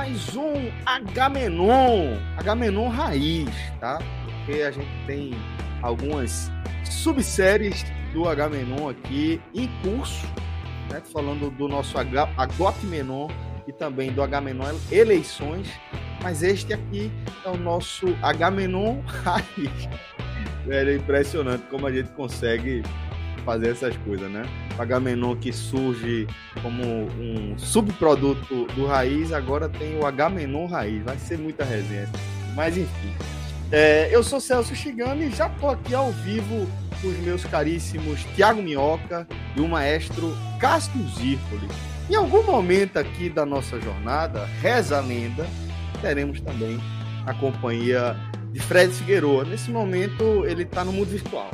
Mais um Agamenon, Agamenon raiz, tá? Porque a gente tem algumas subséries do Agamenon aqui em curso, né? Falando do nosso Agotmenon e também do Agamenon Eleições, mas este aqui é o nosso Agamenon raiz. É impressionante como a gente consegue fazer essas coisas, né? H-Menon que surge como um subproduto do Raiz, agora tem o H-Menon Raiz. Vai ser muita resenha. Mas enfim. É, eu sou Celso Chigami e já tô aqui ao vivo com os meus caríssimos Tiago Minhoca e o maestro Cássio Zirpoli. Em algum momento aqui da nossa jornada, reza a lenda, teremos também a companhia de Fred Figueroa. Nesse momento, ele está no mundo virtual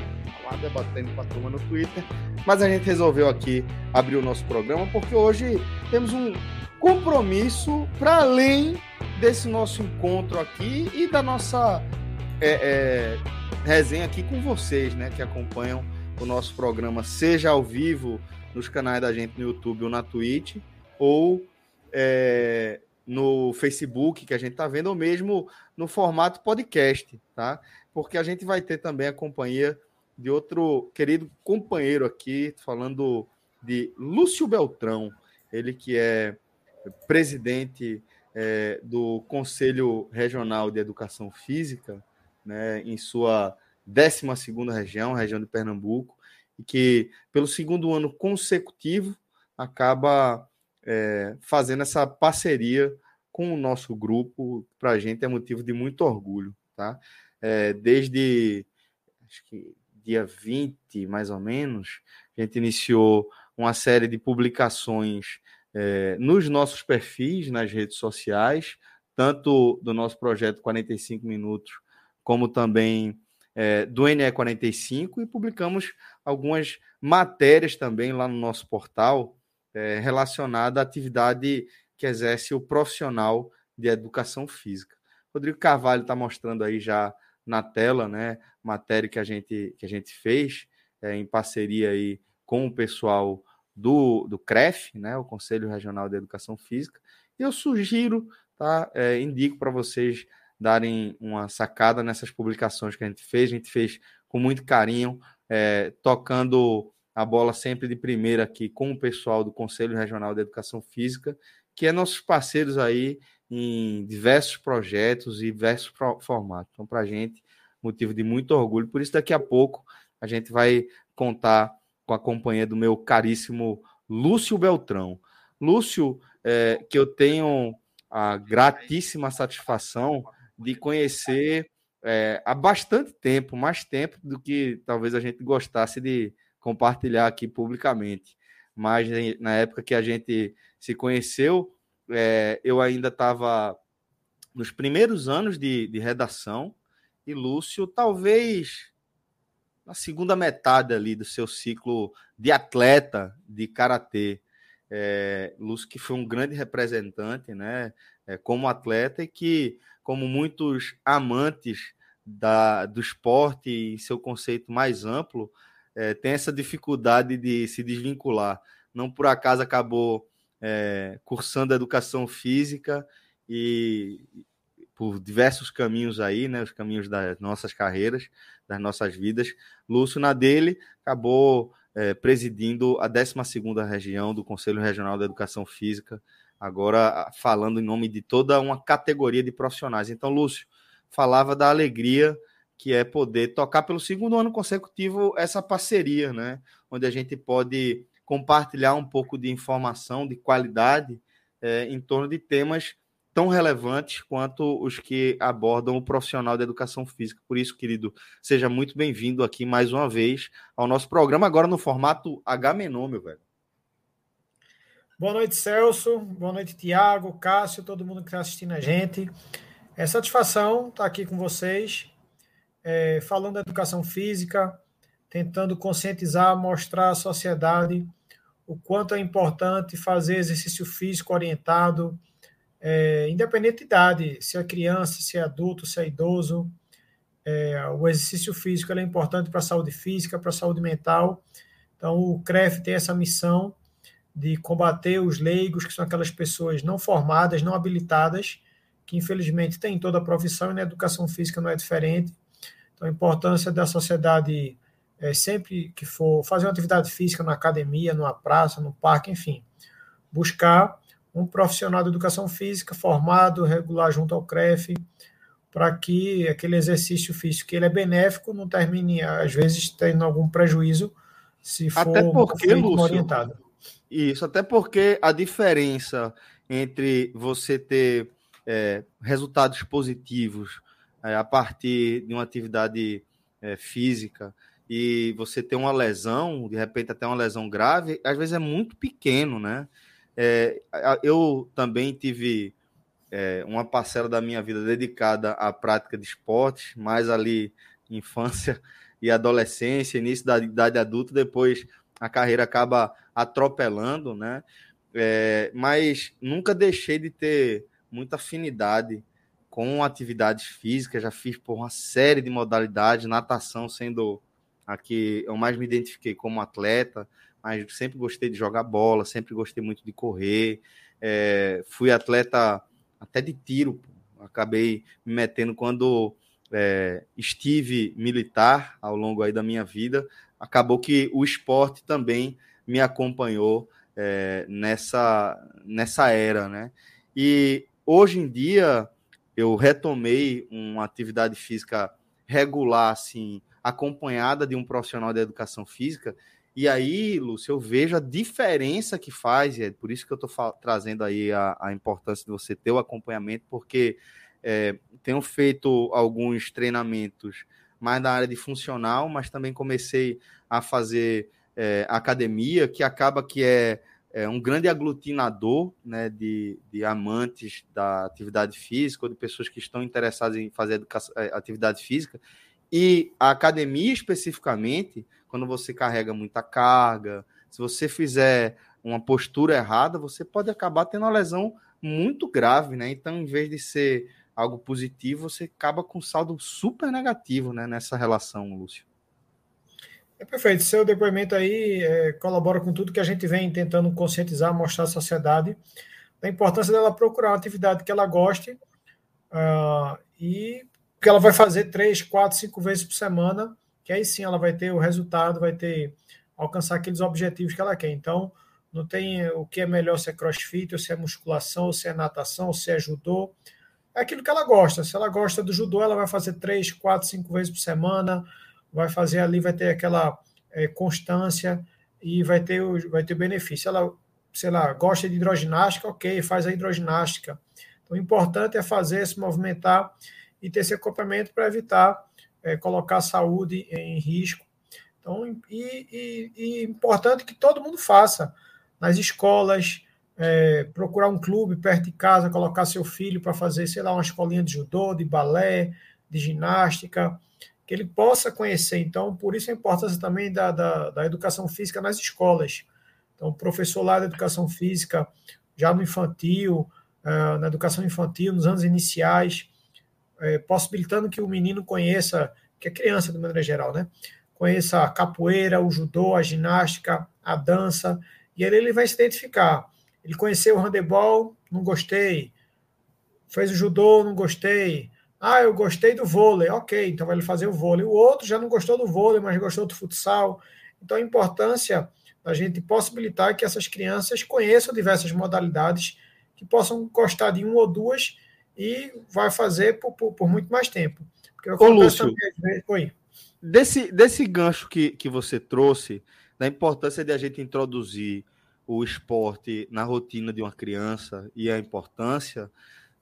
lá debatendo com a turma no Twitter. Mas a gente resolveu aqui abrir o nosso programa porque hoje temos um compromisso para além desse nosso encontro aqui e da nossa é, é, resenha aqui com vocês, né, que acompanham o nosso programa, seja ao vivo nos canais da gente no YouTube ou na Twitch, ou é, no Facebook, que a gente está vendo, ou mesmo no formato podcast, tá? Porque a gente vai ter também a companhia de outro querido companheiro aqui, falando de Lúcio Beltrão, ele que é presidente é, do Conselho Regional de Educação Física, né, em sua 12 região, região de Pernambuco, e que, pelo segundo ano consecutivo, acaba é, fazendo essa parceria com o nosso grupo, para a gente é motivo de muito orgulho. Tá? É, desde acho que dia 20, mais ou menos, a gente iniciou uma série de publicações é, nos nossos perfis, nas redes sociais, tanto do nosso projeto 45 Minutos, como também é, do NE45, e publicamos algumas matérias também lá no nosso portal é, relacionada à atividade que exerce o profissional de educação física. Rodrigo Carvalho está mostrando aí já na tela, né? Matéria que a gente, que a gente fez é, em parceria aí com o pessoal do, do CREF, né? O Conselho Regional de Educação Física. E eu sugiro, tá? É, indico para vocês darem uma sacada nessas publicações que a gente fez. A gente fez com muito carinho, é, tocando a bola sempre de primeira aqui com o pessoal do Conselho Regional de Educação Física, que é nossos parceiros aí em diversos projetos e diversos formatos. Então, para a gente, motivo de muito orgulho. Por isso, daqui a pouco, a gente vai contar com a companhia do meu caríssimo Lúcio Beltrão. Lúcio, é, que eu tenho a gratíssima satisfação de conhecer é, há bastante tempo, mais tempo do que talvez a gente gostasse de compartilhar aqui publicamente. Mas na época que a gente se conheceu, é, eu ainda estava nos primeiros anos de, de redação e Lúcio, talvez na segunda metade ali do seu ciclo de atleta de karatê. É, Lúcio que foi um grande representante, né, é, como atleta e que, como muitos amantes da, do esporte e seu conceito mais amplo, é, tem essa dificuldade de se desvincular. Não por acaso acabou é, cursando educação física e por diversos caminhos aí, né, os caminhos das nossas carreiras, das nossas vidas. Lúcio, na dele, acabou é, presidindo a 12ª região do Conselho Regional da Educação Física, agora falando em nome de toda uma categoria de profissionais. Então, Lúcio, falava da alegria que é poder tocar pelo segundo ano consecutivo essa parceria, né? Onde a gente pode compartilhar um pouco de informação de qualidade é, em torno de temas tão relevantes quanto os que abordam o profissional da educação física. Por isso, querido, seja muito bem-vindo aqui mais uma vez ao nosso programa, agora no formato H-Menon, meu velho. Boa noite, Celso. Boa noite, Tiago, Cássio, todo mundo que está assistindo a gente. É satisfação estar aqui com vocês, é, falando da educação física, tentando conscientizar, mostrar à sociedade o quanto é importante fazer exercício físico orientado, é, independente de idade, se é criança, se é adulto, se é idoso. É, o exercício físico é importante para a saúde física, para a saúde mental. Então, o CREF tem essa missão de combater os leigos, que são aquelas pessoas não formadas, não habilitadas, que infelizmente tem em toda a profissão e na educação física não é diferente. Então, a importância da sociedade, é, sempre que for fazer uma atividade física na academia, numa praça, no parque, enfim, buscar um profissional de educação física formado, regular junto ao CREF, para que aquele exercício físico que ele é benéfico não termine, às vezes, tendo algum prejuízo se for Até porque, Lúcio, orientado. Isso, até porque a diferença entre você ter é, resultados positivos é, a partir de uma atividade é, física e você ter uma lesão, de repente até uma lesão grave, às vezes é muito pequeno, né? É, eu também tive é, uma parcela da minha vida dedicada à prática de esportes, mais ali infância e adolescência, início da idade adulta, depois a carreira acaba atropelando, né? É, mas nunca deixei de ter muita afinidade com atividades físicas, já fiz por uma série de modalidades, natação sendo a que eu mais me identifiquei como atleta, mas sempre gostei de jogar bola, sempre gostei muito de correr, é, fui atleta até de tiro, acabei me metendo quando é, estive militar ao longo aí da minha vida, acabou que o esporte também me acompanhou é, nessa, nessa era, né? E hoje em dia eu retomei uma atividade física regular, assim, acompanhada de um profissional da educação física. E aí, Lúcio, eu vejo a diferença que faz, e é por isso que eu estou trazendo aí a, a, importância de você ter o acompanhamento, porque é, tenho feito alguns treinamentos mais na área de funcional, mas também comecei a fazer é, academia, que acaba que é, é, um grande aglutinador né, de, de amantes da atividade física ou de pessoas que estão interessadas em fazer é, atividade física. E a academia, especificamente, quando você carrega muita carga, se você fizer uma postura errada, você pode acabar tendo uma lesão muito grave, né? Então, em vez de ser algo positivo, você acaba com um saldo super negativo né, nessa relação, Lúcio. É perfeito. Seu depoimento aí é, colabora com tudo que a gente vem tentando conscientizar, mostrar à sociedade da importância dela procurar uma atividade que ela goste uh, e que ela vai fazer três, quatro, cinco vezes por semana, que aí sim ela vai ter o resultado, vai ter alcançar aqueles objetivos que ela quer. Então, não tem o que é melhor se é crossfit, ou se é musculação, ou se é natação, ou se é judô. É aquilo que ela gosta. Se ela gosta do judô, ela vai fazer três, quatro, cinco vezes por semana vai fazer ali, vai ter aquela é, constância e vai ter, o, vai ter benefício. Ela, sei lá, gosta de hidroginástica, ok, faz a hidroginástica. Então, o importante é fazer, se movimentar e esse acompanhamento para evitar é, colocar a saúde em risco. Então, e, e, e importante que todo mundo faça nas escolas, é, procurar um clube perto de casa, colocar seu filho para fazer, sei lá, uma escolinha de judô, de balé, de ginástica, que ele possa conhecer. Então, por isso a importância também da, da, da educação física nas escolas. Então, o professor lá da educação física, já no infantil, uh, na educação infantil, nos anos iniciais, uh, possibilitando que o menino conheça, que é criança de maneira geral, né? Conheça a capoeira, o judô, a ginástica, a dança, e aí ele vai se identificar. Ele conheceu o handebol, não gostei. Fez o judô, não gostei ah, eu gostei do vôlei. Ok, então vai fazer o vôlei. O outro já não gostou do vôlei, mas gostou do futsal. Então a importância da gente possibilitar que essas crianças conheçam diversas modalidades, que possam gostar de uma ou duas e vai fazer por, por, por muito mais tempo. Ô, Lúcio, também... Oi. Desse, desse gancho que, que você trouxe, da importância de a gente introduzir o esporte na rotina de uma criança e a importância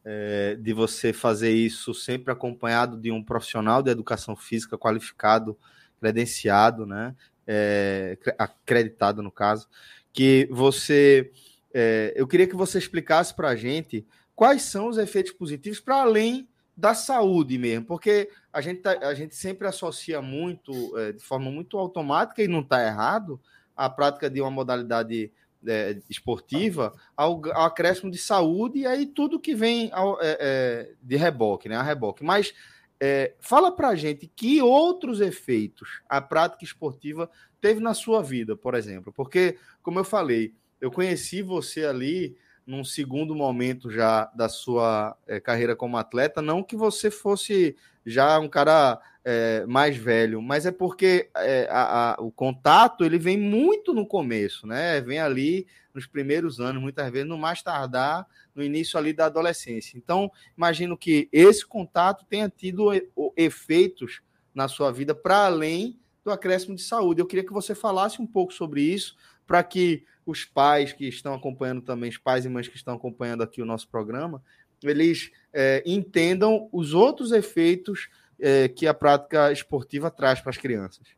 é, de você fazer isso sempre acompanhado de um profissional de educação física qualificado, credenciado, né? É, acreditado no caso, que você. É, eu queria que você explicasse para a gente quais são os efeitos positivos para além da saúde mesmo, porque a gente, tá, a gente sempre associa muito, é, de forma muito automática, e não está errado, a prática de uma modalidade é, esportiva ao, ao, acréscimo de saúde e aí tudo que vem ao, é, é de reboque, né? A reboque. Mas é, fala pra gente que outros efeitos a prática esportiva teve na sua vida, por exemplo. Porque, como eu falei, eu conheci você ali num segundo momento já da sua é, carreira como atleta, não que você fosse já um cara é, mais velho, mas é porque é, a, a, o contato ele vem muito no começo, né? Vem ali nos primeiros anos, muitas vezes no mais tardar, no início ali da adolescência. Então, imagino que esse contato tenha tido efeitos na sua vida para além do acréscimo de saúde. Eu queria que você falasse um pouco sobre isso, para que os pais que estão acompanhando também, os pais e mães que estão acompanhando aqui o nosso programa, eles é, entendam os outros efeitos é, que a prática esportiva traz para as crianças.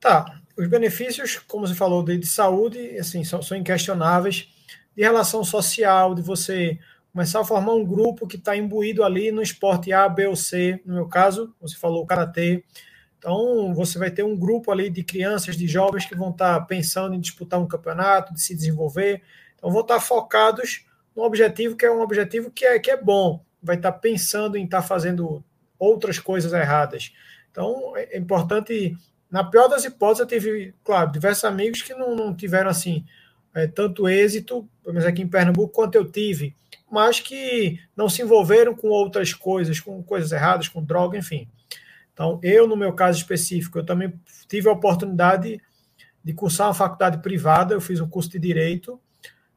Tá. Os benefícios, como você falou, de, de saúde, assim, são, são inquestionáveis. De relação social, de você começar a formar um grupo que está imbuído ali no esporte A, B ou C. No meu caso, você falou karatê. Então, você vai ter um grupo ali de crianças, de jovens que vão estar pensando em disputar um campeonato, de se desenvolver. Então, vão estar focados no objetivo que é um objetivo que é, que é bom. Vai estar pensando em estar fazendo outras coisas erradas. Então, é importante, na pior das hipóteses, eu tive, claro, diversos amigos que não, não tiveram, assim, é, tanto êxito, pelo menos aqui em Pernambuco, quanto eu tive, mas que não se envolveram com outras coisas, com coisas erradas, com droga, enfim. Então, eu, no meu caso específico, eu também tive a oportunidade de cursar uma faculdade privada, eu fiz um curso de Direito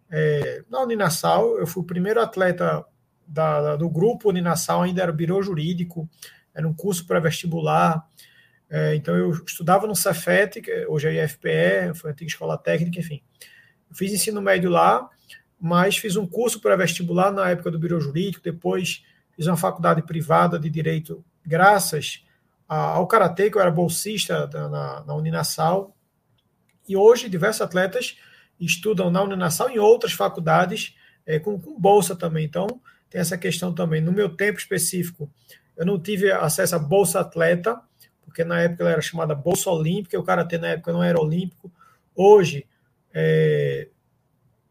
é, na Uninassal, eu fui o primeiro atleta da, da, do grupo Uninassal ainda era o Jurídico, era um curso pré-vestibular. É, então eu estudava no Cefet, que hoje é IFPE, foi a antiga escola técnica, enfim. Eu fiz ensino médio lá, mas fiz um curso pré-vestibular na época do Biro Jurídico, depois fiz uma faculdade privada de Direito, graças ao Karatê, que eu era bolsista na, na Uninassal, e hoje diversos atletas estudam na Uninassal e em outras faculdades, é, com, com bolsa também. Então, tem essa questão também. No meu tempo específico, eu não tive acesso à Bolsa Atleta, porque na época ela era chamada Bolsa Olímpica, o Karatê na época não era olímpico. Hoje, é,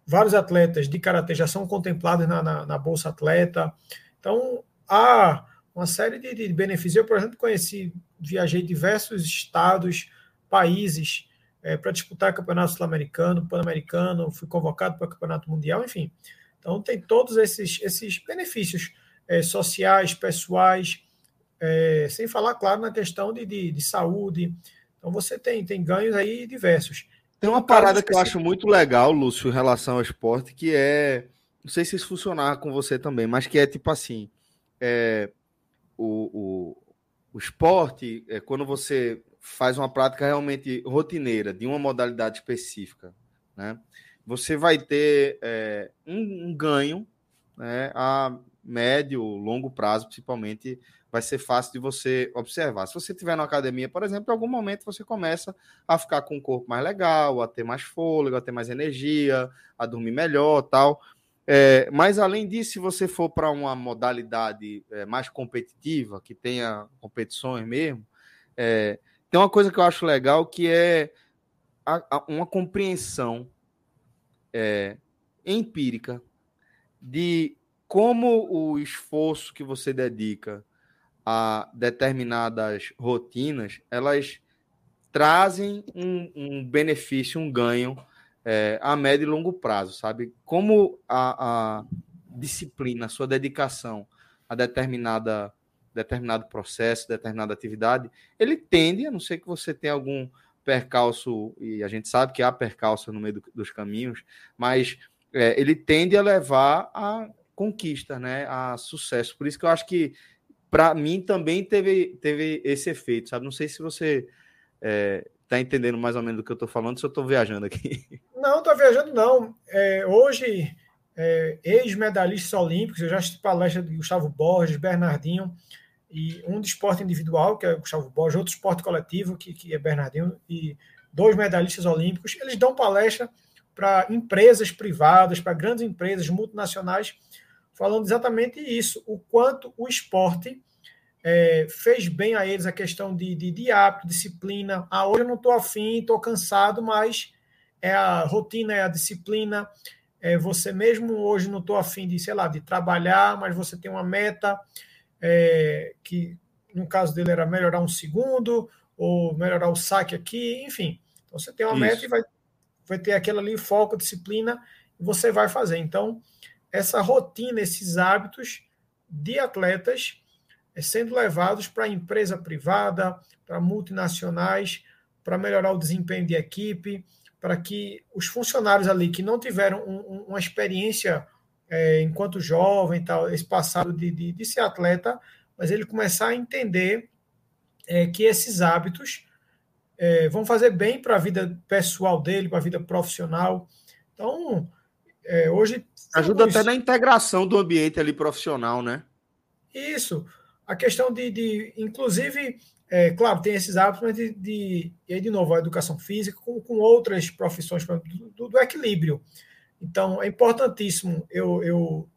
vários atletas de Karatê já são contemplados na, na, na, Bolsa Atleta. Então, há uma série de, de benefícios. Eu, por exemplo, conheci, viajei diversos estados, países, é, para disputar campeonato sul-americano, pan-americano, fui convocado para o campeonato mundial, enfim. Então, tem todos esses, esses benefícios é, sociais, pessoais, é, sem falar, claro, na questão de, de, de, saúde. Então, você tem, tem ganhos aí diversos. Tem uma parada que eu acho muito legal, Lúcio, em relação ao esporte, que é. Não sei se isso funcionar com você também, mas que é tipo assim: é, o, o, o esporte, é, quando você faz uma prática realmente rotineira de uma modalidade específica, né? você vai ter é, um, um, ganho né, a médio, longo prazo, principalmente, vai ser fácil de você observar. Se você estiver na academia, por exemplo, em algum momento você começa a ficar com o corpo mais legal, a ter mais fôlego, a ter mais energia, a dormir melhor tal. É, mas além disso, se você for para uma modalidade é, mais competitiva, que tenha competições mesmo, é, tem uma coisa que eu acho legal que é a, a, uma compreensão é, empírica de como o esforço que você dedica a determinadas rotinas, elas trazem um, um benefício, um ganho é, a médio e longo prazo, sabe? Como a, a disciplina, a sua dedicação a determinada determinado processo, determinada atividade, ele tende, a não ser que você tenha algum percalço, e a gente sabe que há percalço no meio do, dos caminhos, mas é, ele tende a levar a conquista, né, a sucesso. Por isso que eu acho que para mim também teve, teve esse efeito, sabe? Não sei se você é, tá entendendo mais ou menos do que eu estou falando, se eu estou viajando aqui. Não, estou viajando não. É, hoje, é, ex-medalhistas olímpicos, eu já assisti palestra de Gustavo Borges, Bernardinho, e um de esporte individual, que é Gustavo Borges, outro esporte coletivo, que, que é Bernardinho, e dois medalhistas olímpicos, eles dão palestra para empresas privadas, para grandes empresas multinacionais, falando exatamente isso, o quanto o esporte é, fez bem a eles a questão de, de, de hábito, disciplina. Ah, hoje eu não estou afim, estou cansado, mas é a rotina, é a disciplina. É, você mesmo hoje não estou afim de, sei lá, de trabalhar, mas você tem uma meta é, que, no caso dele, era melhorar um segundo, ou melhorar o saque aqui, enfim. Então, você tem uma Isso. meta e vai, vai ter aquela ali, foco, disciplina, e você vai fazer. Então, essa rotina, esses hábitos de atletas sendo levados para empresa privada, para multinacionais, para melhorar o desempenho de equipe, para que os funcionários ali que não tiveram um, um, uma experiência é, enquanto jovem, tal, esse passado de, de, de, ser atleta, mas ele começar a entender é, que esses hábitos é, vão fazer bem para a vida pessoal dele, para a vida profissional. Então, é, hoje. Ajuda até na integração do ambiente ali profissional, né? Isso. A questão de, de inclusive, é, claro, tem esses hábitos, mas de, de, e aí, de novo, a educação física com, com outras profissões do, do, equilíbrio. Então, é importantíssimo eu, eu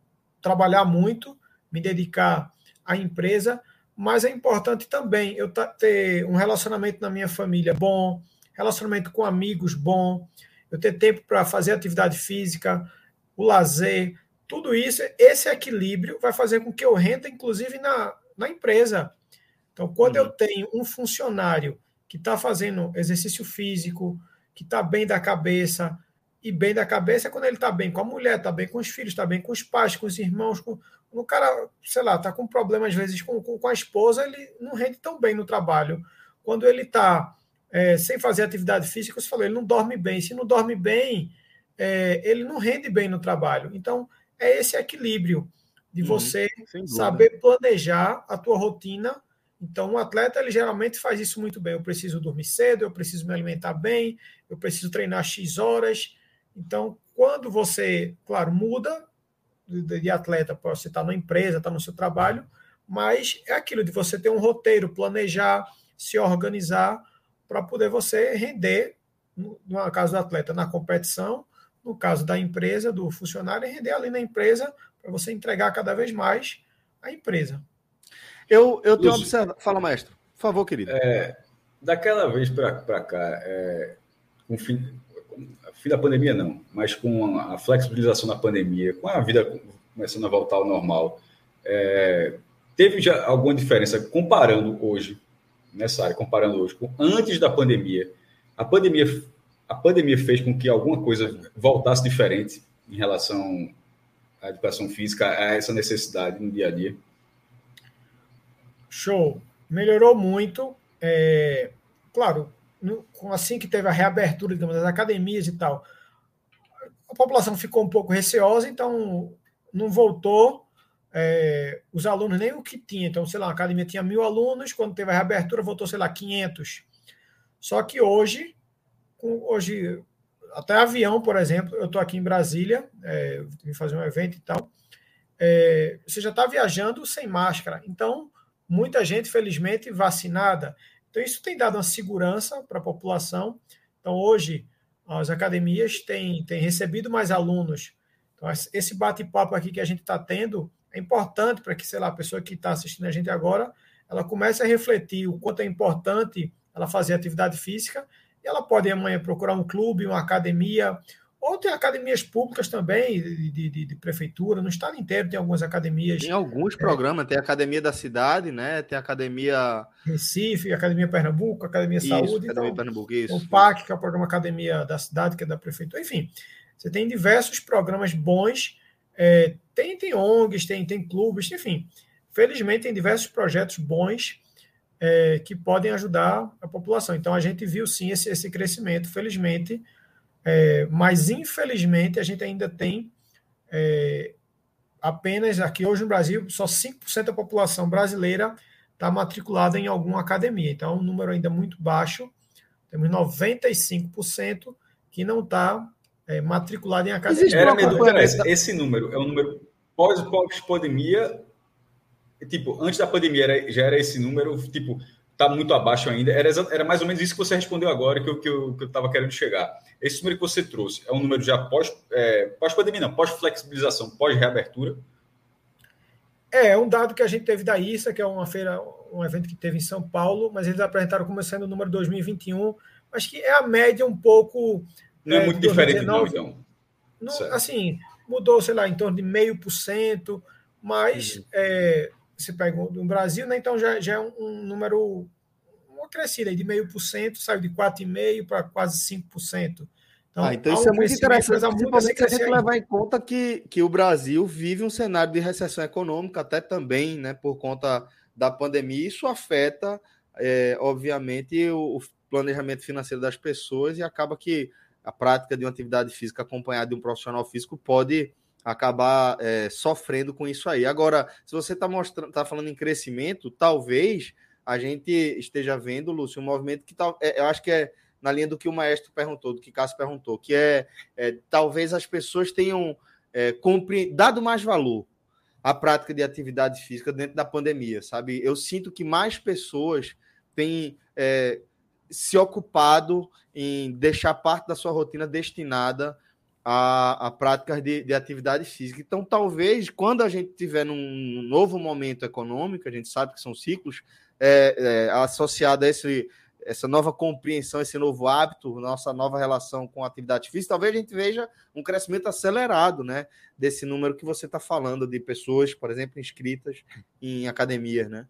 trabalhar muito, me dedicar à empresa, mas é importante também eu ter um relacionamento na minha família bom, relacionamento com amigos bom, eu ter tempo para fazer atividade física, o lazer, tudo isso, esse equilíbrio vai fazer com que eu renda, inclusive, na, na empresa. Então, quando uhum. eu tenho um funcionário que está fazendo exercício físico, que está bem da cabeça, e bem da cabeça é quando ele está bem com a mulher, está bem com os filhos, está bem com os pais, com os irmãos, com, o cara, sei lá, tá com problema às vezes com, com, com, a esposa, ele não rende tão bem no trabalho. Quando ele está é, sem fazer atividade física, você falou, ele não dorme bem. Se não dorme bem, é, ele não rende bem no trabalho. Então, é esse equilíbrio de uhum, você saber planejar a tua rotina. Então, um atleta, ele geralmente faz isso muito bem. Eu preciso dormir cedo, eu preciso me alimentar bem, eu preciso treinar X horas. Então, quando você, claro, muda, de atleta, você estar tá na empresa, estar tá no seu trabalho, mas é aquilo de você ter um roteiro, planejar, se organizar para poder você render, no, caso do atleta, na competição, no caso da empresa, do funcionário, render ali na empresa para você entregar cada vez mais a empresa. Eu, eu tenho observado. Fala, mestre. Por favor, querido. É, daquela vez para cá, é, com fim, fim da pandemia não, mas com a flexibilização da pandemia, com a vida começando a voltar ao normal, é, teve já alguma diferença comparando hoje nessa área, comparando hoje com antes da pandemia? A pandemia, a pandemia fez com que alguma coisa voltasse diferente em relação à educação física, a essa necessidade no dia a dia? Show, melhorou muito. É, claro, assim que teve a reabertura digamos, das academias e tal, a população ficou um pouco receosa, então não voltou é, os alunos nem o que tinha. Então, sei lá, a academia tinha mil alunos, quando teve a reabertura, voltou, sei lá, 500. Só que hoje, hoje até avião, por exemplo, eu estou aqui em Brasília, é, vim fazer um evento e tal, é, você já está viajando sem máscara. Então, muita gente, felizmente, vacinada. Então, isso tem dado uma segurança para a população. Então, hoje, as academias têm, têm recebido mais alunos. Então, esse bate-papo aqui que a gente está tendo é importante para que, sei lá, a pessoa que está assistindo a gente agora, ela comece a refletir o quanto é importante ela fazer atividade física ela pode amanhã procurar um clube, uma academia, ou tem academias públicas também, de, de, de, prefeitura, no estado inteiro tem algumas academias. Tem alguns é, programas, tem a Academia da Cidade, né? Tem a Academia. Recife, Academia Pernambuco, Academia isso, Saúde. Academia então, Pernambuco, isso. O PAC, que é o programa Academia da Cidade, que é da Prefeitura. Enfim, você tem diversos programas bons. É, tem, tem ONGs, tem, tem clubes, enfim. Felizmente, tem diversos projetos bons é, que podem ajudar a população. Então, a gente viu sim esse, esse crescimento, felizmente é, mas, infelizmente, a gente ainda tem é, apenas aqui hoje no Brasil, só 5% da população brasileira está matriculada em alguma academia. Então, é um número ainda muito baixo. Temos 95% que não está é, matriculado em academia. Era dúvida esse número é um número pós-pandemia? Tipo, antes da pandemia era, já era esse número, tipo, está muito abaixo ainda. Era, era mais ou menos isso que você respondeu agora, que eu estava que eu, que eu querendo chegar. Esse número que você trouxe é um número já pós, é, pós-pandemia, não, pós-flexibilização, pós-reabertura? É, é um dado que a gente teve da ISA, que é uma feira, um evento que teve em São Paulo, mas eles apresentaram como sendo o número 2021, mas que é a média um pouco. Não é, é muito diferente, não, então. Não, assim, mudou, sei lá, em torno de meio por cento, mas uhum. é, você pega no Brasil, né? Então já, já é um, um número, uma crescida de meio por cento, saiu de 4,5% para quase 5%. Então, ah, então isso é muito interessante, principalmente se a gente levar em conta que, que o Brasil vive um cenário de recessão econômica, até também, né, por conta da pandemia. Isso afeta, é, obviamente, o, o planejamento financeiro das pessoas e acaba que a prática de uma atividade física acompanhada de um profissional físico pode acabar é, sofrendo com isso aí. Agora, se você está mostrando, tá falando em crescimento, talvez a gente esteja vendo, Lúcio, um movimento que tal, é, eu acho que é na linha do que o maestro perguntou, do que Cássio perguntou, que é, é talvez as pessoas tenham é, dado mais valor à prática de atividade física dentro da pandemia, sabe? Eu sinto que mais pessoas têm é, se ocupado em deixar parte da sua rotina destinada a, a práticas de, de, atividade física. Então, talvez, quando a gente tiver num novo momento econômico, a gente sabe que são ciclos, é, é, associado a esse, essa nova compreensão, esse novo hábito, nossa nova relação com a atividade física, talvez a gente veja um crescimento acelerado né, desse número que você está falando, de pessoas, por exemplo, inscritas em academias, né?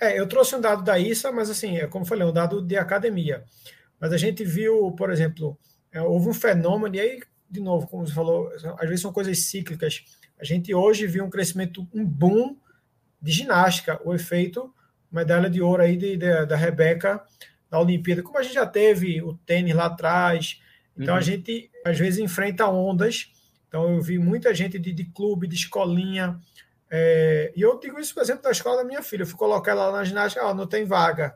É, eu trouxe um dado da ISA, mas assim, é como eu falei, um dado de academia. Mas a gente viu, por exemplo, é, houve um fenômeno, e aí, de novo, como você falou, às vezes são coisas cíclicas. A gente hoje viu um crescimento, um boom de ginástica, o efeito medalha de ouro aí de, de, da Rebeca na Olimpíada, como a gente já teve o tênis lá atrás. Então uhum. a gente às vezes enfrenta ondas. Então eu vi muita gente de, de clube, de escolinha. É, e eu digo isso, por exemplo, da escola da minha filha. Eu fui colocar ela na ginástica, ó, não tem vaga.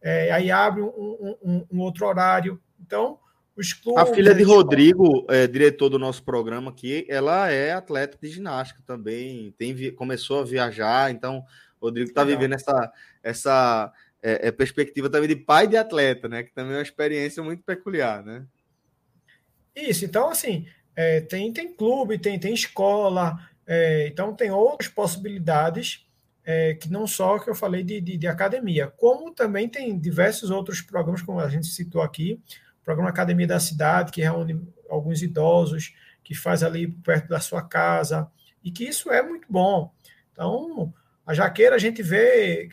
É, aí abre um, um, um, outro horário. Então, os clubes. A filha de Rodrigo, é, diretor do nosso programa aqui, ela é atleta de ginástica também. Tem, começou a viajar, então o Rodrigo está vivendo essa, essa é, é, perspectiva também de pai de atleta, né? Que também é uma experiência muito peculiar, né? Isso, então assim, é, tem, tem clube, tem, tem escola, é, então tem outras possibilidades é, que não só que eu falei de, de, de, academia, como também tem diversos outros programas, como a gente citou aqui, programa Academia da Cidade, que reúne alguns idosos, que faz ali perto da sua casa, e que isso é muito bom. Então, a Jaqueira a gente vê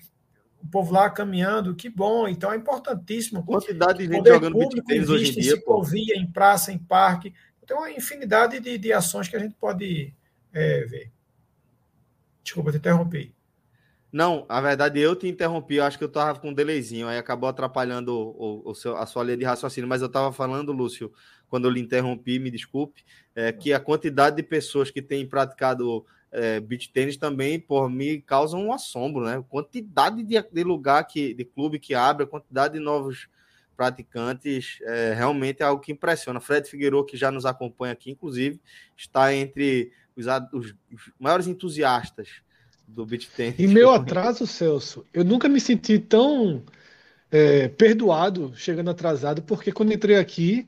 o povo lá caminhando, que bom, então é importantíssimo. Quantidade de gente jogando beat tênis hoje em dia. Ciclovia, em praça, em parque. Tem uma infinidade de, de ações que a gente pode é, ver. Desculpa, te interrompi. Não, a verdade eu te interrompi, eu acho que eu estava com um delayzinho, aí acabou atrapalhando o, o, seu, a sua linha de raciocínio, mas eu estava falando, Lúcio, quando eu lhe interrompi, me desculpe, é, que a quantidade de pessoas que têm praticado é, beach tênis também, por me causa um assombro, né? A quantidade de, de lugar que, de clube que abre, a quantidade de novos praticantes, é, realmente é algo que impressiona. Fred Figueiredo, que já nos acompanha aqui, inclusive, está entre os, os maiores entusiastas do beach tênis. Em meu atraso, Celso, eu nunca me senti tão é, perdoado chegando atrasado, porque quando entrei aqui,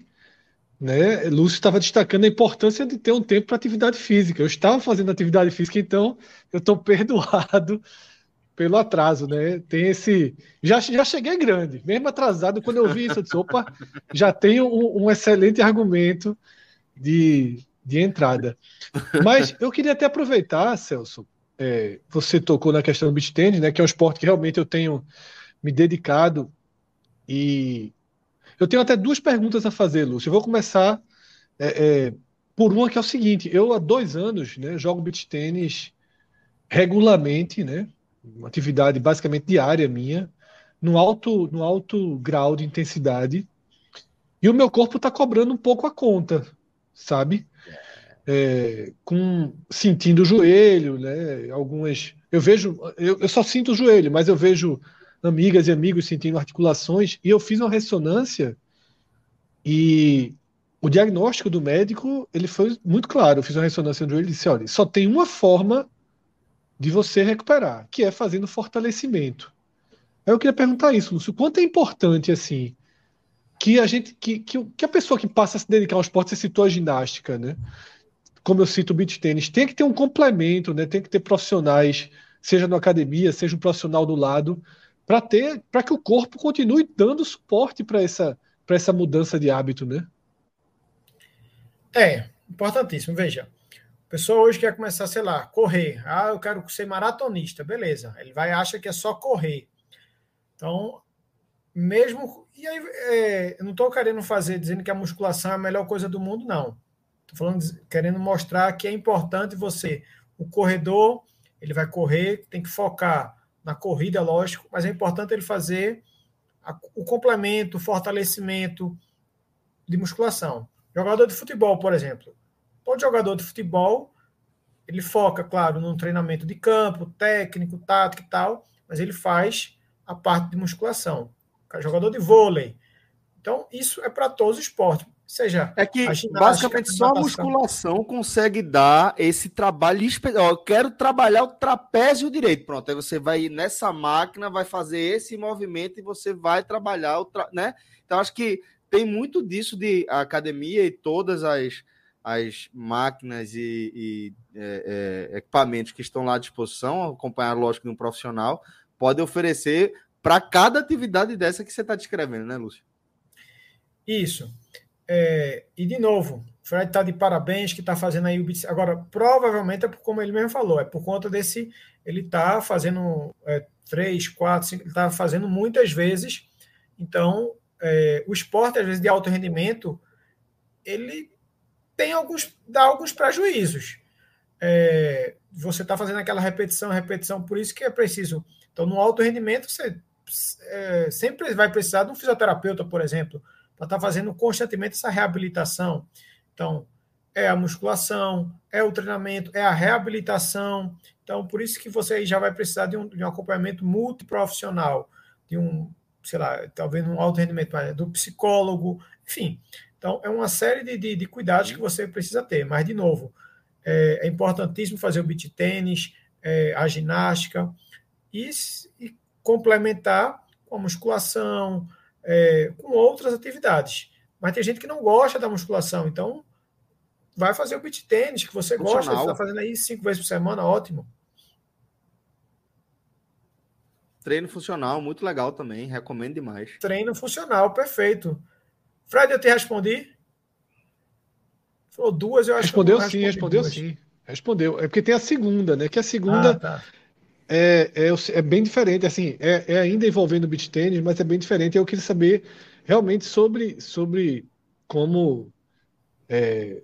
né? Lúcio estava destacando a importância de ter um tempo para atividade física. Eu estava fazendo atividade física, então eu estou perdoado pelo atraso, né? Tem esse. Já, já cheguei grande, mesmo atrasado, quando eu vi isso, eu disse, opa, já tenho um, um excelente argumento de, de entrada. Mas eu queria até aproveitar, Celso, é, você tocou na questão do beach tennis, né? Que é um esporte que realmente eu tenho me dedicado e eu tenho até duas perguntas a fazer, Lúcio. Eu vou começar é, é, por uma que é o seguinte: eu há dois anos né, jogo beach tênis regularmente, né? Uma atividade basicamente diária minha, no alto, no alto grau de intensidade. E o meu corpo está cobrando um pouco a conta, sabe? É, com sentindo o joelho, né? Algumas. Eu vejo, eu, eu só sinto o joelho, mas eu vejo amigas e amigos sentindo articulações, e eu fiz uma ressonância e o diagnóstico do médico ele foi muito claro. Eu fiz uma ressonância no joelho e disse: olha, só tem uma forma de você recuperar, que é fazendo fortalecimento. Aí eu queria perguntar isso, Lúcio, quanto é importante assim que a gente que, que, que a pessoa que passa a se dedicar ao esporte, você citou a ginástica, né? Como eu cito o beach tênis, tem que ter um complemento, né? Tem que ter profissionais, seja na academia, seja um profissional do lado, para ter, para que o corpo continue dando suporte para essa para essa mudança de hábito, né? É, importantíssimo. Veja, a pessoa hoje quer começar, sei lá, correr. Ah, eu quero ser maratonista, beleza. Ele vai acha que é só correr. Então, mesmo. E aí, é, eu não estou querendo fazer dizendo que a musculação é a melhor coisa do mundo, não. Estou falando, querendo mostrar que é importante você. O corredor, ele vai correr, tem que focar na corrida, lógico, mas é importante ele fazer a, o complemento, o fortalecimento de musculação. Jogador de futebol, por exemplo. Todo jogador de futebol, ele foca, claro, no treinamento de campo, técnico, tático e tal, mas ele faz a parte de musculação. Jogador de vôlei. Então, isso é para todos os esportes. Seja, é que basicamente só a musculação consegue dar esse trabalho. Ó, eu quero trabalhar o trapézio direito. Pronto, aí você vai nessa máquina, vai fazer esse movimento e você vai trabalhar o. Tra... Né? Então, acho que tem muito disso de academia e todas as, as máquinas e, e é, é, equipamentos que estão lá à disposição, acompanhar, lógico, de um profissional, pode oferecer para cada atividade dessa que você está descrevendo, né, Lúcio? Isso. É, e de novo, Fred está de parabéns que está fazendo aí o beat. Agora, provavelmente é por, como ele mesmo falou, é por conta desse. Ele está fazendo é, três, quatro, cinco, ele está fazendo muitas vezes. Então, é, o esporte, às vezes, de alto rendimento, ele tem alguns, dá alguns prejuízos. É, você está fazendo aquela repetição, repetição, por isso que é preciso. Então, no alto rendimento, você é, sempre vai precisar de um fisioterapeuta, por exemplo, para estar tá fazendo constantemente essa reabilitação. Então, é a musculação, é o treinamento, é a reabilitação. Então, por isso que você já vai precisar de um, de um acompanhamento multiprofissional, de um sei lá, talvez um alto rendimento do psicólogo, enfim. Então, é uma série de, de, de cuidados que você precisa ter. Mas, de novo, é, é importantíssimo fazer o beat tênis, é, a ginástica e, e, complementar com a musculação, é, com outras atividades. Mas tem gente que não gosta da musculação, então vai fazer o beat tênis, que você gosta, você está fazendo aí cinco vezes por semana, ótimo. Treino funcional, muito legal também, recomendo demais. Treino funcional, perfeito. Fred, eu te respondi? Falou duas, eu acho respondeu que sim, respondeu duas. sim. Respondeu. É porque tem a segunda, né? Que a segunda ah, tá. É, é, é, bem diferente. Assim, é, é ainda envolvendo o beat tênis, mas é bem diferente. Eu queria saber realmente sobre, sobre como é,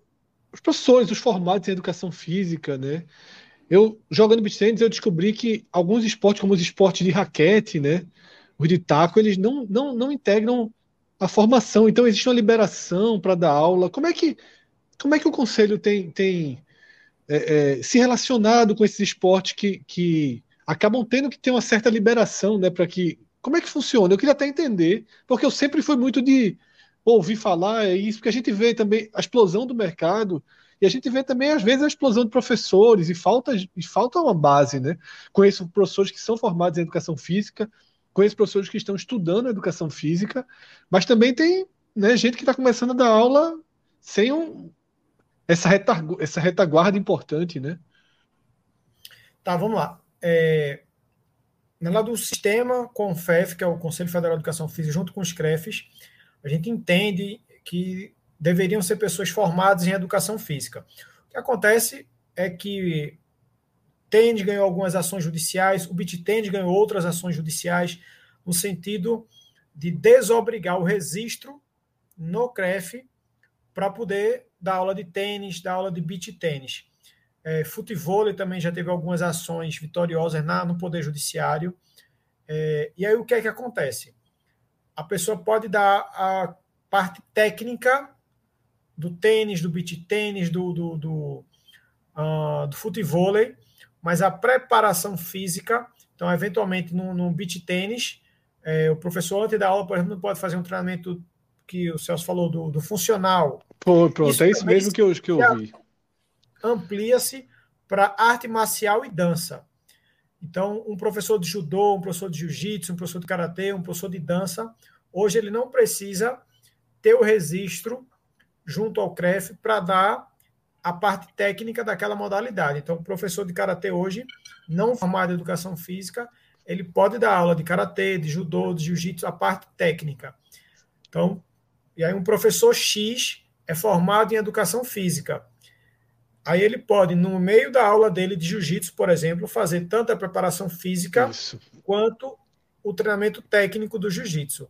os professores, os formatos em educação física, né? Eu, jogando beach tennis, eu descobri que alguns esportes, como os esportes de raquete, né, os de taco, eles não, não, não integram a formação. Então, existe uma liberação para dar aula. Como é que, como é que o conselho tem, tem é, é, se relacionado com esses esportes que, que acabam tendo que ter uma certa liberação, né, para que. Como é que funciona? Eu queria até entender, porque eu sempre fui muito de ouvir falar é isso, porque a gente vê também a explosão do mercado e a gente vê também, às vezes, a explosão de professores e falta, e falta uma base, né? Conheço professores que são formados em educação física, conheço professores que estão estudando educação física, mas também tem né, gente que está começando a dar aula sem um, essa, retaguarda, essa retaguarda importante, né? Tá, vamos lá. É, na do sistema CONFEF, que é o Conselho Federal de Educação Física, junto com os CREFs, a gente entende que deveriam ser pessoas formadas em educação física. O que acontece é que Tende ganhou algumas ações judiciais, o BitTende ganhou outras ações judiciais, no sentido de desobrigar o registro no CREF para poder dar aula de tênis, dar aula de beach tênis. É, futebol também já teve algumas ações vitoriosas na, no Poder Judiciário. É, e aí o que é que acontece? A pessoa pode dar a parte técnica do tênis, do beach tênis, do, do, do, uh, do futevôlei, mas a preparação física, então, eventualmente, no, no beach tênis, é, o professor, antes da aula, por exemplo, não pode fazer um treinamento que o Celso falou do, do funcional. Pô, pronto, isso é isso mesmo que eu, que eu vi. Amplia-se para arte marcial e dança. Então, um professor de judô, um professor de jiu-jitsu, um professor de karatê, um professor de dança, hoje ele não precisa ter o registro junto ao CREF para dar a parte técnica daquela modalidade. Então, o professor de karatê hoje, não formado em educação física, ele pode dar aula de karatê, de judô, de jiu-jitsu, a parte técnica. Então, e aí um professor X é formado em educação física. Aí ele pode, no meio da aula dele de jiu-jitsu, por exemplo, fazer tanto a preparação física Isso. quanto o treinamento técnico do jiu-jitsu.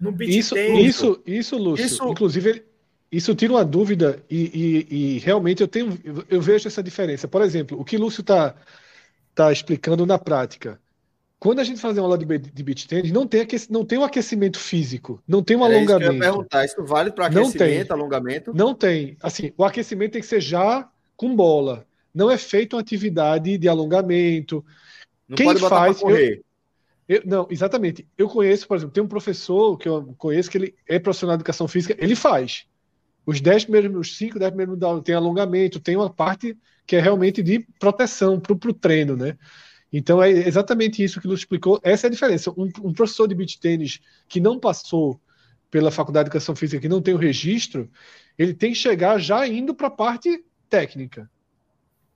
No beat isso, isso, isso, Lúcio. Isso... Inclusive, isso tira uma dúvida e, e, e, realmente eu tenho, eu vejo essa diferença. Por exemplo, o que Lúcio está tá explicando na prática. Quando a gente faz uma aula de, de beach tennis, não tem, não tem um aquecimento físico, não tem um é alongamento. Isso que eu ia perguntar, isso vale para aquecimento, não tem. alongamento? Não tem. Assim, o aquecimento tem que ser já com bola. Não é feito uma atividade de alongamento. Não Quem faz. Eu, eu, não, exatamente. Eu conheço, por exemplo, tem um professor que eu conheço que ele é profissional de educação física, ele faz. Os 10 primeiros, os 5, 10 primeiros tem alongamento, tem uma parte que é realmente de proteção para o treino, né? Então é exatamente isso que ele explicou. Essa é a diferença. Um, um professor de beach tênis que não passou pela faculdade de educação física, que não tem o registro, ele tem que chegar já indo para a parte técnica.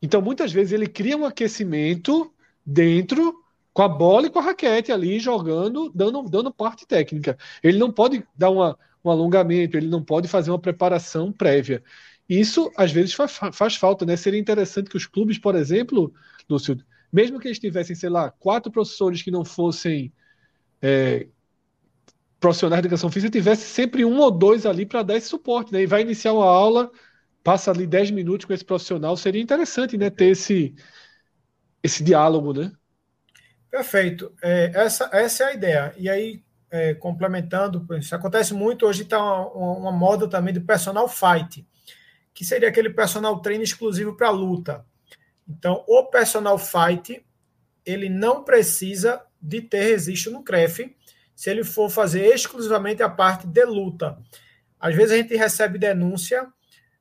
Então, muitas vezes, ele cria um aquecimento dentro com a bola e com a raquete ali, jogando, dando, dando parte técnica. Ele não pode dar uma, um alongamento, ele não pode fazer uma preparação prévia. Isso, às vezes, faz, faz falta, né? Seria interessante que os clubes, por exemplo, Lúcio, mesmo que eles tivessem, sei lá, quatro professores que não fossem é, profissionais de educação física, tivesse sempre um ou dois ali para dar esse suporte, né? E vai iniciar uma aula passa ali 10 minutos com esse profissional, seria interessante, né, ter esse, esse diálogo, né? Perfeito. É, essa, essa é a ideia. E aí, é, complementando, isso acontece muito, hoje está uma, uma, moda também de personal fight, que seria aquele personal treino exclusivo para luta. Então, o personal fight, ele não precisa de ter registro no CREF, se ele for fazer exclusivamente a parte de luta. Às vezes a gente recebe denúncia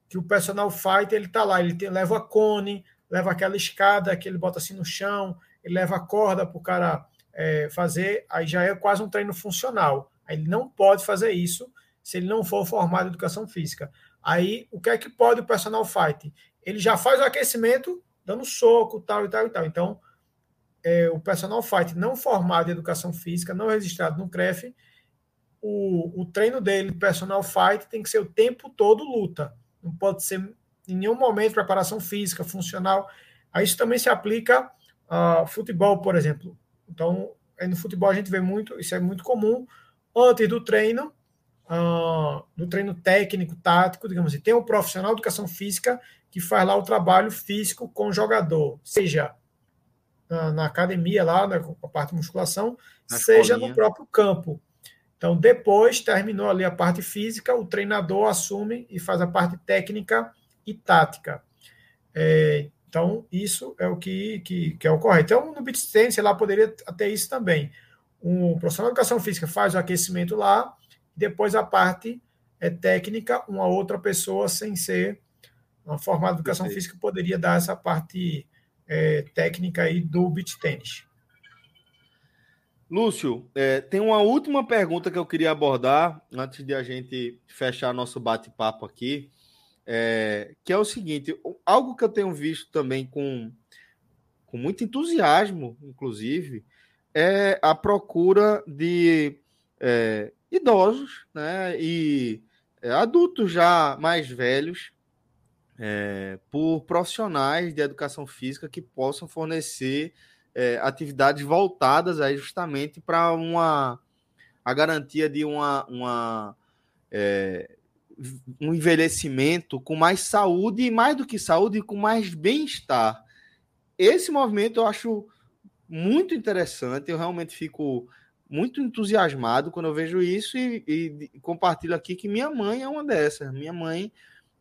que o personal fighter ele tá lá, ele leva a cone, leva aquela escada que ele bota assim no chão, ele leva a corda para o cara é, fazer, aí já é quase um treino funcional. Aí ele não pode fazer isso se ele não for formado em educação física. Aí o que é que pode o personal fight? Ele já faz o aquecimento dando soco, tal e tal e tal. Então, é, o personal fight não formado em educação física, não registrado no CREF, o, o treino dele, personal fight, tem que ser o tempo todo luta não pode ser em nenhum momento preparação física, funcional. A isso também se aplica a futebol, por exemplo. Então, no futebol a gente vê muito, isso é muito comum, antes do treino, uh, do treino técnico, tático, digamos assim, tem um profissional de educação física que faz lá o trabalho físico com o jogador, seja na, na academia lá, na, a parte de musculação, na seja escolinha. no próprio campo. Então, depois, terminou ali a parte física, o treinador assume e faz a parte técnica e tática. É, então, isso é o que, que, que é o correto. Então, no beat tennis, lá poderia ter isso também. Um profissional de educação física faz o aquecimento lá, depois a parte é técnica, uma outra pessoa sem ser uma formada de educação física poderia dar essa parte é, técnica aí do beat tênis. Lúcio, é, tem uma última pergunta que eu queria abordar antes de a gente fechar nosso bate-papo aqui, é, que é o seguinte: algo que eu tenho visto também com, com muito entusiasmo, inclusive, é a procura de é, idosos né, e é, adultos já mais velhos é, por profissionais de educação física que possam fornecer é, atividades voltadas aí justamente para uma a garantia de uma, uma é, um envelhecimento com mais saúde e mais do que saúde, com mais bem-estar. Esse movimento eu acho muito interessante, eu realmente fico muito entusiasmado quando eu vejo isso e, e, compartilho aqui que minha mãe é uma dessas. Minha mãe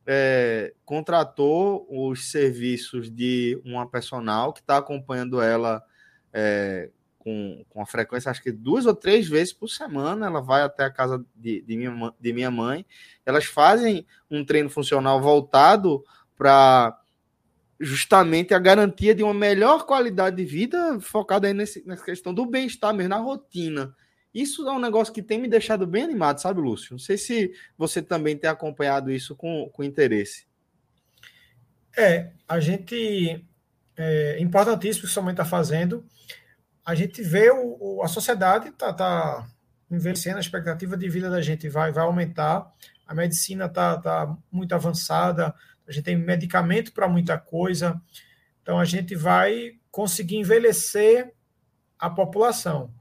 é, contratou os serviços de uma personal que está acompanhando ela é, com, com a frequência, acho que duas ou três vezes por semana. Ela vai até a casa de, de, minha, de minha mãe. Elas fazem um treino funcional voltado para justamente a garantia de uma melhor qualidade de vida, focada aí nesse, nessa questão do bem-estar mesmo, na rotina. Isso é um negócio que tem me deixado bem animado, sabe, Lúcio? Não sei se você também tem acompanhado isso com, com interesse. É, a gente. É importantíssimo que sua mãe está fazendo. A gente vê o, o a sociedade está tá envelhecendo, a expectativa de vida da gente vai, vai aumentar. A medicina está tá muito avançada, a gente tem medicamento para muita coisa. Então a gente vai conseguir envelhecer a população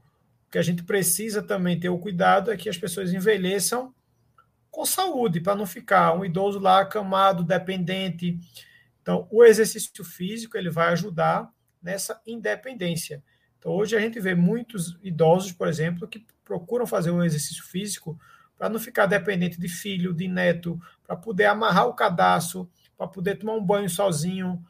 que a gente precisa também ter o cuidado é que as pessoas envelheçam com saúde, para não ficar um idoso lá acamado, dependente. Então, o exercício físico ele vai ajudar nessa independência. Então, hoje a gente vê muitos idosos, por exemplo, que procuram fazer um exercício físico para não ficar dependente de filho, de neto, para poder amarrar o cadastro, para poder tomar um banho sozinho.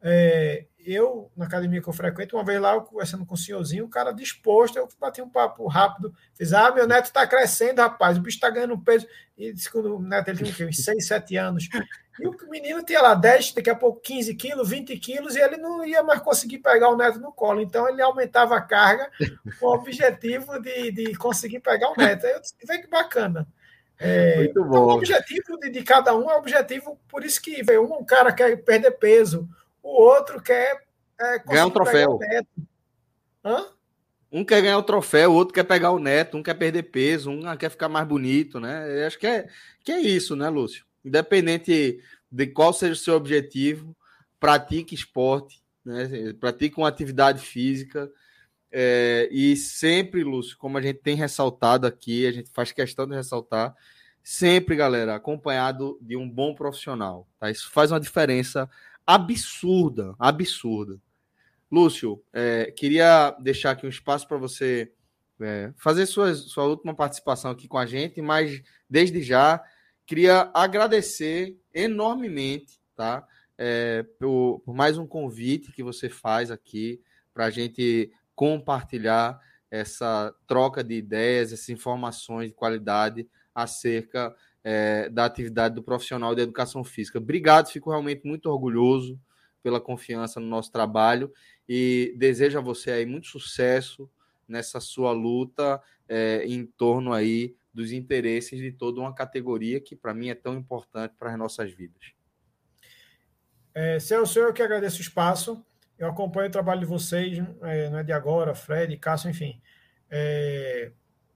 É, eu, na academia que eu frequento, uma vez lá, eu conversando com o senhorzinho, o cara disposto, eu bati um papo rápido, fiz, ah, meu neto está crescendo, rapaz, o bicho está ganhando peso. E disse que o neto ele tinha uns 6, 7 anos. E o menino tinha lá 10, daqui a pouco 15 quilos, 20 quilos, e ele não ia mais conseguir pegar o neto no colo. Então ele aumentava a carga com o objetivo de, de conseguir pegar o neto. Aí eu disse, vem que bacana. É, Muito bom. Então, o objetivo de, de, cada um é objetivo, por isso que veio um cara quer perder peso, o outro quer é, ganhar um troféu. Um quer ganhar o troféu, o outro quer pegar o neto, um quer perder peso, um quer ficar mais bonito, né? Eu acho que é, que é isso, né, Lúcio? Independente de qual seja o seu objetivo, pratique esporte, né? pratique uma atividade física. É, e sempre, Lúcio, como a gente tem ressaltado aqui, a gente faz questão de ressaltar, sempre, galera, acompanhado de um bom profissional. Tá? Isso faz uma diferença absurda, absurda. Lúcio, é, queria deixar aqui um espaço para você é, fazer sua, sua última participação aqui com a gente, mas desde já queria agradecer enormemente, tá? É, por, por, mais um convite que você faz aqui para a gente compartilhar essa troca de ideias, essas informações de qualidade acerca é, da atividade do profissional de educação física. Obrigado, fico realmente muito orgulhoso pela confiança no nosso trabalho e desejo a você aí muito sucesso nessa sua luta é, em torno aí dos interesses de toda uma categoria que para mim é tão importante para as nossas vidas. É, Celso, eu que agradeço o espaço. Eu acompanho o trabalho de vocês, é, não é de agora, Fred, Cássio, enfim. É,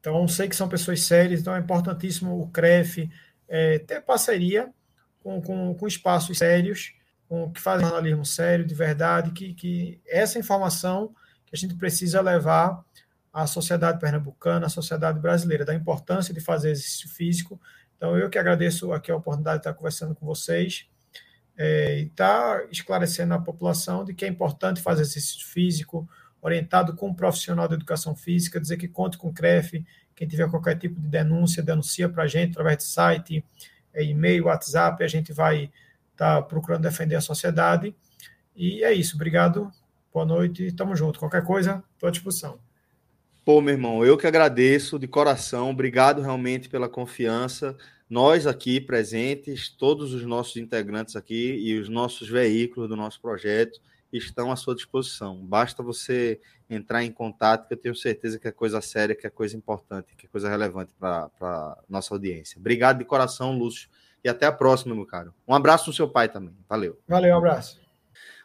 então, sei que são pessoas sérias, então é importantíssimo o CREF é, ter parceria com, com, com, espaços sérios, com, que fazem jornalismo sério, de verdade, que, que essa informação que a gente precisa levar à sociedade pernambucana, à sociedade brasileira, da importância de fazer exercício físico. Então, eu que agradeço aqui a oportunidade de estar conversando com vocês é, e estar esclarecendo a população de que é importante fazer exercício físico, orientado com um profissional da educação física, dizer que conte com o CREF, quem tiver qualquer tipo de denúncia, denuncia para a gente através de site, é, e-mail, WhatsApp, a gente vai estar tá procurando defender a sociedade. E é isso, obrigado, boa noite, tamo junto. Qualquer coisa, estou à disposição. Pô, meu irmão, eu que agradeço de coração, obrigado realmente pela confiança. Nós aqui presentes, todos os nossos integrantes aqui e os nossos veículos do nosso projeto, estão à sua disposição. Basta você entrar em contato, que eu tenho certeza que é coisa séria, que é coisa importante, que é coisa relevante para a nossa audiência. Obrigado de coração, Lúcio, e até a próxima, meu caro. Um abraço no seu pai também. Valeu. Valeu, um abraço.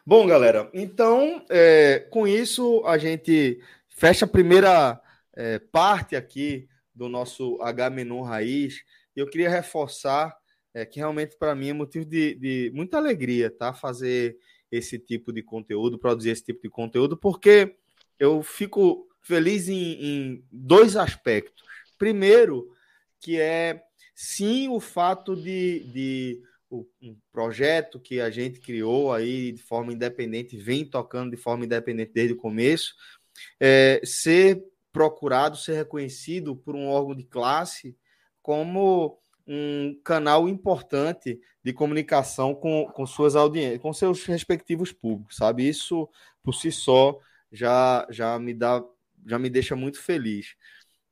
Bom, galera, então, é, com isso, a gente fecha a primeira é, parte aqui do nosso H-Menu Raiz. E eu queria reforçar é, que realmente para mim é motivo de, de muita alegria, tá? Fazer esse tipo de conteúdo, produzir esse tipo de conteúdo, porque eu fico feliz em, em dois aspectos. Primeiro, que é sim o fato de, de um projeto que a gente criou aí de forma independente, vem tocando de forma independente desde o começo, é, ser procurado, ser reconhecido por um órgão de classe como um canal importante de comunicação com, com suas audiências, com seus respectivos públicos, sabe? Isso por si só já, já me dá, já me deixa muito feliz.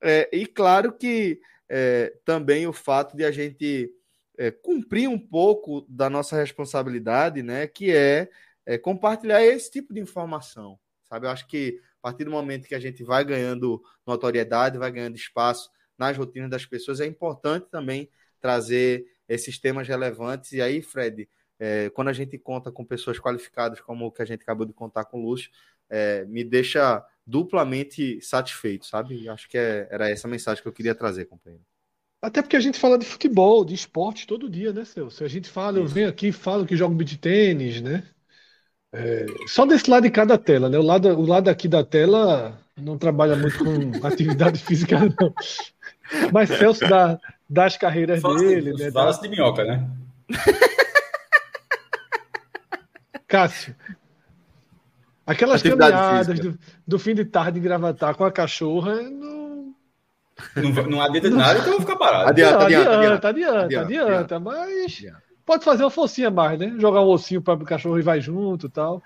É, e claro que é, também o fato de a gente é, cumprir um pouco da nossa responsabilidade, né? Que é, é compartilhar esse tipo de informação, sabe? Eu acho que a partir do momento que a gente vai ganhando notoriedade, vai ganhando espaço nas rotinas das pessoas, é importante também trazer esses temas relevantes. E aí, Fred, é, quando a gente conta com pessoas qualificadas, como o que a gente acabou de contar com o Lúcio, é, me deixa duplamente satisfeito, sabe? Acho que é, era essa mensagem que eu queria trazer, companheiro. Até porque a gente fala de futebol, de esporte todo dia, né, Celso? A gente fala, eu venho aqui e falo que jogo beat tênis, né? É, só desse lado de cada tela, né? O lado, o lado aqui da tela não trabalha muito com atividade física, não. Mas Celso dá, dá as carreiras fala dele, né? Fala de minhoca, né? Cássio, aquelas atividade caminhadas do, do, fim de tarde em Gravatar com a cachorra não. Não, não adianta nada, então eu vou ficar parado. Adianta, não, adianta, adianta, adianta, adianta, adianta, adianta mas. Pode fazer uma focinha mais, né? Jogar um ossinho para o cachorro e vai junto e tal.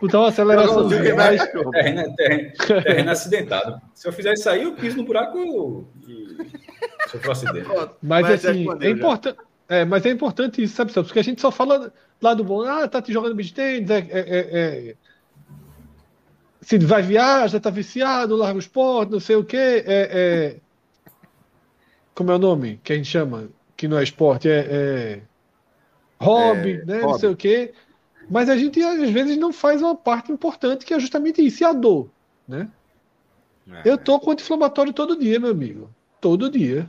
Uma aceleração. mais... terreno, terreno, terreno acidentado. Se eu fizer isso aí, eu piso no buraco e sofro acidente. Mas, mas assim, é, importante. É, mas é importante isso, sabe, Porque a gente só fala lá do bom, ah, tá te jogando beat tênis, é, é, é, é, se vai viajar, tá viciado, larga o esporte, não sei o quê. É, é, como é o nome que a gente chama? que não é esporte, é, é hobby, é, né? Hobby. Não sei o quê. Mas a gente às vezes não faz uma parte importante que é justamente isso, e a dor, né? É. Eu tô com anti-inflamatório todo dia, meu amigo. Todo dia.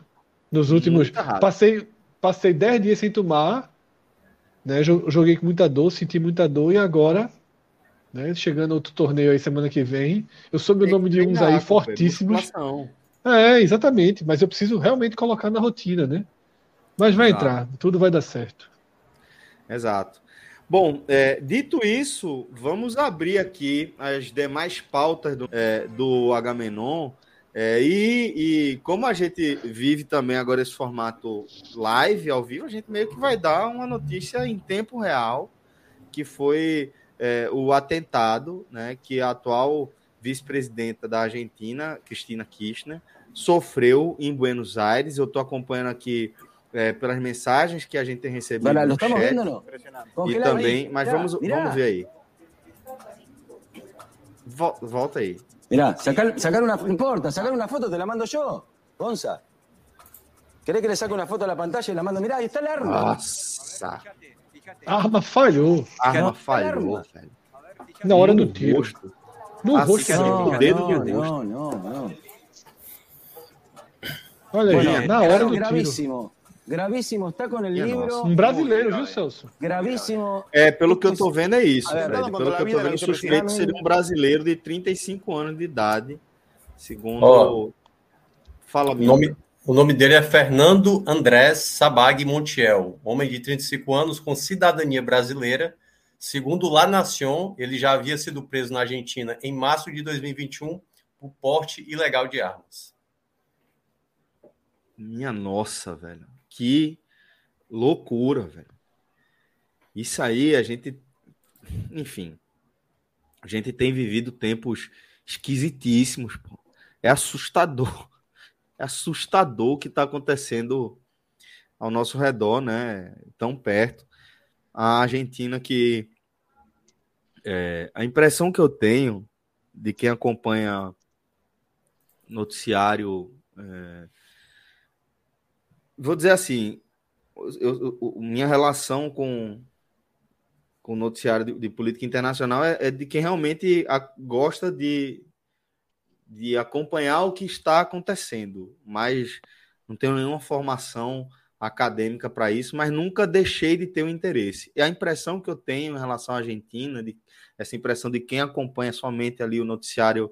Nos últimos. Passei, passei 10 dias sem tomar, né? Joguei com muita dor, senti muita dor, e agora, né? Chegando outro torneio aí semana que vem, eu soube o nome de uns aí fortíssimos. É, exatamente, mas eu preciso realmente colocar na rotina, né? Mas vai Exato. entrar, tudo vai dar certo. Exato. Bom, é, dito isso, vamos abrir aqui as demais pautas do, é, do Agamenon. É, e, e, como a gente vive também agora esse formato live, ao vivo, a gente meio que vai dar uma notícia em tempo real, que foi é, o atentado né, que a atual vice-presidenta da Argentina, Cristina Kirchner, sofreu em Buenos Aires. Eu estou acompanhando aqui é, pelas mensagens que a gente tem recebido no chat. Vendo, e também, mas vamos, vamos ver aí. Volta aí. Mirá, sacar, sacar una, no importa, sacar una foto te la mando yo, Gonza. ¿Querés que le saque una foto a la pantalla y la mando? Mirá, ahí está el arma. Nossa. Arma falhou. Arma falhou, velho. Na hora do tiro. Rosto. No assim, rosto. Não, não, não, não, não. Olha aí, na hora do tiro. Gravíssimo, está com o livro. Um brasileiro, viu, Celso? Gravíssimo. É, pelo que eu tô vendo é isso, Fred. Pelo que eu tô vendo, o suspeito seria um brasileiro de 35 anos de idade, segundo. Oh, Fala, o nome, o nome dele é Fernando Andrés Sabag Montiel, homem de 35 anos com cidadania brasileira. Segundo La Nación, ele já havia sido preso na Argentina em março de 2021 por porte ilegal de armas. Minha nossa, velho. Que loucura, velho. Isso aí, a gente. Enfim. A gente tem vivido tempos esquisitíssimos, pô. É assustador. É assustador o que está acontecendo ao nosso redor, né? Tão perto. A Argentina que. É, a impressão que eu tenho de quem acompanha noticiário é, vou dizer assim, eu, eu, minha relação com, com o noticiário de, de política internacional é, é, de quem realmente a, gosta de, de acompanhar o que está acontecendo, mas não tenho nenhuma formação acadêmica para isso, mas nunca deixei de ter o um interesse. E a impressão que eu tenho em relação à Argentina, de, essa impressão de quem acompanha somente ali o noticiário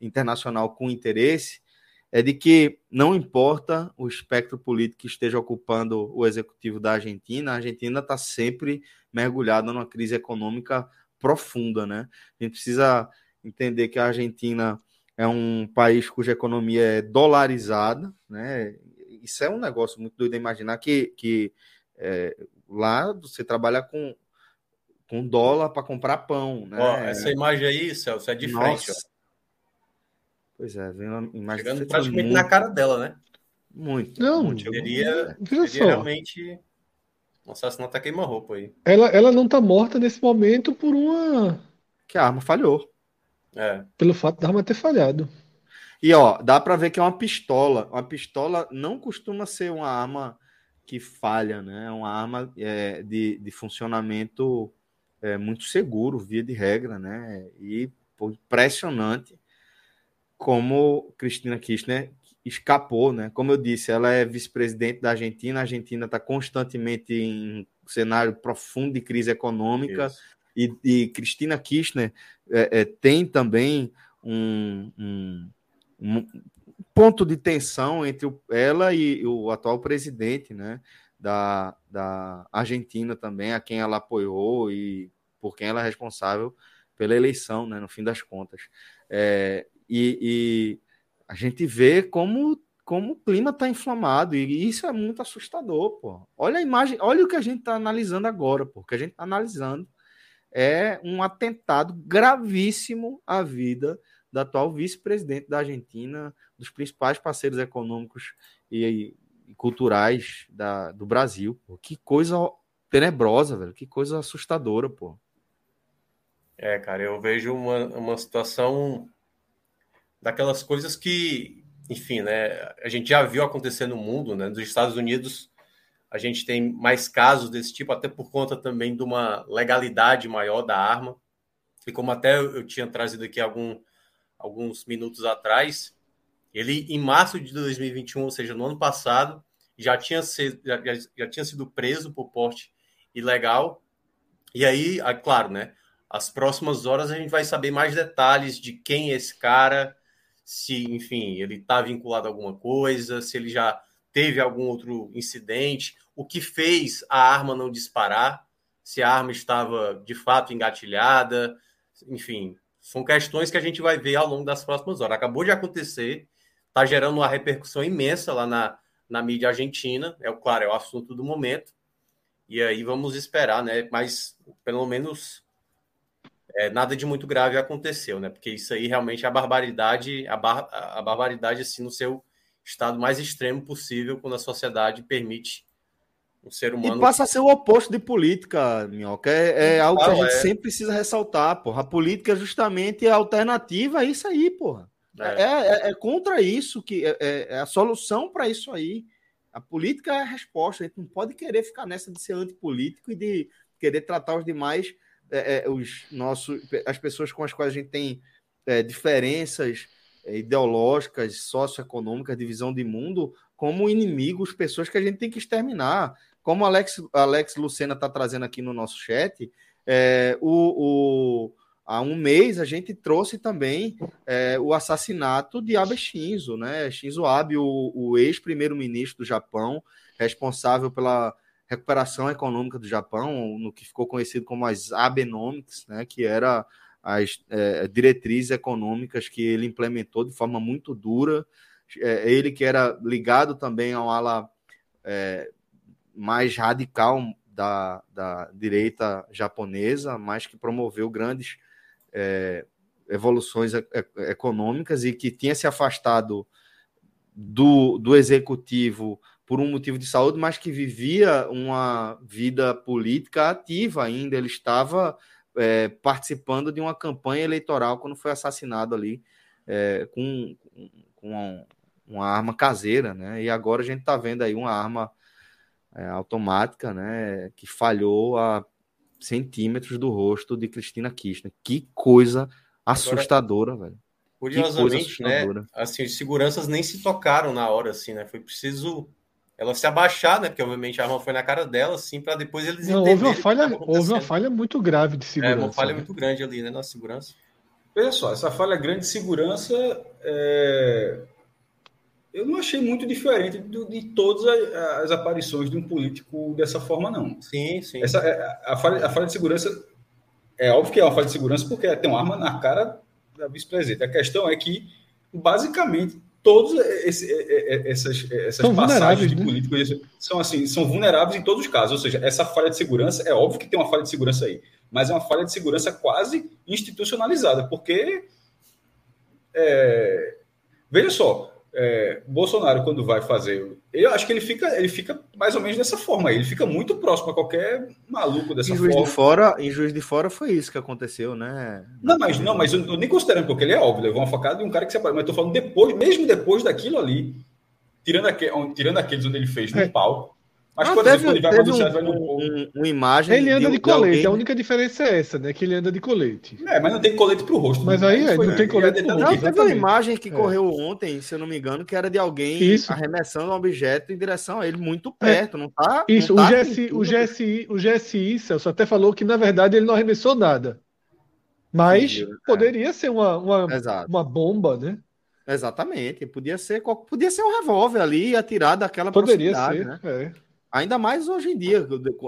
internacional com interesse, é de que não importa o espectro político que esteja ocupando o executivo da Argentina, a Argentina está sempre mergulhada numa crise econômica profunda, né? A gente precisa entender que a Argentina é um país cuja economia é dolarizada, né? isso é um negócio muito doido imaginar que, que é, lá você trabalha com, com dólar para comprar pão. Né? Ó, essa imagem aí, Celso, é de Nossa. frente. Ó. Pois é, vem uma imagem Chegando praticamente muito... na cara dela, né? Muito. Não, muito. Seria, seria realmente um assassinato a queima-roupa aí. Ela, ela não tá morta nesse momento por uma. Que a arma falhou. É. Pelo fato da arma ter falhado. E ó, dá para ver que é uma pistola. Uma pistola não costuma ser uma arma que falha, né? É uma arma é, de, de funcionamento é, muito seguro, via de regra, né? E pô, impressionante como Cristina Kirchner escapou, né? Como eu disse, ela é vice-presidente da Argentina. A Argentina está constantemente em cenário profundo de crise econômica. E, e, Cristina Kirchner é, é, tem também um, um, um, ponto de tensão entre ela e o atual presidente, né? Da, da Argentina também, a quem ela apoiou e por quem ela é responsável pela eleição, né? No fim das contas. É, e, e a gente vê como, como o clima está inflamado, e isso é muito assustador, pô. Olha a imagem, olha o que a gente está analisando agora, pô. O que a gente está analisando é um atentado gravíssimo à vida da atual vice-presidente da Argentina, dos principais parceiros econômicos e, e culturais da, do Brasil. Pô. Que coisa tenebrosa, velho. Que coisa assustadora, pô. É, cara, eu vejo uma, uma situação daquelas coisas que, enfim, né, a gente já viu acontecer no mundo, né? Nos Estados Unidos, a gente tem mais casos desse tipo, até por conta também de uma legalidade maior da arma. E como até eu tinha trazido aqui algum, alguns minutos atrás, ele, em março de 2021, ou seja, no ano passado, já tinha, sido, já, já tinha sido preso por porte ilegal. E aí, claro, né? As próximas horas a gente vai saber mais detalhes de quem é esse cara, se, enfim, ele está vinculado a alguma coisa, se ele já teve algum outro incidente, o que fez a arma não disparar, se a arma estava de fato engatilhada, enfim, são questões que a gente vai ver ao longo das próximas horas. Acabou de acontecer, está gerando uma repercussão imensa lá na, na mídia argentina, é claro, é o assunto do momento, e aí vamos esperar, né? Mas pelo menos é, nada de muito grave aconteceu, né? Porque isso aí realmente é a barbaridade, a, bar, a barbaridade assim no seu estado mais extremo possível, quando a sociedade permite um ser humano. E passa a ser o oposto de política, Minhoca. É, é algo que a gente é. sempre precisa ressaltar, porra. A política é justamente a alternativa a isso aí, porra. É, é, é contra isso que é, a solução para isso aí. A política é a resposta. A gente não pode querer ficar nessa de ser antipolítico e de querer tratar os demais é, é, os nossos, as pessoas com as quais a gente tem é, diferenças é, ideológicas, socioeconômicas, de visão de mundo, como inimigos, pessoas que a gente tem que exterminar. Como Alex, Alex Lucena está trazendo aqui no nosso chat, é, o, o, há um mês a gente trouxe também é, o assassinato de Abe Shinzo, né? Shinzo Abe, o, o ex-primeiro-ministro do Japão, responsável pela recuperação econômica do Japão, no que ficou conhecido como as Abenomics, né, que era as é, diretrizes econômicas que ele implementou de forma muito dura. É, ele que era ligado também ao ala é, mais radical da, da direita japonesa, mas que promoveu grandes é, evoluções econômicas e que tinha se afastado do, do executivo por um motivo de saúde, mas que vivia uma vida política ativa ainda. Ele estava é, participando de uma campanha eleitoral quando foi assassinado ali é, com, com uma, uma, arma caseira, né? E agora a gente está vendo aí uma arma é, automática, né? Que falhou a centímetros do rosto de Cristina Kirchner. Que coisa assustadora, agora, velho. Curiosamente, né? Assim, os seguranças nem se tocaram na hora, assim, né? Foi preciso ela se abaixar, né? Porque obviamente a arma foi na cara dela, assim, para depois eles Não, houve uma falha, houve uma falha muito grave de segurança. É, uma falha né? muito grande ali, né, na segurança. Veja só, essa falha grande de segurança, é... eu não achei muito diferente de, de todas as aparições de um político dessa forma, não. Sim, sim. Essa, é, a, falha, a falha de segurança, é óbvio que é uma falha de segurança porque tem uma arma na cara da vice-presidente. A questão é que, basicamente, todas essas, essas são passagens de né? políticos são assim, são vulneráveis em todos os casos. Ou seja, essa falha de segurança, é óbvio que tem uma falha de segurança aí, mas é uma falha de segurança quase institucionalizada, porque é, veja só, é, Bolsonaro, quando vai fazer. Eu acho que ele fica, ele fica mais ou menos dessa forma aí. Ele fica muito próximo a qualquer maluco dessa em Juiz forma. De fora, em Juiz de Fora foi isso que aconteceu, né? Não, mas, não, mas eu, eu nem considerando, porque ele é óbvio, levou uma facada de um cara que se Mas eu tô falando depois, mesmo depois daquilo ali, tirando, aquele, tirando aqueles onde ele fez no é. pau, mas, ah, por teve, exemplo, ele vai um, vai no um, uma imagem. Ele anda de, de colete, alguém... a única diferença é essa, né? Que ele anda de colete. É, mas não tem colete pro rosto. Mas né? aí é, foi, não tem colete pro rosto. Não, teve uma imagem que é. correu ontem, se eu não me engano, que era de alguém Isso. arremessando um objeto em direção a ele muito é. perto, é. não tá? Isso, não o, tá GSI, o, GSI, o GSI, Celso, até falou que na verdade ele não arremessou nada. Mas Sim, poderia ser uma, uma, uma bomba, né? Exatamente, podia ser, podia ser um revólver ali atirado daquela Poderia ser, né? É. Ainda mais hoje em dia,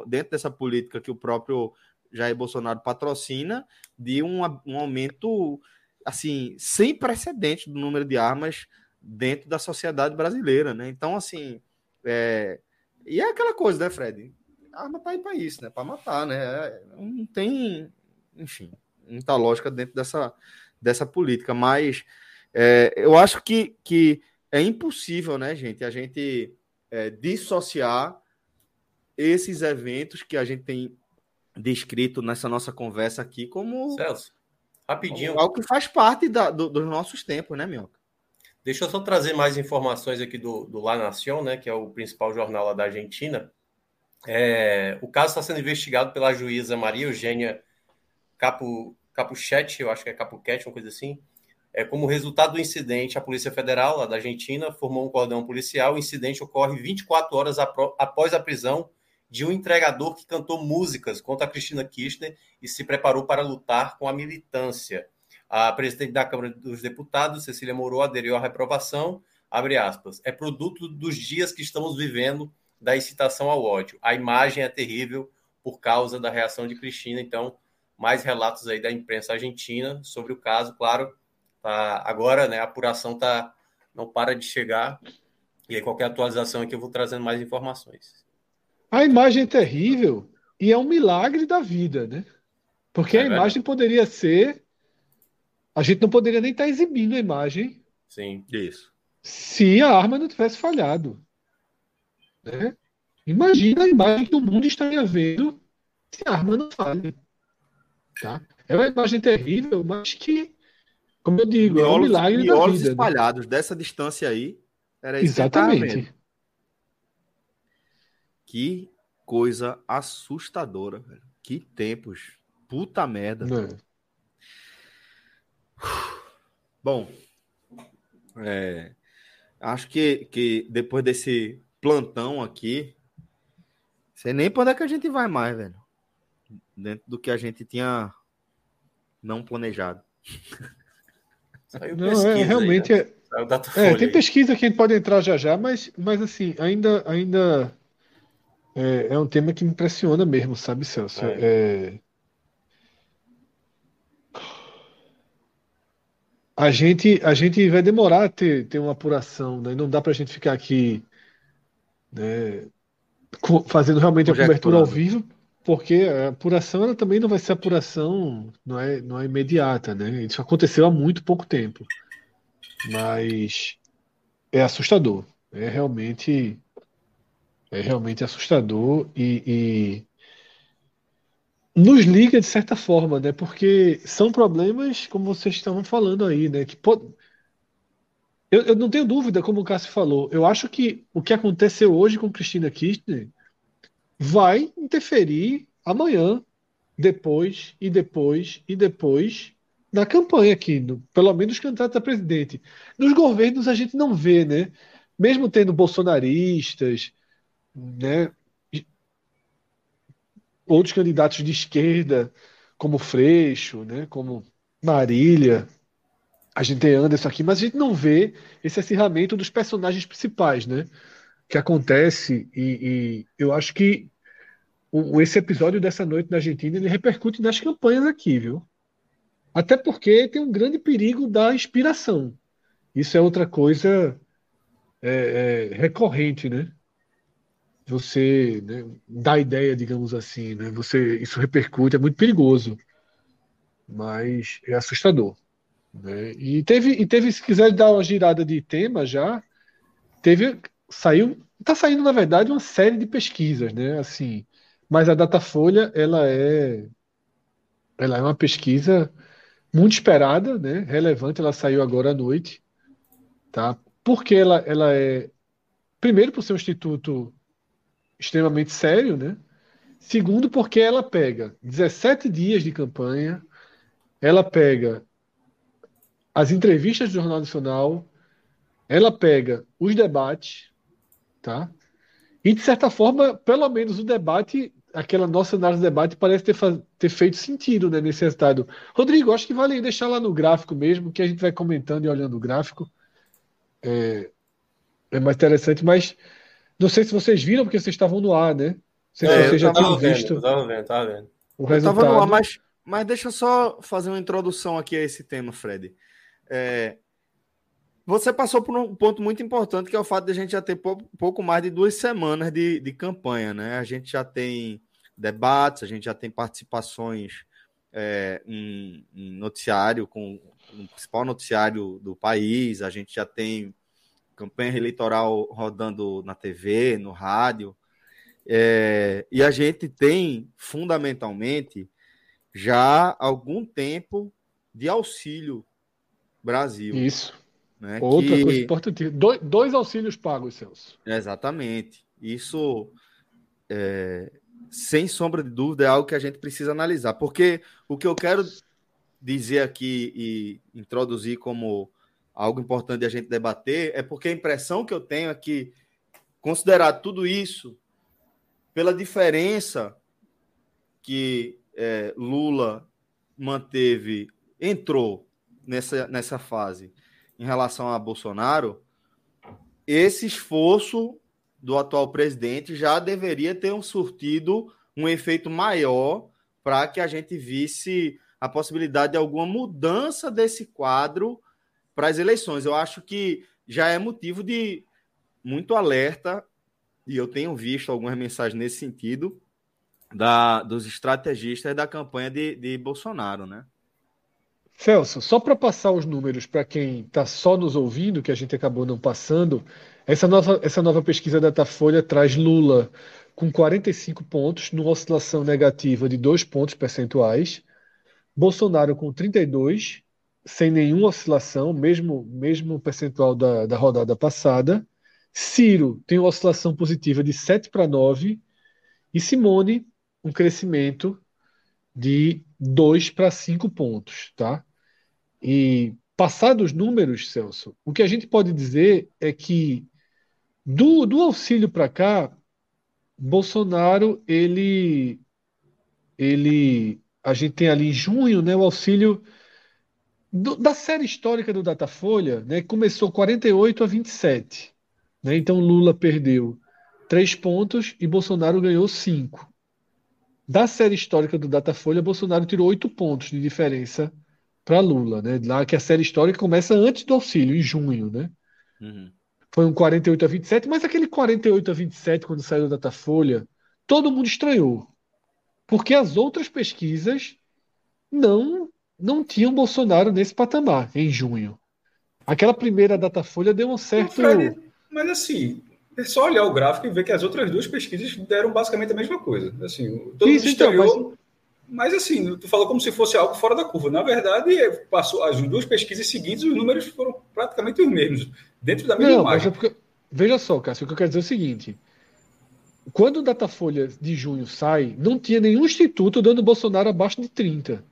dentro dessa política que o próprio Jair Bolsonaro patrocina, de um, um aumento assim sem precedente do número de armas dentro da sociedade brasileira, né? Então, assim, é... e é aquela coisa, né, Fred? Arma tá aí para isso, né? Para matar, né? É, não tem, enfim, muita lógica dentro dessa, dessa política, mas é, eu acho que, que é impossível, né, gente, a gente é, dissociar esses eventos que a gente tem descrito nessa nossa conversa aqui como. Celso, rapidinho. Como algo que faz parte da, do, dos nossos tempos, né, Minhoca? Deixa eu só trazer mais informações aqui do, do La Nación, né, que é o principal jornal lá da Argentina. É, o caso está sendo investigado pela juíza Maria Eugênia Capu, Capuchetti, eu acho que é Capuchetti, uma coisa assim. É, como resultado do incidente, a Polícia Federal lá da Argentina formou um cordão policial. O incidente ocorre 24 horas após a prisão de um entregador que cantou músicas contra a Cristina Kirchner e se preparou para lutar com a militância. A presidente da Câmara dos Deputados, Cecília Moro, aderiu à reprovação. Abre aspas. É produto dos dias que estamos vivendo da incitação ao ódio. A imagem é terrível por causa da reação de Cristina. Então, mais relatos aí da imprensa argentina sobre o caso. Claro, tá, agora né, a apuração tá, não para de chegar. E aí, qualquer atualização aqui, eu vou trazendo mais informações. A imagem é terrível e é um milagre da vida, né? Porque é a imagem poderia ser. A gente não poderia nem estar tá exibindo a imagem. Sim, isso. Se a arma não tivesse falhado. Né? Imagina a imagem que o mundo estaria vendo se a arma não falha. Tá? É uma imagem terrível, mas que, como eu digo, miolos, é um milagre da vida. Né? espalhados né? dessa distância aí. Era Exatamente. Que coisa assustadora, velho. Que tempos. Puta merda. É. Bom, é, acho que, que depois desse plantão aqui, sei nem para onde é que a gente vai mais, velho. Dentro do que a gente tinha não planejado. não, é, realmente aí, né? é, é tem pesquisa que a gente pode entrar já já, mas, mas assim, ainda, ainda é, é um tema que me impressiona mesmo, sabe, Celso? É. é... A gente, a gente vai demorar a ter, ter uma apuração, né? Não dá para a gente ficar aqui né, fazendo realmente a cobertura ao vivo, porque a apuração ela também não vai ser apuração, não é, não é imediata, né? Isso aconteceu há muito pouco tempo, mas é assustador, é realmente é realmente assustador e, e, nos liga de certa forma, né? Porque são problemas, como vocês estavam falando aí, né? Que eu, eu não tenho dúvida, como o Cássio falou, eu acho que o que aconteceu hoje com Cristina Kirchner vai interferir amanhã, depois e depois e depois na campanha aqui, no, pelo menos candidatos a presidente. Nos governos a gente não vê, né? Mesmo tendo bolsonaristas, né, outros candidatos de esquerda, como Freixo, né, como Marília, a gente tem Anderson aqui, mas a gente não vê esse acirramento dos personagens principais, né? Que acontece, e, e eu acho que o, esse episódio dessa noite na Argentina ele repercute nas campanhas aqui, viu? Até porque tem um grande perigo da inspiração. Isso é outra coisa é, é, recorrente, né? Você né, dá ideia, digamos assim, né? Você, isso repercute, é muito perigoso, mas é assustador. Né? E teve, e teve, se quiser dar uma girada de tema já, teve, saiu, está saindo na verdade uma série de pesquisas, né? Assim, mas a Datafolha ela é, ela é uma pesquisa muito esperada, né? Relevante, ela saiu agora à noite, tá? Porque ela, ela é primeiro por ser um instituto extremamente sério, né? Segundo, porque ela pega 17 dias de campanha, ela pega as entrevistas do Jornal Nacional, ela pega os debates, tá? E de certa forma, pelo menos o debate, aquela nossa análise de debate parece ter, ter feito sentido né, nesse resultado. Rodrigo, acho que vale deixar lá no gráfico mesmo, que a gente vai comentando e olhando o gráfico. É, é mais interessante, mas não sei se vocês viram, porque vocês estavam no ar, né? Não É, se eu vocês já tinham visto eu tava vendo, tava vendo. o Eu resultado. tava no ar, mas, mas deixa eu só fazer uma introdução aqui a esse tema, Fred. É, você passou por um ponto muito importante, que é o fato de a gente já ter pou- pouco mais de duas semanas de, de campanha, né? A gente já tem debates, a gente já tem participações é, em, em noticiário, com o principal noticiário do país, a gente já tem campanha eleitoral rodando na TV, no rádio, é, e a gente tem, fundamentalmente, já algum tempo de auxílio Brasil. Isso. Né, Outra que- coisa importante. Dois, dois auxílios pagos, Celso. Exatamente. Isso, é, sem sombra de dúvida, é algo que a gente precisa analisar. Porque o que eu quero dizer aqui e introduzir como algo importante de a gente debater é porque a impressão que eu tenho é que, considerar tudo isso, pela diferença que é, Lula manteve, entrou nessa, nessa fase em relação a Bolsonaro, esse esforço do atual presidente já deveria ter um surtido um efeito maior para que a gente visse a possibilidade de alguma mudança desse quadro para as eleições. Eu acho que já é motivo de muito alerta, e eu tenho visto algumas mensagens nesse sentido, da, dos estrategistas da campanha de, de Bolsonaro, né? Celso, só para passar os números para quem está só nos ouvindo, que a gente acabou não passando, essa nova, essa nova pesquisa da Datafolha traz Lula com 45 pontos, numa oscilação negativa de 2 pontos percentuais, Bolsonaro com 32, sem nenhuma oscilação, mesmo, mesmo percentual da, da rodada passada, Ciro tem uma oscilação positiva de 7 para 9, e Simone um crescimento de 2 para 5 pontos, tá? E passados os números, Celso, o que a gente pode dizer é que do, do auxílio para cá, Bolsonaro, ele, ele, a gente tem ali em junho, né, o auxílio do- da série histórica do Datafolha, né, começou 48 a 27, né? Então Lula perdeu 3 pontos e Bolsonaro ganhou 5. Da série histórica do Datafolha, Bolsonaro tirou 8 pontos de diferença para Lula, né? Lá que a série histórica começa antes do auxílio, em junho, né? Uhum. Foi um 48 a 27, mas aquele 48 a 27, quando saiu da Datafolha, todo mundo estranhou. Porque as outras pesquisas não não tinham Bolsonaro nesse patamar, em junho. Aquela primeira Datafolha deu um certo. Fred, mas assim, é só olhar o gráfico e ver que as outras duas pesquisas deram basicamente a mesma coisa. Assim, todo Isso, mundo então, estranhou, mas... assim, tu falou como se fosse algo fora da curva. Na verdade, passou as duas pesquisas seguintes, os números foram praticamente os mesmos, dentro da mesma Não, mas imagem. é porque. Veja só, Cássio, o que eu quero dizer é o seguinte: quando o Datafolha de junho sai, não tinha nenhum instituto dando Bolsonaro abaixo de 30.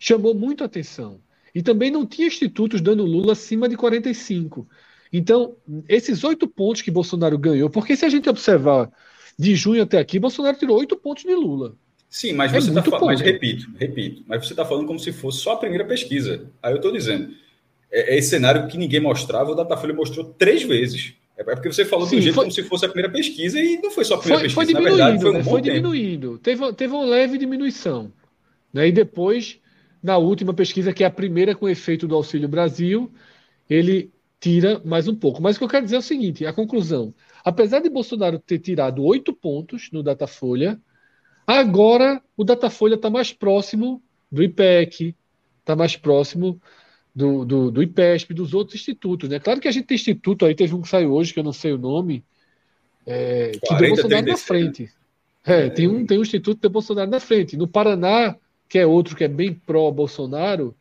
Chamou muito a atenção. E também não tinha institutos dando Lula acima de 45. Então, esses oito pontos que Bolsonaro ganhou, porque se a gente observar de junho até aqui, Bolsonaro tirou oito pontos de Lula. Sim, mas É você tá muito falando, repito, repito, mas você está falando como se fosse só a primeira pesquisa. Aí eu estou dizendo, é, é esse cenário que ninguém mostrava, o Datafolha mostrou três vezes. É porque você falou Sim, do jeito foi- como se fosse a primeira pesquisa e não foi só a primeira Foi, foi pesquisa. Na diminuindo, verdade, foi um né? Foi tempo. diminuindo. Teve, teve uma leve diminuição. Né? E depois, na última pesquisa, que é a primeira com efeito do Auxílio Brasil, ele tira mais um pouco. Mas o que eu quero dizer é o seguinte: a conclusão. Apesar de Bolsonaro ter tirado oito pontos no Datafolha, agora o Datafolha está mais próximo do IPEC, está mais próximo do, do, do, IPESP, dos outros institutos. Né? Claro que a gente tem instituto aí, teve um que saiu hoje, que eu não sei o nome, é, que 40, deu Bolsonaro na frente. É, é, tem, um, tem um instituto que deu Bolsonaro na frente. No Paraná, que é outro que é bem pró-Bolsonaro,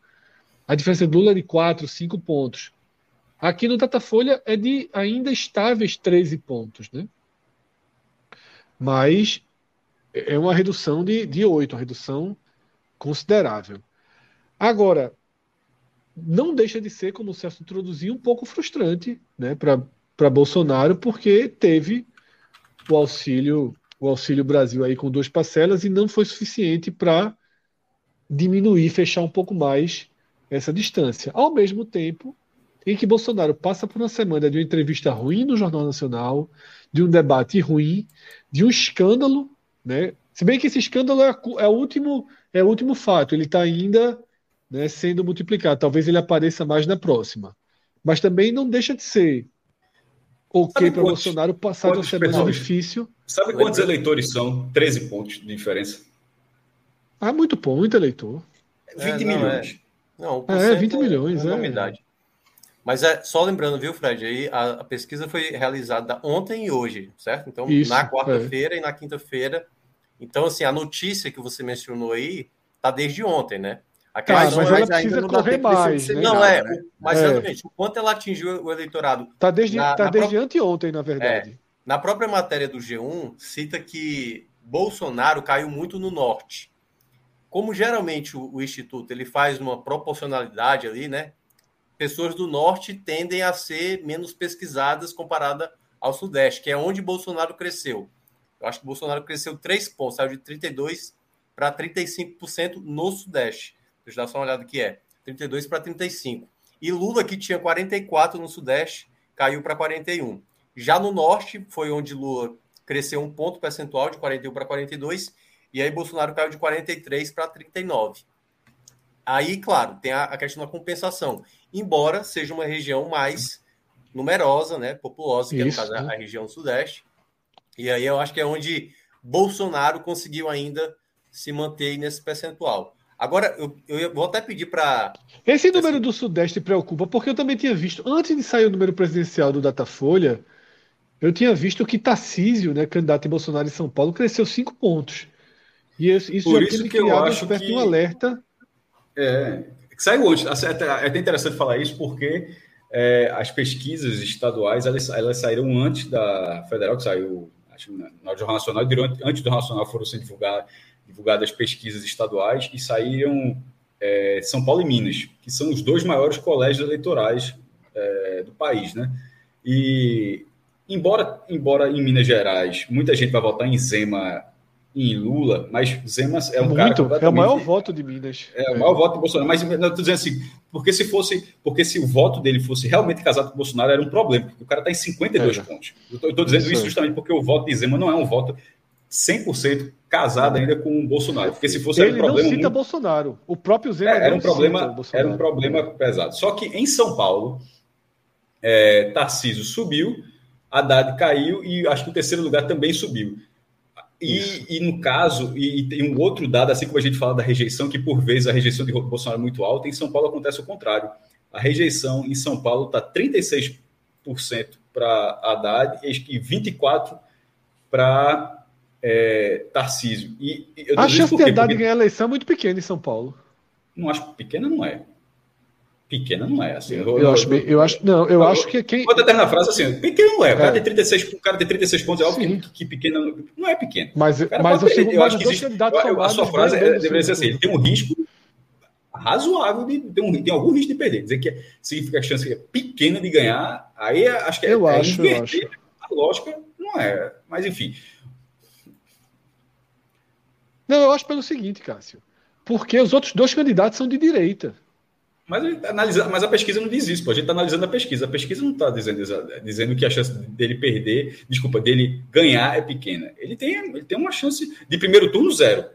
a diferença do Lula é de 4, 5 pontos. Aqui no Datafolha é de ainda estáveis 13 pontos. Né? Mas é uma redução de, de 8, uma redução considerável. Agora, não deixa de ser, como o Celso introduziu, um pouco frustrante né, para Bolsonaro, porque teve o auxílio, o auxílio Brasil aí com duas parcelas e não foi suficiente para diminuir, fechar um pouco mais essa distância. Ao mesmo tempo em que Bolsonaro passa por uma semana de uma entrevista ruim no Jornal Nacional, de um debate ruim, de um escândalo, né? Se bem que esse escândalo é, é o último é o último fato, ele está ainda né, sendo multiplicado. Talvez ele apareça mais na próxima. Mas também não deixa de ser ok para Bolsonaro passar uma semana difícil. Sabe quantos eleitores são? 13 pontos de diferença. Ah, muito bom, muito eleitor. 20 é, não, milhões. É, não, é 20 milhões, é. é. Mas é só lembrando, viu, Fred? Aí a, a pesquisa foi realizada ontem e hoje, certo? Então, Isso, na quarta-feira é. e na quinta-feira. Então, assim, a notícia que você mencionou aí tá desde ontem, né? Aquela mas, mas ela precisa correr mais. Né? Não, é, né? mas é. exatamente, o quanto ela atingiu o eleitorado. Está desde, na, tá na desde pró... anteontem, na verdade. É, na própria matéria do G1, cita que Bolsonaro caiu muito no norte. Como geralmente o, o Instituto ele faz uma proporcionalidade ali, né? Pessoas do norte tendem a ser menos pesquisadas comparada ao sudeste, que é onde Bolsonaro cresceu. Eu acho que Bolsonaro cresceu três pontos, saiu de 32 para 35% no sudeste. Deixa eu dar só uma olhada que é. 32 para 35. E Lula, que tinha 44 no Sudeste, caiu para 41. Já no Norte, foi onde Lula cresceu um ponto percentual, de 41 para 42, e aí Bolsonaro caiu de 43 para 39. Aí, claro, tem a, a questão da compensação. Embora seja uma região mais numerosa, né, populosa, que Isso, é no caso né? a região Sudeste. E aí eu acho que é onde Bolsonaro conseguiu ainda se manter nesse percentual. Agora, eu, eu vou até pedir para. Esse número assim... do Sudeste preocupa, porque eu também tinha visto, antes de sair o número presidencial do Datafolha, eu tinha visto que Tarcísio, né, candidato em Bolsonaro em São Paulo, cresceu cinco pontos. E isso, isso Por já isso que eu acho que... um alerta. É, que saiu antes. É até interessante falar isso, porque é, as pesquisas estaduais elas, elas saíram antes da federal, que saiu acho, no Jornal Nacional, e antes do Nacional foram sendo divulgadas divulgadas pesquisas estaduais e saíram é, São Paulo e Minas, que são os dois maiores colégios eleitorais é, do país, né? E embora, embora em Minas Gerais muita gente vai votar em Zema em Lula, mas Zema é um Muito, cara é o maior voto de Minas. É, é. o maior voto de Bolsonaro. Mas eu estou dizendo assim, porque se fosse, porque se o voto dele fosse realmente casado com Bolsonaro, era um problema, porque o cara está em 52 é. pontos. Eu estou dizendo isso, isso justamente porque o voto de Zema não é um voto 100% casado ainda com o Bolsonaro. Porque se fosse ele um problema. Não cita muito... Bolsonaro. O próprio Zema é, era um problema Era um problema pesado. Só que em São Paulo, é, Tarcísio subiu, Haddad caiu e acho que o terceiro lugar também subiu. E, e, no caso, e, e, tem um outro dado, assim como a gente fala da rejeição, que por vezes a rejeição de Bolsonaro é muito alta, em São Paulo acontece o contrário. A rejeição em São Paulo está 36% para Haddad e 24% para é, Tarcísio. E, eu a chance de Haddad ganhar a eleição é muito pequena em São Paulo. Não acho pequena, não é. Pequena não é. Assim, eu, eu, acho, eu acho, não, eu, eu acho que quem. Vou terminar a frase assim: pequena não é. O cara, é. Tem 36, o cara tem 36 pontos, é óbvio que, que pequena não é pequeno. Mas, mas eu, eu acho que existe. A sua frase é, deveria ser assim: ele tem um risco razoável de tem, um, tem algum risco de perder. Dizer que significa a chance pequena de ganhar, aí é, acho que é, eu é acho, eu acho. a lógica, não é. Mas enfim. Não, eu acho pelo seguinte, Cássio. Porque os outros dois candidatos são de direita. Mas, analisa, mas a pesquisa não diz isso, pô. a gente está analisando a pesquisa. A pesquisa não está dizendo, dizendo que a chance dele perder, desculpa, dele ganhar é pequena. Ele tem, ele tem uma chance de primeiro turno zero.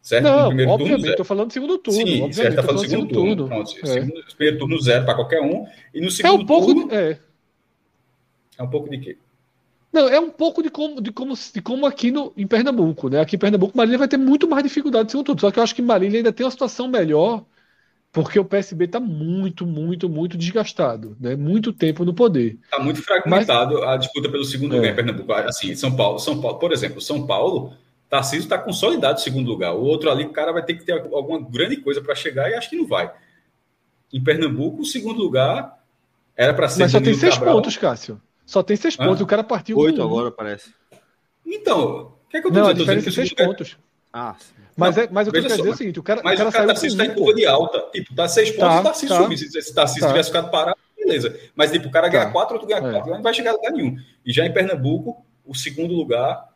Certo? Não, primeiro obviamente, tô falando do segundo turno. Sim, certo, tá falando do segundo, turno. turno. Pronto, é. segundo, primeiro turno zero para qualquer um. E no segundo é um pouco, turno. É. é um pouco de quê? Não, é um pouco de como, de como, de como aqui no, em Pernambuco, né? Aqui em Pernambuco, Marília vai ter muito mais dificuldade no segundo turno. Só que eu acho que Marília ainda tem uma situação melhor, porque o PSB está muito, muito, muito desgastado, né? Muito tempo no poder. Está muito fragmentado Mas... a disputa pelo segundo é. lugar em Pernambuco. Assim, São Paulo, São Paulo, por exemplo, São Paulo Tarcísio está consolidado em segundo lugar. O outro ali, o cara vai ter que ter alguma grande coisa para chegar e acho que não vai. Em Pernambuco, o segundo lugar era para ser. Mas só tem seis Cabral. pontos, Cássio. Só tem seis Hã? pontos. O cara partiu. Oito agora, parece. Então, o que é que eu tô não, dizendo? A diferença é seis pontos. Ah, sim. Mas, não, é, mas o que eu quero dizer é o seguinte: o cara, mas o cara, o cara Tarcísio está em curva de alta. Tipo, tá seis pontos tá, e Tarcísio tá, subir. Se Tarcísio tá. tivesse ficado parado, beleza. Mas, tipo, o cara ganha tá. quatro, outro ganha é. quatro. Não vai chegar a lugar nenhum. E já em Pernambuco, o segundo lugar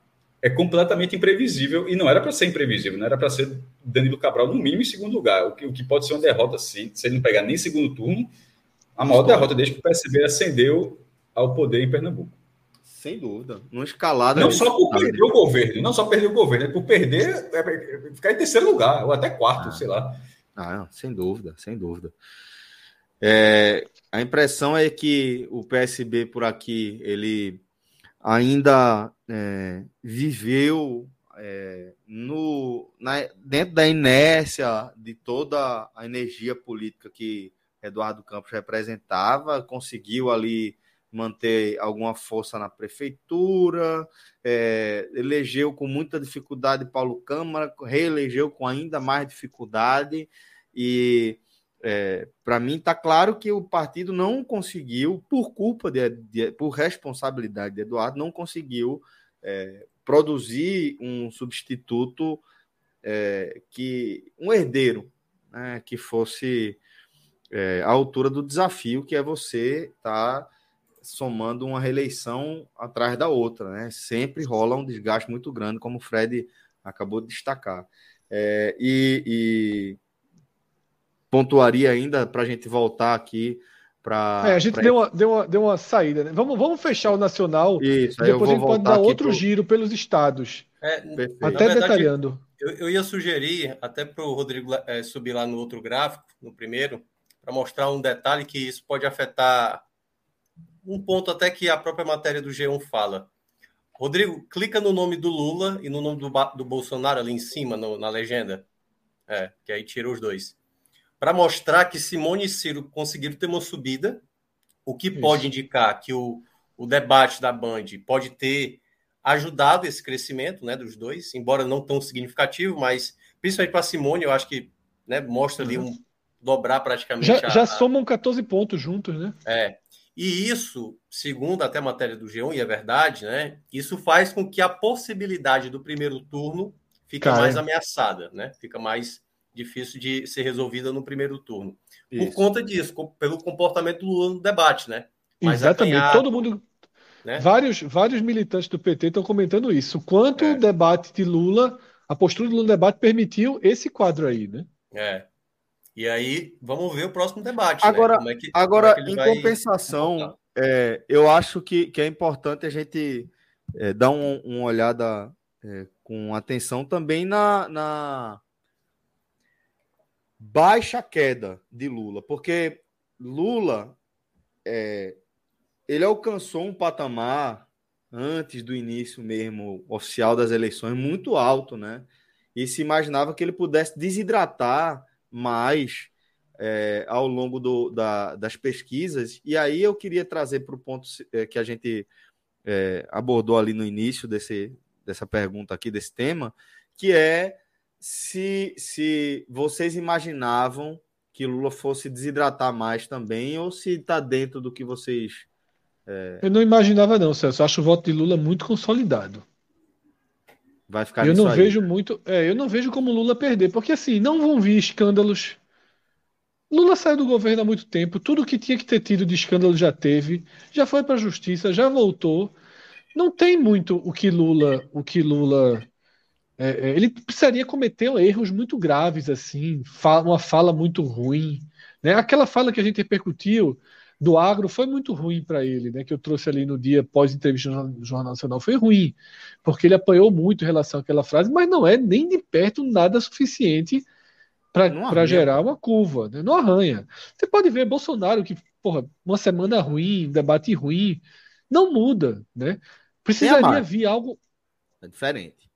é completamente imprevisível e não era para ser imprevisível, não era para ser Danilo Cabral no mínimo em segundo lugar, o que, o que pode ser uma derrota sim, se ele não pegar nem segundo turno, a maior derrota desde que o PSB ascendeu ao poder em Pernambuco. Sem dúvida, numa escalada. Não só por perder o governo, não só perder o governo, é por perder, é ficar em terceiro lugar, ou até quarto, ah. sei lá. Ah, sem dúvida, sem dúvida. É, a impressão é que o PSB por aqui, ele ainda é, viveu é, no, na, dentro da inércia de toda a energia política que Eduardo Campos representava, conseguiu ali manter alguma força na prefeitura, é, elegeu com muita dificuldade Paulo Câmara, reelegeu com ainda mais dificuldade e é, para mim está claro que o partido não conseguiu, por culpa de, de por responsabilidade de Eduardo, não conseguiu é, produzir um substituto é, que um herdeiro né, que fosse é, à altura do desafio que é você estar tá somando uma reeleição atrás da outra, né? Sempre rola um desgaste muito grande, como o Fred acabou de destacar. É, e, e pontuaria ainda para a gente voltar aqui para. É, a gente pra... deu, uma, deu, uma, deu uma saída. Né? Vamos, vamos fechar o Nacional. Isso, depois a gente pode dar outro pro... giro pelos estados. É, até verdade, detalhando. Eu, eu, ia sugerir, até para o Rodrigo é, subir lá no outro gráfico, no primeiro, para mostrar um detalhe que isso pode afetar um ponto até que a própria matéria do G1 fala. Rodrigo, clica no nome do Lula e no nome do, do Bolsonaro ali em cima, no, na legenda. É, que aí tira os dois para mostrar que Simone e Ciro conseguiram ter uma subida, o que Isso. pode indicar que o, o debate da Band pode ter ajudado esse crescimento né, dos dois, embora não tão significativo, mas principalmente para Simone, eu acho que né, mostra ali uhum. um dobrar praticamente. Já, a, já somam 14 pontos juntos, né? É. E isso, segundo até a matéria do G1, e é verdade, né? Isso faz com que a possibilidade do primeiro turno fique mais ameaçada, né? Fica mais difícil de ser resolvida no primeiro turno. Isso. Por conta disso, pelo comportamento do Lula no debate, né? Mas Exatamente. Apanhado, Todo mundo. Né? Vários, vários militantes do PT estão comentando isso. Quanto é. o debate de Lula, a postura do Lula no debate permitiu esse quadro aí, né? É. E aí, vamos ver o próximo debate. Agora, né? é que, agora é em compensação, é, eu acho que, que é importante a gente é, dar um, uma olhada é, com atenção também na, na, baixa queda de Lula, porque Lula é, ele alcançou um patamar antes do início mesmo oficial das eleições muito alto, né? E se imaginava que ele pudesse desidratar mais é, ao longo do, da, das pesquisas. E aí eu queria trazer para o ponto é, que a gente é, abordou ali no início desse, dessa pergunta aqui, desse tema, que é se, se vocês imaginavam que Lula fosse desidratar mais também, ou se está dentro do que vocês. É... Eu não imaginava, não, Celso. Eu acho o voto de Lula muito consolidado. Vai ficar Eu não aí. vejo muito. É, eu não vejo como Lula perder, porque assim, não vão vir escândalos. Lula saiu do governo há muito tempo, tudo que tinha que ter tido de escândalo já teve, já foi para a justiça, já voltou. Não tem muito o que Lula, o que Lula é, é, ele precisaria cometer erros muito graves, assim, uma fala muito ruim. Né? Aquela fala que a gente repercutiu do agro foi muito ruim para ele, né? Que eu trouxe ali no dia pós-entrevista no Jornal Nacional. Foi ruim, porque ele apanhou muito em relação àquela frase, mas não é nem de perto nada suficiente para gerar uma curva, né? não arranha. Você pode ver Bolsonaro que, porra, uma semana ruim, debate ruim, não muda, né? Precisaria vir algo. É diferente.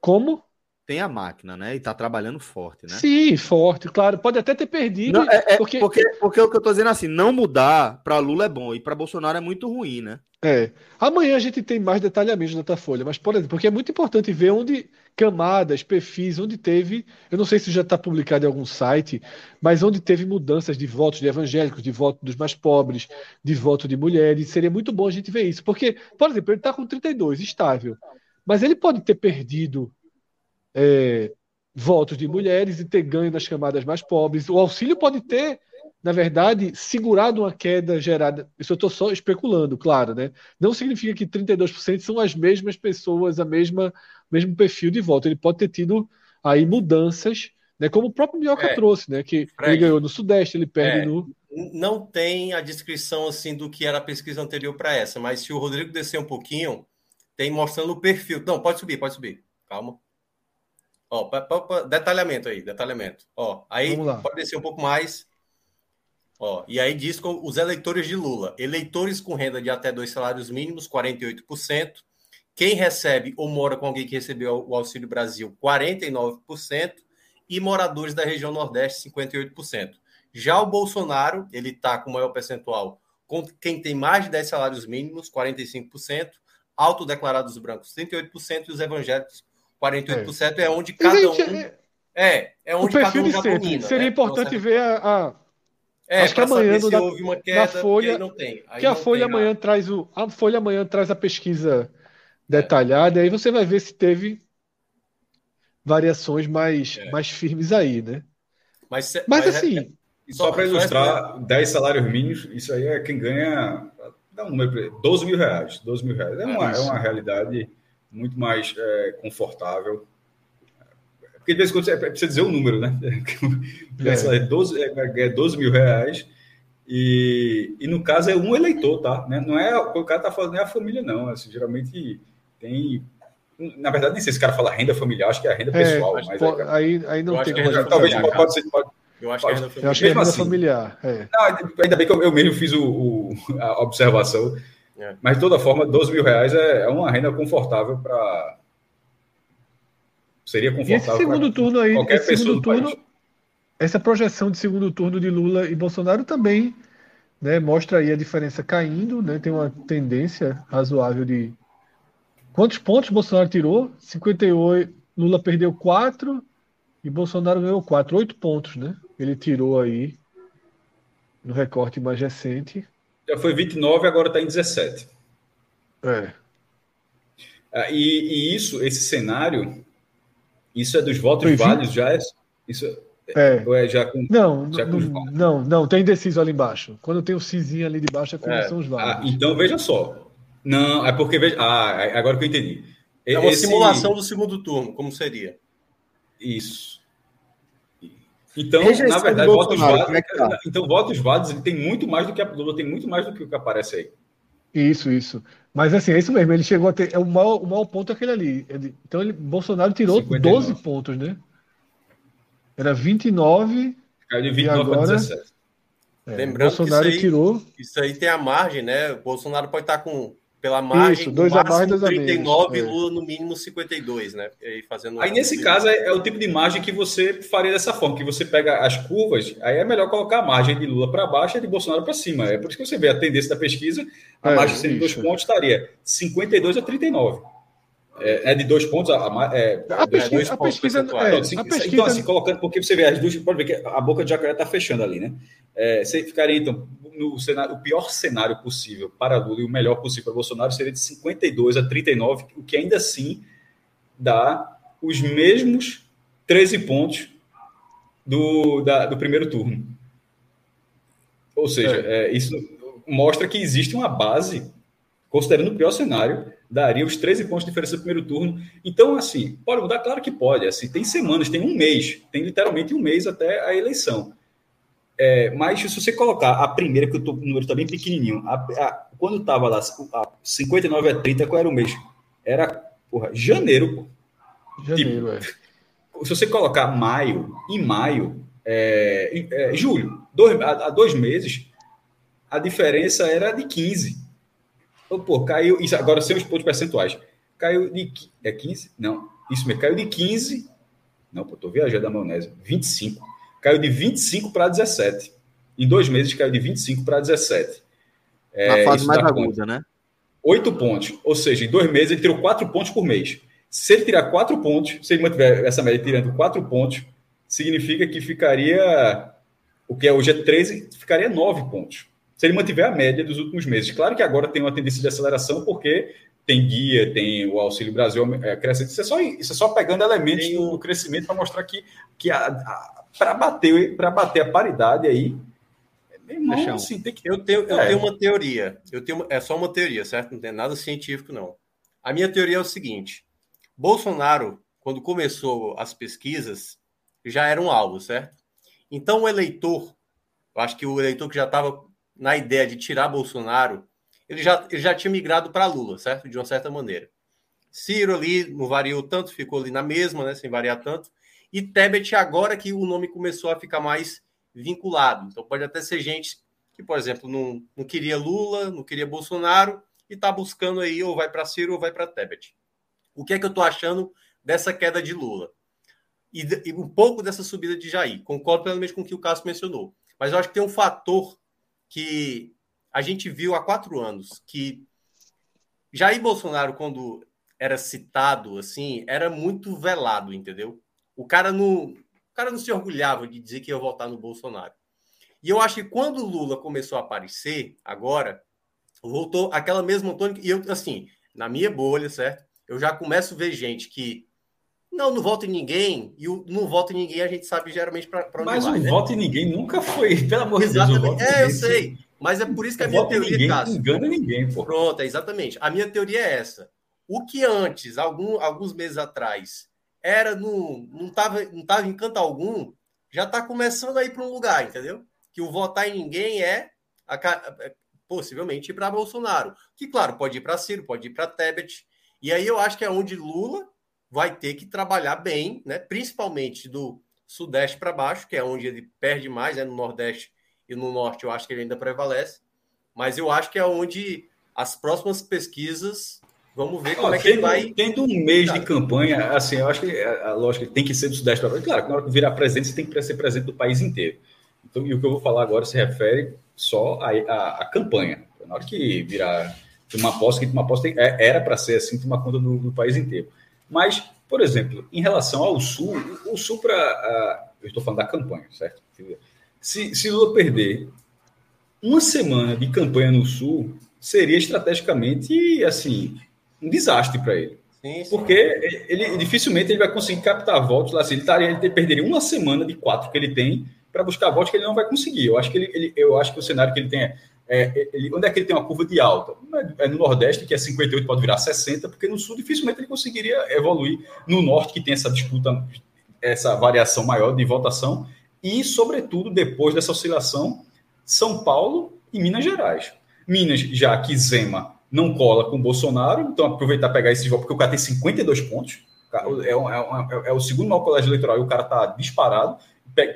Como? Tem a máquina, né? E tá trabalhando forte, né? Sim, forte, claro. Pode até ter perdido. Não, é, é, porque... porque... Porque, o que eu tô dizendo assim, não mudar para Lula é bom e para Bolsonaro é muito ruim, né? É. Amanhã a gente tem mais detalhamento na Folha, mas, por exemplo, porque é muito importante ver onde camadas, perfis, onde teve. Eu não sei se já está publicado em algum site, mas onde teve mudanças de votos de evangélicos, de voto dos mais pobres, de voto de mulheres. Seria muito bom a gente ver isso. Porque, por exemplo, ele está com 32, estável. Mas ele pode ter perdido é, votos de mulheres e ter ganho nas camadas mais pobres. O auxílio pode ter, na verdade, segurado uma queda gerada. Isso eu estou só especulando, claro, né? Não significa que 32% são as mesmas pessoas, a mesma mesmo perfil de voto. Ele pode ter tido aí mudanças, né? Como o próprio Minhoca é, trouxe, né? Que Fred, ele ganhou no Sudeste, ele perde é, no. Não tem a descrição assim do que era a pesquisa anterior para essa, mas se o Rodrigo descer um pouquinho, tem mostrando o perfil. Não, pode subir, pode subir. Calma. Ó, pra, pra, pra, detalhamento aí, detalhamento. Ó, aí pode descer um pouco mais. Ó, e aí diz com os eleitores de Lula. Eleitores com renda de até dois salários mínimos, 48%. Quem recebe ou mora com alguém que recebeu o Auxílio Brasil, 49%. E moradores da região Nordeste, 58%. Já o Bolsonaro, ele está com maior percentual com quem tem mais de 10 salários mínimos, 45%. Autodeclarados brancos, 38%. E os evangélicos, 48% é, é onde cada Gente, um. É, é, é onde o perfil cada um sempre. Domina, Seria né? importante então, ver a. a... É, Acho que amanhã no, da, houve uma queda, Folha, não tem. Aí que a Folha amanhã nada. traz o a Folha amanhã traz a pesquisa detalhada, é. e aí você vai ver se teve variações mais, é. mais firmes aí, né? Mas, mas, mas é assim, é, só para ilustrar, 10 salários mínimos, isso aí é quem ganha, dá um número, 12 mil reais, 12 mil reais. É uma, é uma realidade muito mais é, confortável. Porque de vez em quando você precisa dizer o um número, né? É. 12, é, 12 mil reais. E, e no caso é um eleitor, tá? Né? Não é o cara tá falando é a família, não. Assim, geralmente tem. Na verdade, nem sei se esse cara fala renda familiar, acho que é a renda é, pessoal. É, mas é, aí, aí não tem como. Talvez pode, pode ser. Pode, eu acho pode, que é renda familiar. Eu acho que é renda assim, familiar. É. Não, ainda bem que eu, eu mesmo fiz o, o, a observação. É. Mas, de toda forma, 12 mil reais é, é uma renda confortável para. Seria confortável. E esse segundo turno aí, qualquer pessoa segundo turno, essa projeção de segundo turno de Lula e Bolsonaro também né, mostra aí a diferença caindo, né, tem uma tendência razoável de. Quantos pontos Bolsonaro tirou? 58. Lula perdeu 4 e Bolsonaro ganhou 4. 8 pontos, né? Ele tirou aí no recorte mais recente. Já foi 29, agora está em 17. É. Ah, e, e, isso, esse cenário, isso é dos votos foi válidos, já é. Isso é. é já com, não, já com não, não, não, tem indeciso ali embaixo. Quando tem o cizinho ali de baixo, é quando é. são os válidos. Ah, então veja só. Não, é porque veja. Ah, é, agora que eu entendi. É uma esse... simulação do segundo turno, como seria? Isso. Então, na verdade, votos válidos, é tá? então, votos válidos ele tem muito mais do que a Lula tem muito mais do que o que aparece aí. Isso, isso. Mas assim, é isso mesmo. Ele chegou a ter. É o maior, o maior ponto é aquele ali. Ele, então, ele, Bolsonaro tirou 59. 12 pontos, né? Era 29. Caiu de 29 agora, para 17. É, Lembrando Bolsonaro que isso aí, tirou. Isso aí tem a margem, né? O Bolsonaro pode estar com pela margem, Isso, dois máximo, a mais, dois 39 e é. Lula no mínimo 52, né? Aí, fazendo aí nesse caso é, é, o tipo de margem que você faria dessa forma, que você pega as curvas, aí é melhor colocar a margem de Lula para baixo e de Bolsonaro para cima. É por isso que você vê a tendência da pesquisa, a é, margem sendo dois pontos estaria 52 a 39. É, é, de dois pontos. A, é, a pesquisa, a pesquisa, é, então, assim, a pesquisa, então, assim, colocando, porque você vê as duas, pode ver que a boca de jacaré está fechando ali, né? É, você ficaria, então, no cenário, o pior cenário possível para Lula e o melhor possível para Bolsonaro seria de 52 a 39, o que ainda assim dá os mesmos 13 pontos do, da, do primeiro turno. Ou seja, é. É, isso mostra que existe uma base, considerando o pior cenário, daria os 13 pontos de diferença do primeiro turno. Então, assim, pode mudar? Claro que pode. Assim, tem semanas, tem um mês, tem literalmente um mês até a eleição É, mas se você colocar a primeira, que o número está bem pequenininho, a, a, quando estava lá, a 59 a 30, qual era o mês? Era, porra, janeiro, pô. Janeiro, tipo, é. Se você colocar maio, em maio, é, é, julho, dois, há, há dois meses, a diferença era de 15. Então, pô, caiu, isso agora sem os pontos percentuais, caiu de, é 15? Não, isso mesmo, caiu de 15, não, pô, tô viajando da maionese, 25. Caiu de 25 para 17. Em dois meses caiu de 25 para 17. É, Na fase mais aguda, né? Oito pontos. Ou seja, em dois meses ele tirou quatro pontos por mês. Se ele tirar quatro pontos, se ele mantiver essa média tirando quatro pontos, significa que ficaria. O que é hoje é 13, ficaria nove pontos. Se ele mantiver a média dos últimos meses. Claro que agora tem uma tendência de aceleração, porque tem guia, tem o Auxílio Brasil é, crescente. Isso é só, isso é só pegando elementos tem... do crescimento para mostrar que, que para bater, bater a paridade aí. Irmão, assim, tem que... Eu, tenho, eu é. tenho uma teoria. Eu tenho, é só uma teoria, certo? Não tem nada científico, não. A minha teoria é o seguinte: Bolsonaro, quando começou as pesquisas, já era um alvo, certo? Então o eleitor, eu acho que o eleitor que já estava na ideia de tirar Bolsonaro, ele já, ele já tinha migrado para Lula, certo? De uma certa maneira. Ciro ali não variou tanto, ficou ali na mesma, né? Sem variar tanto. E Tebet agora que o nome começou a ficar mais vinculado. Então pode até ser gente que, por exemplo, não, não queria Lula, não queria Bolsonaro e está buscando aí ou vai para Ciro ou vai para Tebet. O que é que eu estou achando dessa queda de Lula? E, e, um pouco dessa subida de Jair. Concordo pelo menos com o que o Cássio mencionou. Mas eu acho que tem um fator que a gente viu há quatro anos que Jair Bolsonaro, quando era citado assim, era muito velado, entendeu? O cara não, o cara não se orgulhava de dizer que ia votar no Bolsonaro. E eu acho que quando o Lula começou a aparecer, agora, voltou aquela mesma tônica. E eu, assim, na minha bolha, certo? Eu já começo a ver gente que não, não vota em ninguém, e o não vota em ninguém a gente sabe geralmente para onde Mas vai, o né? voto em ninguém nunca foi, pelo amor de Deus. É, eu sei. Mas é por isso que a minha teoria, ninguém, Cássio, não engana ninguém, pô. Pronto, é exatamente. A minha teoria é essa. O que antes, algum, alguns meses atrás, era no, não estava não tava em canto algum, já está começando a ir para um lugar, entendeu? Que o votar em ninguém é a, é, possivelmente ir para Bolsonaro. Que, claro, pode ir para Ciro, pode ir para Tebet. E aí eu acho que é onde Lula vai ter que trabalhar bem, né? principalmente do Sudeste para baixo, que é onde ele perde mais, né? no Nordeste e no norte eu acho que ele ainda prevalece, mas eu acho que é onde as próximas pesquisas vamos ver como é que ele vai. Tendo um mês de campanha, assim, eu acho que a, lógica tem que ser do Sudeste para Claro, na hora que virar presidente, você tem que ser presidente do país inteiro. Então, e o que eu vou falar agora se refere só à, campanha. Na hora que virar uma aposta, que uma aposta é, era para ser assim, tomar conta do, do, país inteiro. Mas, por exemplo, em relação ao Sul, o Sul para. Eu estou falando da campanha, certo? Se, se Lula perder uma semana de campanha no Sul, seria estrategicamente assim um desastre para ele. Sim, sim. Porque ele dificilmente ele vai conseguir captar votos lá. Assim, ele, estaria, ele perderia uma semana de quatro que ele tem para buscar votos que ele não vai conseguir. Eu acho que ele, ele eu acho que o cenário que ele tem é, é ele, onde é que ele tem uma curva de alta? É no Nordeste, que é 58, pode virar 60, porque no Sul dificilmente ele conseguiria evoluir. No Norte, que tem essa disputa, essa variação maior de votação, e, sobretudo, depois dessa oscilação, São Paulo e Minas Gerais. Minas, já que Zema não cola com Bolsonaro, então aproveitar pegar esse voto, porque o cara tem 52 pontos, é, é, é, é o segundo maior colégio eleitoral e o cara está disparado,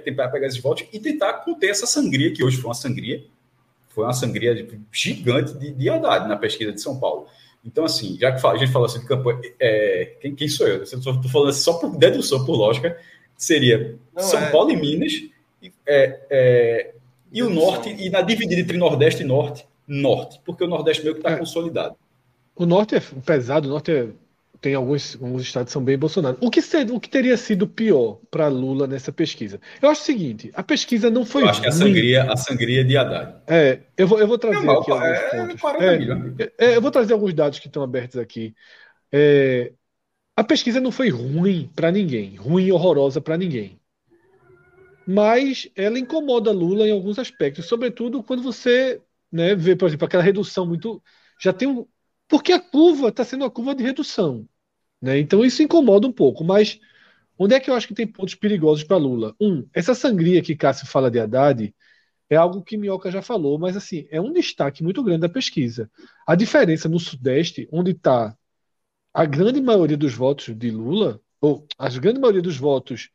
tentar pegar esses votos e tentar conter essa sangria, que hoje foi uma sangria, foi uma sangria gigante de, de Haddad na pesquisa de São Paulo. Então, assim, já que a gente falou assim de campanha, é, quem, quem sou eu? Estou falando só por dedução, por lógica, seria Não São é. Paulo e Minas, é, é, e o Norte, e na dividida entre Nordeste e Norte, Norte, porque o Nordeste meio que está é. consolidado. O Norte é pesado, o Norte é, tem alguns, alguns estados que são bem Bolsonaro. O que, ser, o que teria sido pior para Lula nessa pesquisa? Eu acho o seguinte: a pesquisa não foi. Eu acho ruim. que a sangria, a sangria de Haddad. É, eu vou, eu vou trazer aqui alguns é, pontos. É, é, eu vou trazer alguns dados que estão abertos aqui. É, a pesquisa não foi ruim para ninguém, ruim e horrorosa para ninguém. Mas ela incomoda Lula em alguns aspectos, sobretudo quando você né, vê, por exemplo, aquela redução muito. Já tem um. Porque a curva está sendo uma curva de redução. Né? Então isso incomoda um pouco. Mas onde é que eu acho que tem pontos perigosos para Lula? Um, essa sangria que Cássio fala de Haddad, é algo que Minhoca já falou, mas assim, é um destaque muito grande da pesquisa. A diferença no Sudeste, onde está a grande maioria dos votos de Lula, ou a grande maioria dos votos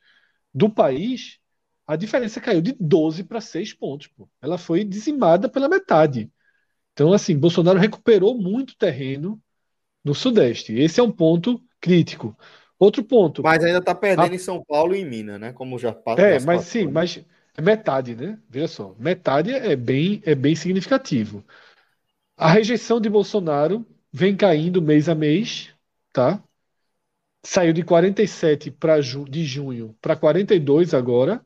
do país, a diferença caiu de 12 para 6 pontos. Pô. Ela foi dizimada pela metade. Então, assim, Bolsonaro recuperou muito terreno no Sudeste. Esse é um ponto crítico. Outro ponto. Mas ainda está perdendo a... em São Paulo e em Minas, né? Como já passa. É, mas sim, mas é metade, né? Veja só, metade é bem, é bem significativo. A rejeição de Bolsonaro vem caindo mês a mês, tá? Saiu de 47 para ju de junho para 42 agora,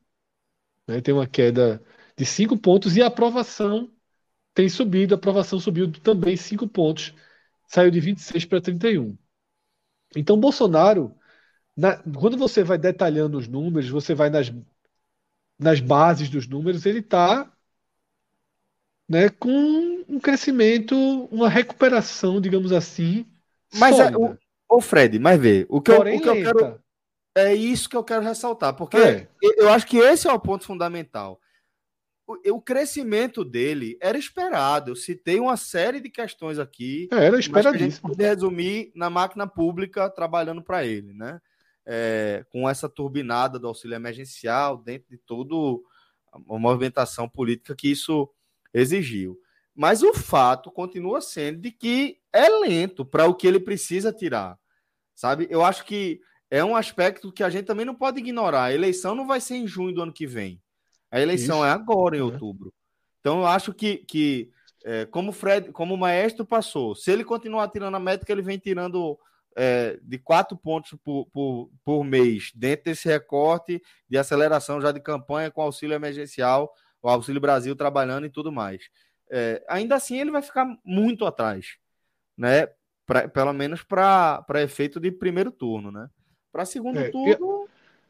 né? Tem uma queda de 5 pontos e a aprovação tem subido, a aprovação subiu também 5 pontos, saiu de 26 para 31. Então Bolsonaro, na, quando você vai detalhando os números, você vai nas nas bases dos números, ele está né, com um crescimento, uma recuperação, digamos assim. Mas é, o, o Fred, mas vê, o que, eu, o que eu quero. É isso que eu quero ressaltar, porque é. eu acho que esse é o ponto fundamental. O, crescimento dele era esperado. Eu citei uma série de questões aqui. É, era poder resumir na máquina pública trabalhando para ele, né? é, com essa turbinada do auxílio emergencial, dentro de toda a movimentação política que isso exigiu. Mas o fato continua sendo de que é lento para o que ele precisa tirar. Sabe? Eu acho que é um aspecto que a gente também não pode ignorar. A eleição não vai ser em junho do ano que vem. A eleição Isso. é agora, em é. outubro. Então, eu acho que, que é, como o Fred, como o maestro passou, se ele continuar tirando a métrica, ele vem tirando é, de quatro pontos por, por, por mês dentro desse recorte de aceleração já de campanha com auxílio emergencial, o Auxílio Brasil trabalhando e tudo mais. É, ainda assim, ele vai ficar muito atrás, né? Pra, pelo menos para efeito de primeiro turno, né? Para segundo é, turno.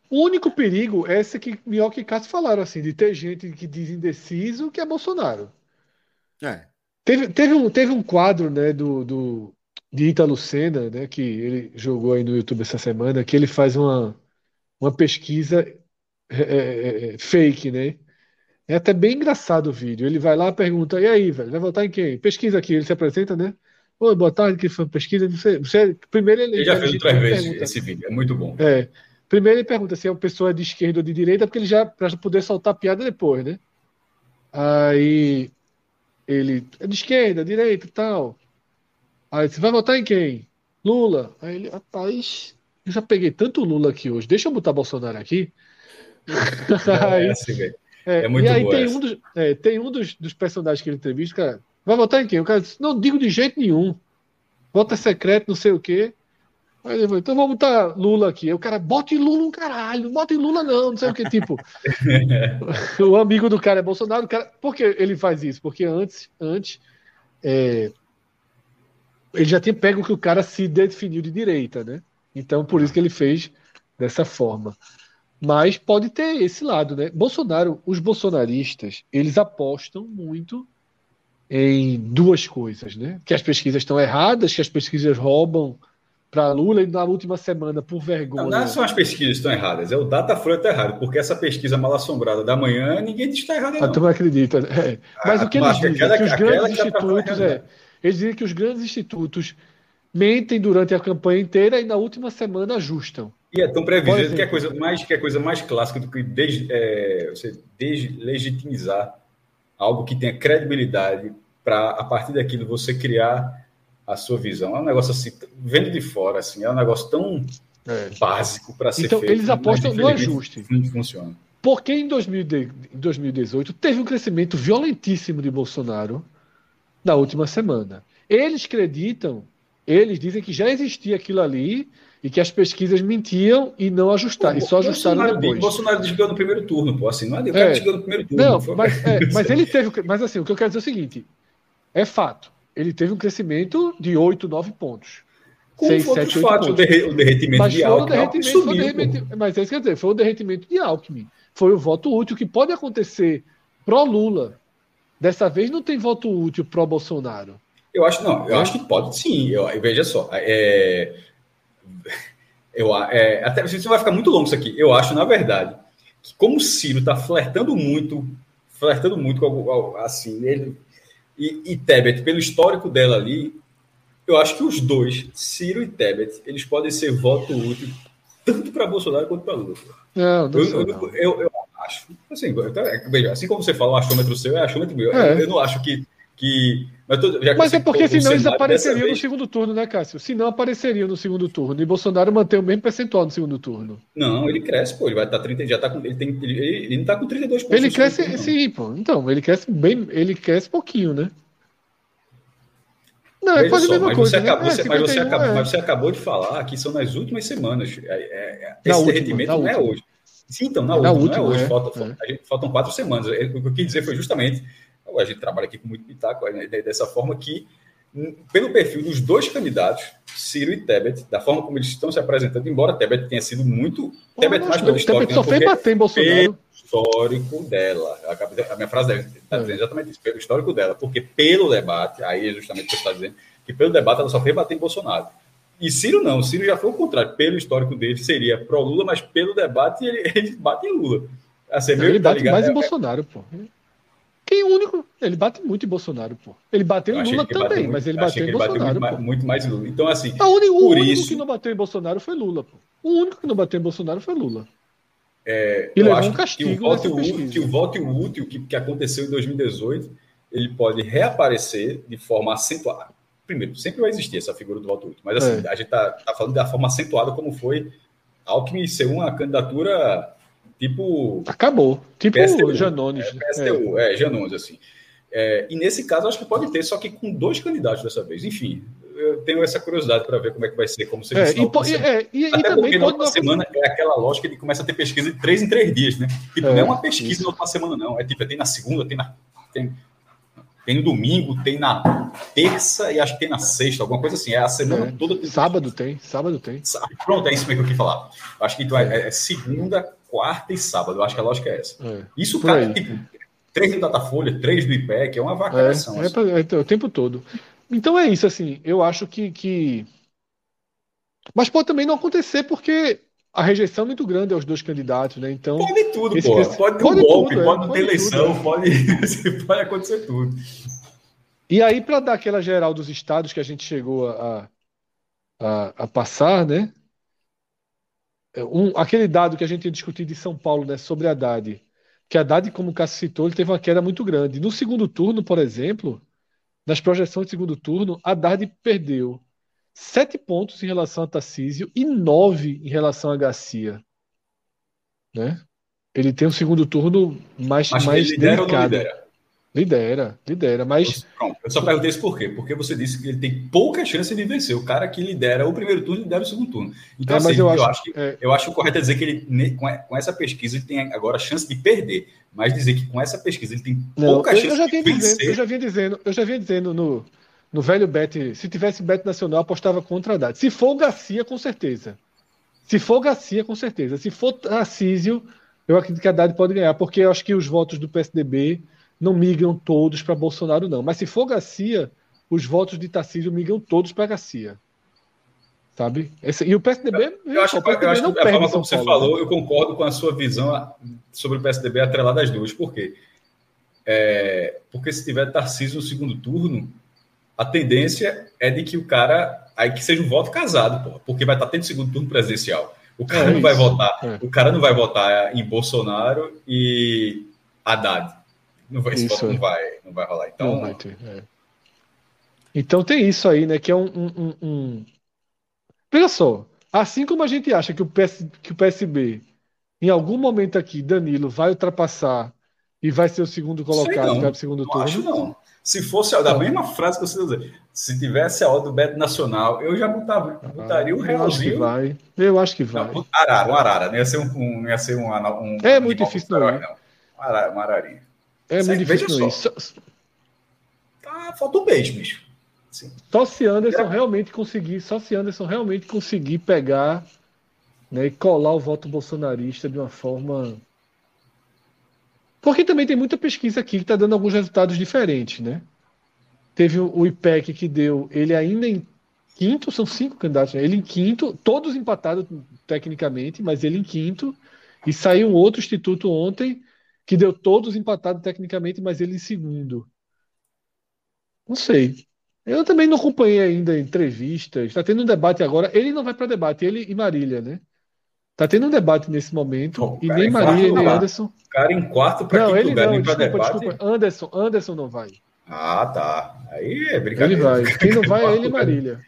O único perigo é esse que Minhoca e Cássio falaram, assim, de ter gente que diz indeciso que é Bolsonaro. É. Teve, teve, um, teve um quadro né, do, do, de Ítalo Senna, né, que ele jogou aí no YouTube essa semana, que ele faz uma, uma pesquisa é, é, é, fake, né? É até bem engraçado o vídeo. Ele vai lá e pergunta: e aí, velho, vai votar em quem? Pesquisa aqui, ele se apresenta, né? Oi, boa tarde, que foi pesquisa. Você, você, primeiro ele. Ele já fez outras vezes esse vídeo, é muito bom. É. Primeiro ele pergunta se é uma pessoa de esquerda ou de direita, porque ele já para poder soltar piada depois, né? Aí ele é de esquerda, direita e tal. Aí você vai votar em quem? Lula. Aí ele, rapaz, eu já peguei tanto Lula aqui hoje, deixa eu botar Bolsonaro aqui. aí, é, assim, é, é muito e aí tem um, dos, é, tem um dos, dos, personagens que ele entrevista, cara, vai votar em quem? O cara disse, não digo de jeito nenhum. Vota secreto, não sei o quê. Aí ele falou, então vamos botar Lula aqui. Aí o cara, bota em Lula um caralho, bota em Lula não, não sei o que, tipo. o amigo do cara é Bolsonaro, o cara. Por que ele faz isso? Porque antes, antes, é, ele já tinha pego que o cara se definiu de direita, né? Então, por isso que ele fez dessa forma. Mas pode ter esse lado, né? Bolsonaro, os bolsonaristas, eles apostam muito em duas coisas, né? Que as pesquisas estão erradas, que as pesquisas roubam para Lula e na última semana, por vergonha. Não, não são as pesquisas que estão erradas, é o Datafolha que está errado, porque essa pesquisa mal assombrada da manhã, ninguém diz que está errada. Não. A turma acredita. É. Mas o que eles dizem aquela, que os grandes institutos. É, eles dizem que os grandes institutos mentem durante a campanha inteira e na última semana ajustam. E é tão previsível que é coisa mais que é coisa mais clássica do que des, é, você deslegitimizar algo que tenha credibilidade para a partir daquilo você criar a sua visão. É um negócio assim, vendo de fora assim, é um negócio tão é. básico para ser então, feito. Então eles apostam no ajuste. Não funciona. Porque em 2018 teve um crescimento violentíssimo de Bolsonaro da última semana. Eles acreditam, eles dizem que já existia aquilo ali e que as pesquisas mentiam e não ajustaram, pô, e só ajustaram Bolsonaro, depois. Bolsonaro ganhou no primeiro turno, pô, assim, não é, o cara é, no primeiro turno. Não, não mas, é, mas ele teve, mas assim, o que eu quero dizer é o seguinte, é fato, ele teve um crescimento de 8, 9 pontos. Com 6, 7, 8 fato, pontos. O derretimento mas de Alckmin, derretimento, subiu, foi derretimento, Mas é isso que quer dizer, foi o derretimento de Alckmin. Foi o voto útil que pode acontecer pró-Lula Dessa vez não tem voto útil pro Bolsonaro. Eu acho não, eu acho que pode sim. Eu, veja só, é, eu, é, até você vai ficar muito longo isso aqui. Eu acho, na verdade, que como o Ciro está flertando muito flertando muito com assim, ele e, e Tebet, pelo histórico dela ali, eu acho que os dois, Ciro e Tebet, eles podem ser voto útil tanto para Bolsonaro quanto para Lula. Não, não eu, eu, eu, eu acho. Assim, é, assim como você fala, o achômetro seu é achômetro meu. É. Eu, eu não acho que. Que mas tô- Mas é porque senão eles apareceriam no segundo turno, né, Cássio? Se não apareceriam no segundo turno. E Bolsonaro mantém o mesmo percentual no segundo turno. Não, ele cresce, pô. Ele vai estar 30, já tá com. Ele, tem, ele, ele não tá com 32 pontos. Ele cresce, turno, sim, pô. Então, ele cresce bem, ele cresce pouquinho, né? Não, é quase só, a mesma mas coisa. Você né? acabou, É, você- mas, você 51, acabou, é. mas você acabou de falar que são nas últimas semanas. É, é, é, Na esse última, não é última. hoje. Sim, então, na, Na última, última, não é hoje. Falta, faltam quatro semanas. O que eu quis dizer foi justamente, a gente trabalha aqui com muito pitaco, né, dessa forma que, pelo perfil dos dois candidatos, Ciro e Tebet, da forma como eles estão se apresentando, embora Tebet tenha sido muito. Pô, Tebet mais pelo histórico, Tebet só fez bater em Bolsonaro. histórico dela. A, minha frase estar É. dizendo exatamente isso, pelo histórico dela, porque pelo debate, aí é justamente o que você está dizendo, que pelo debate ela só fez bater em Bolsonaro. E Ciro não, Ciro já foi o contrário, pelo histórico dele seria pró-Lula, mas pelo debate ele, ele bate em Lula. Assim, Ele tá bate ligado? mais É- em Bolsonaro, pô. Quem é o único? Ele bate muito em Bolsonaro, pô. Ele bateu eu em Lula que bateu também, muito- mas ele bateu que em ele bateu Bolsonaro, pô. muito mais em Lula. Então, assim, A uni- o único isso- que não bateu em Bolsonaro foi Lula, pô. O único que não bateu em Bolsonaro foi Lula. É, E eu levou acho um que castigo o voto, útil, que o voto útil que, que aconteceu em 2018, ele pode reaparecer de forma acentuada. Primeiro, sempre vai existir essa figura do voto útil, mas assim, É. a gente está tá falando da forma acentuada como foi Alckmin ser uma candidatura tipo Acabou. Tipo PSTU, Janones. é? PSTU, é, Janones, assim. É, e nesse caso, acho que pode ter, só que com dois candidatos dessa vez. Enfim, eu tenho essa curiosidade para ver como é que vai ser, como você É, disse. e, e- é, e- e Até também porque na não semana é aquela lógica de começa a ter pesquisa de três em três dias, né? Tipo, É, não é uma pesquisa isso. na última semana, não. É tipo, tem na segunda, tem na. Tem, tem no domingo, tem na terça e acho que tem na sexta, alguma coisa assim. É a semana É. toda. tem Sábado tem, sábado tem. Pronto, é isso mesmo que eu quis falar. Acho que então é, é segunda, quarta e sábado. Eu acho que a lógica é essa. É. Isso, cara, tipo, três do Datafolha, três do IPEC, é uma É, vacinação. é, é o tempo todo. Então é isso, assim, eu acho que, que... Mas pode também não acontecer porque a rejeição é muito grande aos dois candidatos, né? Então, Pode tudo, Esse- esse- Pode ter pode um golpe, tudo, é, pode não ter pode eleição, tudo, pode, pode acontecer tudo. E aí, para dar aquela geral dos estados que a gente chegou a, a, a passar, né? É, Um, aquele dado que a gente tinha discutido em São Paulo, né, sobre Haddad, que Haddad, como o Cássio citou, ele teve uma queda muito grande. No segundo turno, por exemplo, nas projeções de segundo turno, Haddad perdeu sete pontos em relação a Tarcísio e nove em relação a Garcia, né? Ele tem um segundo turno mais, mais delicado. Lidera? Lidera, mas Pronto, eu só perguntei isso por quê? Porque você disse que ele tem pouca chance de vencer. O cara que lidera o primeiro turno lidera o segundo turno. Então, É, mas assim, eu eu, acho- que, é. eu acho correto é dizer que ele, com, essa pesquisa, ele tem agora a chance de perder. Mas dizer que com essa pesquisa ele tem Não, pouca eu, chance eu já de vinha dizendo, vencer. eu já vinha dizendo, eu já vinha dizendo no, no velho bet, se tivesse bet nacional, apostava contra Haddad. Se for o Garcia, com certeza. Se for Garcia, com certeza. Se for Tarcísio, eu acredito que Haddad pode ganhar, porque eu acho que os votos do PSDB não migram todos para Bolsonaro, não. Mas se for Garcia, os votos de Tarcísio migram todos para Garcia. Sabe? Esse- e o PSDB, Eu acho, o eu PSDB acho não que a forma como você Paulo, falou, né? eu concordo com a sua visão sobre o PSDB atrelada às duas. Por quê? É, porque se tiver Tarcísio no segundo turno, a tendência é de que o cara. Aí que seja um voto casado, porra, porque vai estar tendo segundo turno presidencial. O cara É não vai votar. É. O cara não vai votar em Bolsonaro e Haddad. Não vai, Isso, voto é. não vai, não vai rolar. Então, Não vai ter, é. Então tem isso aí, né? Que é um, um- um- Veja só, assim como a gente acha que o, PS, que o PSB, em algum momento aqui, Danilo vai ultrapassar e vai ser o segundo Sei colocado, não. vai para o segundo não turno. acho não. Se fosse a da Não. mesma frase que você dizendo, se tivesse a odd do Beto Nacional, eu já botava, botaria o realzinho. vai. Eu acho que vai. Não, arara, um arara. Não ia ser um. um- não ia ser um, um É muito difícil não ir. não. Arara, uma ararinha. É muito Veja difícil ir. só. Só, Tá, falta um beijo, bicho. Assim, só se Anderson realmente conseguir, só se Anderson realmente conseguir pegar né, e colar o voto bolsonarista de uma forma. Porque também tem muita pesquisa aqui que está dando alguns resultados diferentes, né? Teve o o IPEC que deu ele ainda em quinto, são cinco candidatos, né? ele em quinto, todos empatados tecnicamente, mas ele em quinto, e saiu um outro instituto ontem que deu todos empatados tecnicamente, mas ele em segundo. Não sei. Eu também não acompanhei ainda entrevistas. Está tendo um debate agora. Ele não vai para debate, ele e Marília, né? Tá tendo um debate nesse momento. Pô, e nem em Marília, nem. Anderson. Cara em quarto para Não, quinto ele lugar, não, nem para debate. desculpa. Anderson, Anderson não vai. Ah, tá. Aí é Ele brincadeira. vai. Quem não vai é ele e. Marília.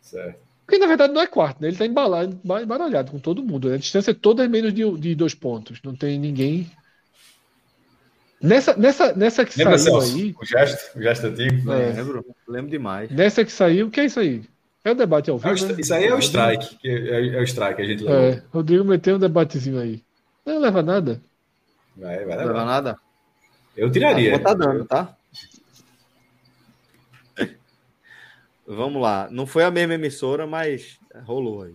Certo. Porque na verdade não é quarto, né? Ele tá embalado, embaralhado com todo mundo. né? A distância é toda menos de, de dois pontos. Não tem ninguém. Nessa, nessa, nessa que Lembra, saiu Celso? aí. O gesto, o gesto antigo? É. Lembro, lembro demais. Nessa que saiu, o que é isso aí? É o debate ao É o vivo. né? Isso aí é o strike. Que é, é o strike que a gente. É, Rodrigo meteu um debatezinho aí. Não leva nada. Vai, vai Não leva levar. nada? Eu tiraria. Tá dando, tá? Vamos lá. Não foi a mesma emissora, mas rolou aí.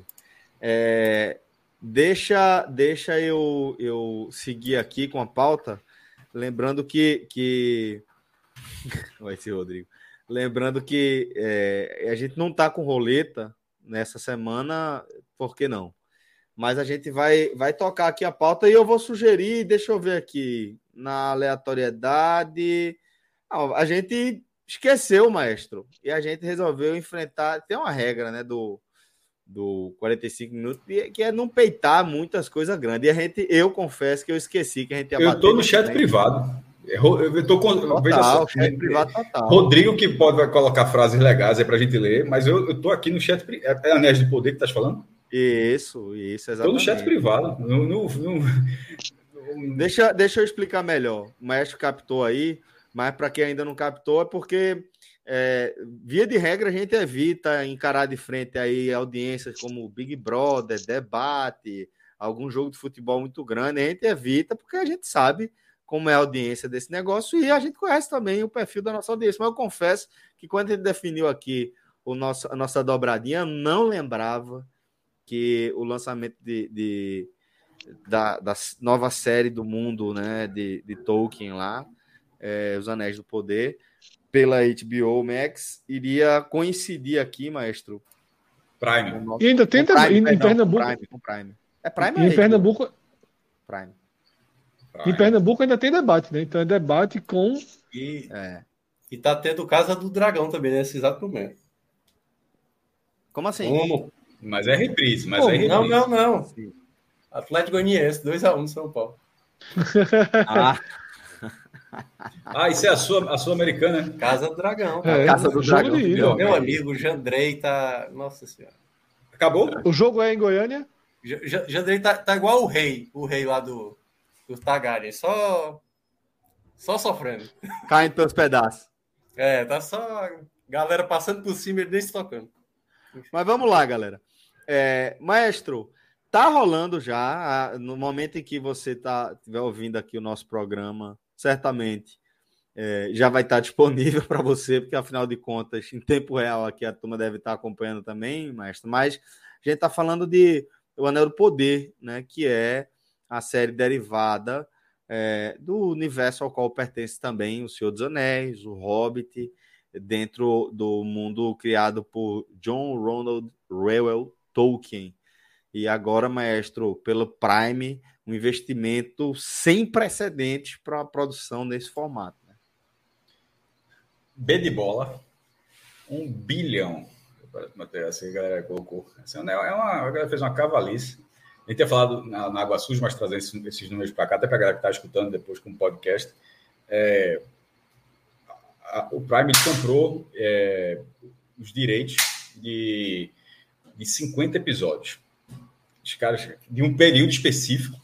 É, deixa deixa eu, eu seguir aqui com a pauta. Lembrando que. que... Vai ser Rodrigo. Lembrando que é, a gente não tá com roleta nessa semana, por que não? Mas a gente vai, vai tocar aqui a pauta e eu vou sugerir, deixa eu ver aqui, na aleatoriedade. Não, a gente esqueceu, maestro, e a gente resolveu enfrentar. Tem uma regra, né, do, do 45 minutos, que é não peitar muitas coisas grandes. E a gente, eu confesso que eu esqueci que a gente ia Eu tô no chat tempo. privado. É, Eu tô com. veja só. Total, chat privado total. Rodrigo que pode vai colocar frases legais aí pra gente ler, mas eu, eu tô aqui no chat. É, é Anéis do Poder que tá falando? Isso, isso, Tô exatamente. no chat privado. No, no- no- Deixa, deixa eu explicar melhor. O maestro captou aí, mas para quem ainda não captou, é porque, é, via de regra, a gente evita encarar de frente aí audiências como Big Brother, debate, algum jogo de futebol muito grande. A gente evita porque a gente sabe como é a audiência desse negócio e a gente conhece também o perfil da nossa audiência. Mas eu confesso que quando a gente definiu aqui o nosso, a nossa dobradinha, não lembrava que o lançamento de, de- da, da nova série do mundo né, de, de Tolkien lá, é, Os Anéis do Poder, pela HBO Max, iria coincidir aqui, maestro. Prime. nosso- E ainda tem com também, em, Pernambuco. Prime, com Prime. É Prime Em Pernambuco, Prime. em Pernambuco ainda tem debate, né? Então é debate com. E, É. e tá tendo Casa do Dragão também nesse exato momento. Como assim? Como? Mas é reprise, mas Pô, é reprise. não, não, não. Atlético Goianiense, 2x1 no São Paulo. Ah, Ah, isso é a sua, a sua americana. Casa do Dragão. É, Casa do Dragão? Meu amigo Jandrei tá. Nossa Senhora. Acabou? O jogo é em Goiânia? Ja- Ja- Jandrei tá, tá igual o rei, o rei lá do, do Targaryen, só. Só sofrendo. caindo pelos pedaços. É, tá só galera passando por cima e nem se tocando. Mas vamos lá, galera. É, maestro, tá rolando já, no momento em que você tá estiver ouvindo aqui o nosso programa, certamente é, já vai estar disponível para você, porque afinal de contas, em tempo real aqui a turma deve estar acompanhando também, maestro. Mas a gente está falando de O Anel do Poder, né? Que é a série derivada é, do universo ao qual pertence também O Senhor dos Anéis, O Hobbit, dentro do mundo criado por John Ronald Reuel Tolkien. E agora, maestro, pelo Prime, um investimento sem precedentes para a produção nesse formato. né? B de bola. Um bilhão. Assim, a galera colocou. Assim, é uma, a galera fez uma cavalice. A gente tinha falado na, na Água Suja, mas trazendo esses, esses números para cá, até para a galera que está escutando depois com o podcast. É, a- o Prime comprou é, os direitos de, de 50 episódios. Os caras, de um período específico,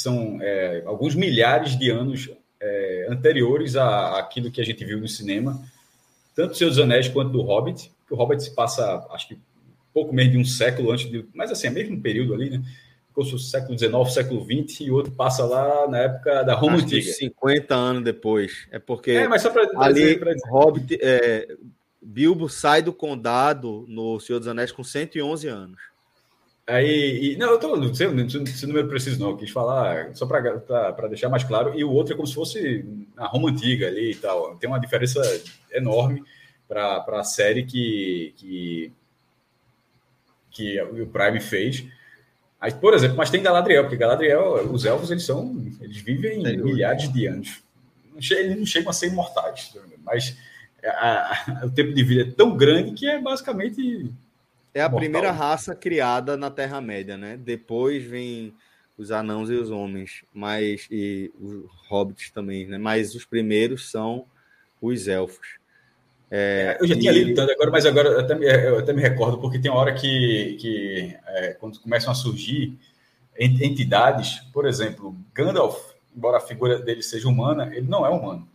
são é, alguns milhares de anos é, anteriores à- àquilo que a gente viu no cinema, tanto do Senhor dos Anéis quanto do Hobbit, que o Hobbit se passa, acho que pouco menos de um século antes de. Mas assim, é mesmo período ali, né? Se fosse século XIX, século XX, e o outro passa lá na época da Roma Acho Antiga. 50 anos depois. É porque É, mas só para dizer, pra dizer. Hobbit, é, Bilbo sai do condado no Senhor dos Anéis com 111 anos. Aí, e- não, eu tô, não sei, não sei se número preciso não, eu quis falar só para deixar mais claro, e o outro é como se fosse a Roma Antiga ali e tal, tem uma diferença enorme para a série que, que, que o Prime fez, Aí, por exemplo, mas tem Galadriel, porque Galadriel, os elfos, eles são, eles vivem milhares de anos. Eles não chegam a ser imortais, mas a, a, o tempo de vida é tão grande que é basicamente. É a mortal. primeira raça criada na Terra-média, né? Depois vem os anãos e os homens, mas e os hobbits também, né? Mas os primeiros são os elfos. É, eu já tinha lido tanto agora, mas agora eu até, me, eu até me recordo, porque tem uma hora que, que é, quando começam a surgir entidades, por exemplo, Gandalf, embora a figura dele seja humana, ele não é humano.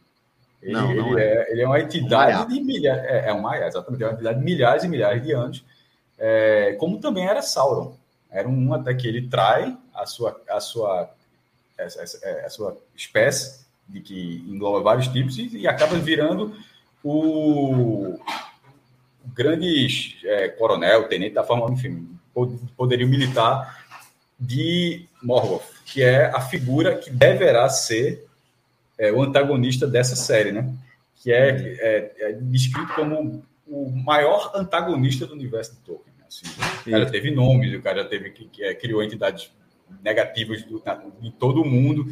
Ele, não, não ele é. é. ele é uma entidade um de milhares. É, é um Maia, exatamente. É uma entidade de milhares e milhares de anos. É, como também era Sauron. Era um até que ele trai a sua, a sua, a, a, sua espécie, de que engloba vários tipos, e, e acaba virando o, o grande é, coronel, tenente da forma, enfim, poderio militar de Morgoth, que é a figura que deverá ser é, o antagonista dessa série, né? Que é, é, é, descrito como o maior antagonista do universo de Tolkien. Né? Assim, o cara teve nomes, o cara teve que, que é, criou entidades negativas do, na, em todo o mundo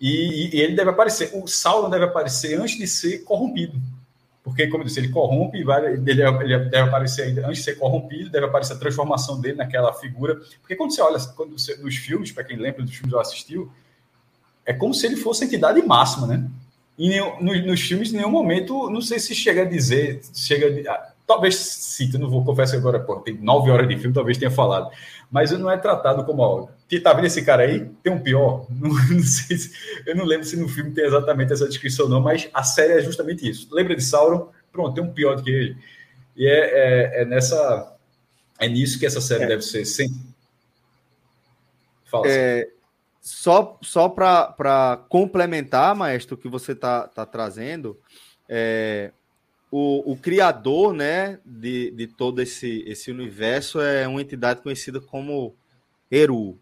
e, e, ele deve aparecer. O Sauron deve aparecer antes de ser corrompido, porque como eu disse, ele corrompe, ele, ele deve aparecer ainda antes de ser corrompido, deve aparecer a transformação dele naquela figura. Porque quando você olha quando você, nos filmes, para quem lembra dos filmes que assistiu, é como se ele fosse a entidade máxima, né? E nenhum, nos, nos filmes, em nenhum momento, não sei se chega a dizer, chega a, ah, talvez cita, não vou confessar agora, pô, tem nove horas de filme, talvez tenha falado, mas não é tratado como, ó, tá vendo esse cara aí? Tem um pior? Não, não sei se, eu não lembro se no filme tem exatamente essa descrição não, mas a série é justamente isso. Lembra de Sauron? Pronto, tem um pior do que ele. E é, é, é nessa, é nisso que essa série é. deve ser, sim. Fala. É, só só para complementar, maestro, o que você está tá trazendo, é, o, o criador né, de, de todo esse, esse universo é uma entidade conhecida como Eru.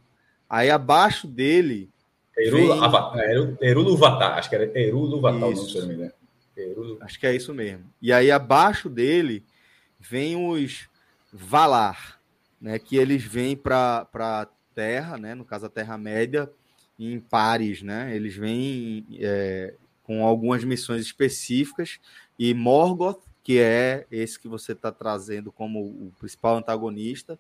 Aí abaixo dele. Eru, vem... Eru, Eru Luvatar, acho que era Eru Luvatar o nome, se não me engano. Eru... Acho que é isso mesmo. E aí abaixo dele vem os Valar, né, que eles vêm para Terra, né? No caso a Terra Média, em pares, né? Eles vêm é, com algumas missões específicas e Morgoth, que é esse que você está trazendo como o principal antagonista,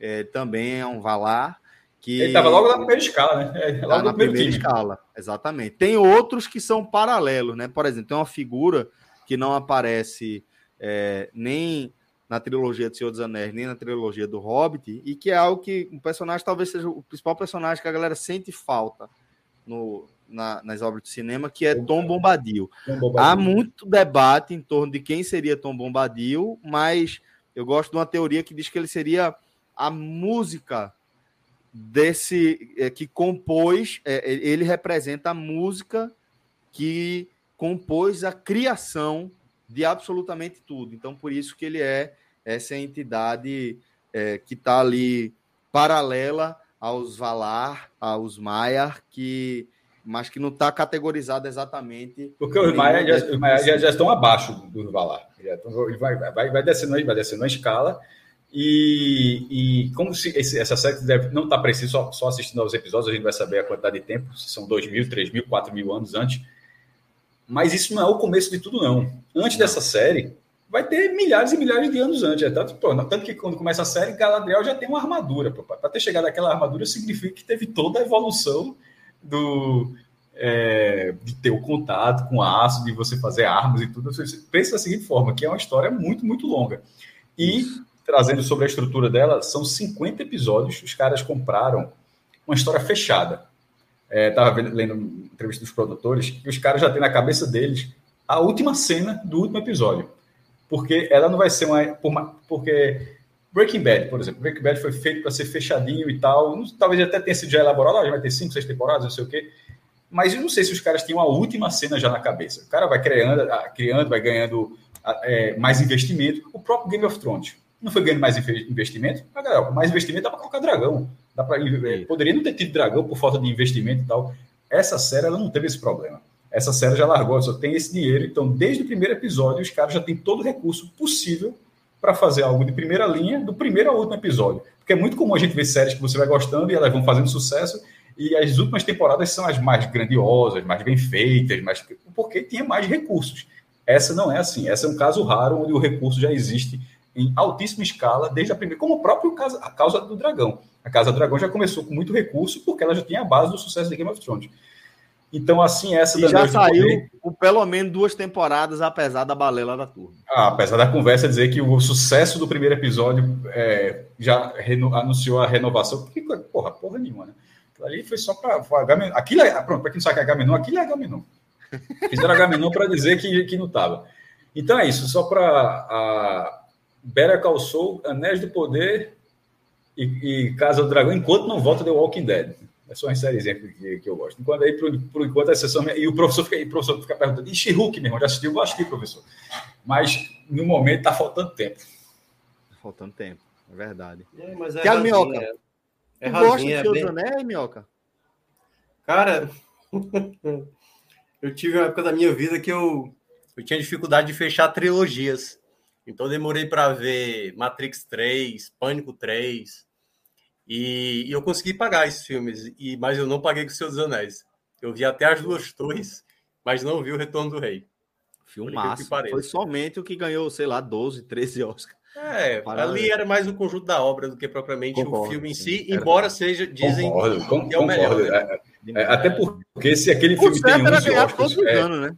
é, também é um Valar. Que ele estava logo na primeira escala, né? É, logo tá na primeira time. escala, exatamente. Tem outros que são paralelos, né? Por exemplo, tem uma figura que não aparece é, nem na trilogia do Senhor dos Anéis, nem na trilogia do Hobbit, e que é algo que um personagem talvez seja o principal personagem que a galera sente falta no, na, nas obras de cinema, que é Tom Bombadil. Tom Bombadil. Há muito debate em torno de quem seria Tom Bombadil, mas eu gosto de uma teoria que diz que ele seria a música desse é, que compôs, é, ele representa a música que compôs a criação de absolutamente tudo. Então, por isso que ele é essa entidade é, que está ali paralela aos Valar, aos Maiar, que mas que não está categorizado exatamente. Porque os Maiar já, os já, já, estão abaixo dos Valar. vai, vai, vai, descendo, vai descendo a escala. E, e como se esse, essa série deve, não está preciso só, só assistindo aos episódios, a gente vai saber a quantidade de tempo, se são 2 mil, 3 mil, 4 mil anos antes. Mas isso não é o começo de tudo, não. Antes dessa série, vai ter milhares e milhares de anos antes. É tanto, pô, tanto que quando começa a série, Galadriel já tem uma armadura. Para ter chegado àquela armadura, significa que teve toda a evolução do, é, de ter o contato com aço, de você fazer armas e tudo. Você pensa da seguinte forma, que é uma história muito, muito longa. E, trazendo sobre a estrutura dela, são 50 episódios. Os caras compraram uma história fechada. Estava é, lendo entrevista dos produtores, e os caras já têm na cabeça deles a última cena do último episódio porque ela não vai ser uma. Porque Breaking Bad, por exemplo, Breaking Bad foi feito para ser fechadinho e tal. Talvez até tenha sido já elaborado, ah, já vai ter cinco, seis temporadas, não sei o quê. Mas eu não sei se os caras tinham a última cena já na cabeça. O cara vai criando, criando vai ganhando é, mais investimento. O próprio Game of Thrones não foi ganhando mais investimento? Mas, galera, mais investimento dá para colocar dragão. Dá pra, é, poderia não ter tido dragão por falta de investimento e tal. Essa série ela não teve esse problema. Essa série já largou, só tem esse dinheiro. Então, desde o primeiro episódio, os caras já têm todo o recurso possível para fazer algo de primeira linha, do primeiro ao último episódio. Porque é muito comum a gente ver séries que você vai gostando e elas vão fazendo sucesso, e as últimas temporadas são as mais grandiosas, mais bem feitas, mais... porque tinha mais recursos. Essa não é assim. Essa é um caso raro onde o recurso já existe em altíssima escala desde a primeira, como o próprio casa, a causa do dragão. A Casa do Dragão já começou com muito recurso porque ela já tinha a base do sucesso de Game of Thrones. Então, assim, essa e já saiu por pelo menos duas temporadas, apesar da balela da turma. Ah, apesar da conversa dizer que o sucesso do primeiro episódio é, já anunciou a renovação, porque, porra, porra nenhuma, né? Aquilo ali foi só para. Aquilo é. Pronto, para quem não sabe que é Agamenon, aquilo é Agamenon. Fizeram Agamenon para dizer que, que não estava. Então é isso, só para. Better Call Saul, Anéis do Poder e, e Casa do Dragão, enquanto não volta The Walking Dead. É só uma série exemplo que, que eu gosto. Enquanto aí, por, por enquanto, a sessão. E o professor fica, o professor fica perguntando: e She-Hulk, meu irmão? Já assistiu? Eu assistir, professor. Mas, no momento, está faltando tempo. Tá faltando tempo, é verdade. É, mas é Tiago Minhoca. É, é gosta de Seus bem- Anéis, Minhoca? Cara, eu tive uma época da minha vida que eu, eu tinha dificuldade de fechar trilogias. Então eu demorei para ver Matrix 3, Pânico 3. E, e eu consegui pagar esses filmes, e, mas eu não paguei com Seus Anéis. Eu vi até as duas torres, mas não vi o Retorno do Rei. Filmaço. Foi somente o que ganhou, sei lá, 12, 13 Oscars. É, Parada. ali era mais o conjunto da obra do que propriamente Concordo, o filme em si, Era- embora seja, dizem Concordo, con- que é o melhor. né? É, é, até porque se aquele O filme tem certo era 11 ganhar Oscars. É, anos, né?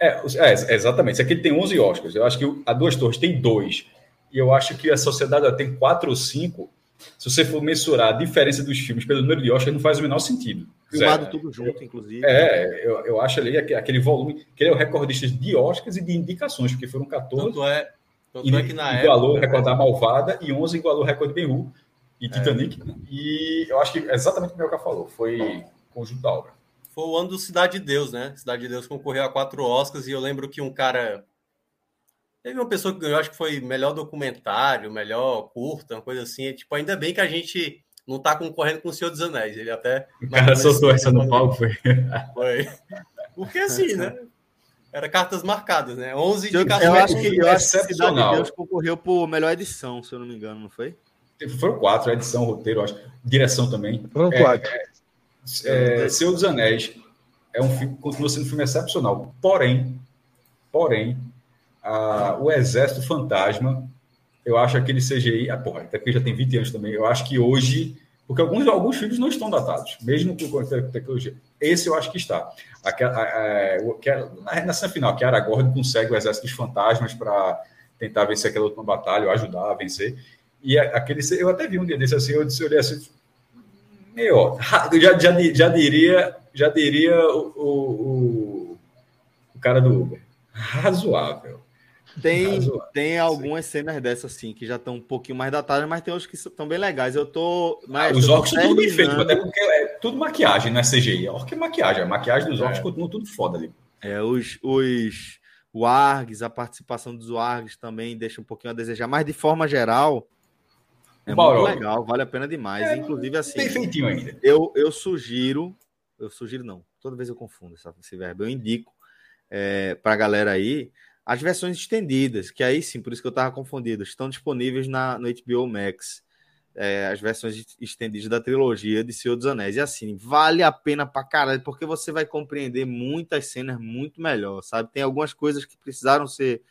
é, é, exatamente. Se aquele tem 11 Oscars, eu acho que a Duas Torres tem dois. E eu acho que a Sociedade tem quatro ou cinco. Se você for mensurar a diferença dos filmes pelo número de Oscars, não faz o menor sentido. Filmado Zero. tudo junto, inclusive. É, eu, eu acho ali aque- aquele volume, que ele é o recordista de Oscars e de indicações, porque foram 14. Tanto é, tanto E é que na igualou o época. recorde da Malvada e 11 igualou o recorde de Ben-Hur e É. Titanic. E eu acho que é exatamente o que o Mioca falou. Foi conjunto da obra. Foi o ano do Cidade de Deus, né? Cidade de Deus concorreu a quatro Oscars e eu lembro que um cara. Teve uma pessoa que ganhou, acho que foi melhor documentário, melhor curta, uma coisa assim. É, tipo, ainda bem que a gente não tá concorrendo com o Senhor dos Anéis. Ele até. O cara soltou essa no palco, foi. Foi. Porque assim, né? Era cartas marcadas, né? 11 Eu, indicações. eu acho que, eu acho que Cidade de excepcional. Deus concorreu por melhor edição, se eu não me engano, não foi? Foram quatro, edição, roteiro, eu acho. Direção também. Foram É, quatro. É, Senhor dos Anéis é um filme, continua sendo um filme excepcional. Porém, porém, a- o Exército Fantasma, eu acho aquele CGI, ah, porra, até porque já tem 20 anos também, eu acho que hoje, porque alguns, alguns filmes não estão datados, mesmo com a te- tecnologia. Esse eu acho que está. Aquela, a- a- que é- na, na cena final, que Aragorn consegue o Exército dos Fantasmas para tentar vencer aquela última batalha, ou ajudar a vencer. E a- aquele, eu até vi um dia desse assim, eu disse, olhei assim, meu, eu já, já, já diria, já diria o, o, o, o cara do Uber. Razoável. Tem, Razoável. tem algumas cenas dessas, assim, que já estão um pouquinho mais datadas, mas tem outras que estão bem legais. Eu tô. Mas Os eu tô orcs são tudo bem feito, terminando- até porque é tudo maquiagem, não é CGI. Orc é maquiagem. A maquiagem dos orcs É. continua tudo foda ali. É, os, os wargs, a participação dos wargs também deixa um pouquinho a desejar, mas de forma geral é Balrog. muito legal, vale a pena demais. É, Inclusive, assim, Bem feitinho ainda. eu, eu sugiro, eu sugiro não, toda vez eu confundo esse verbo, eu indico é, para a galera aí as versões estendidas, que aí sim, por isso que eu estava confundido, estão disponíveis na, no HBO Max, é, as versões estendidas da trilogia de Senhor dos Anéis. E assim, vale a pena pra caralho, porque você vai compreender muitas cenas muito melhor, sabe? Tem algumas coisas que precisaram ser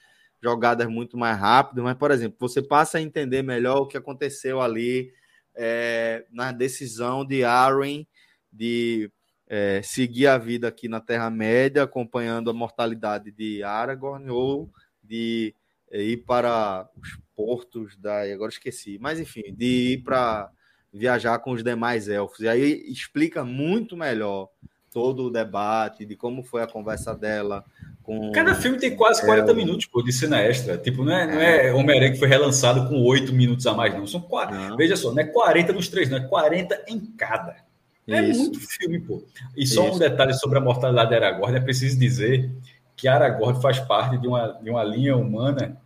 jogadas muito mais rápido, mas, por exemplo, você passa a entender melhor o que aconteceu ali é, na decisão de Arwen de é, seguir a vida aqui na Terra-média, acompanhando a mortalidade de Aragorn, ou de é, ir para os portos da. Agora esqueci, mas enfim, de ir para viajar com os demais elfos. E aí explica muito melhor todo o debate de como foi a conversa dela com. Cada filme tem quase 40 É. minutos pô, de cena extra. Tipo, não é, não é Homem-Aranha que foi relançado com 8 minutos a mais, não. São quatro. Não. Veja só, não é 40 nos três, não. É 40 em cada. É Isso. muito filme, pô. E só um Isso. detalhe sobre a mortalidade de Aragorn, é preciso dizer que Aragorn faz parte de uma, de uma linha humana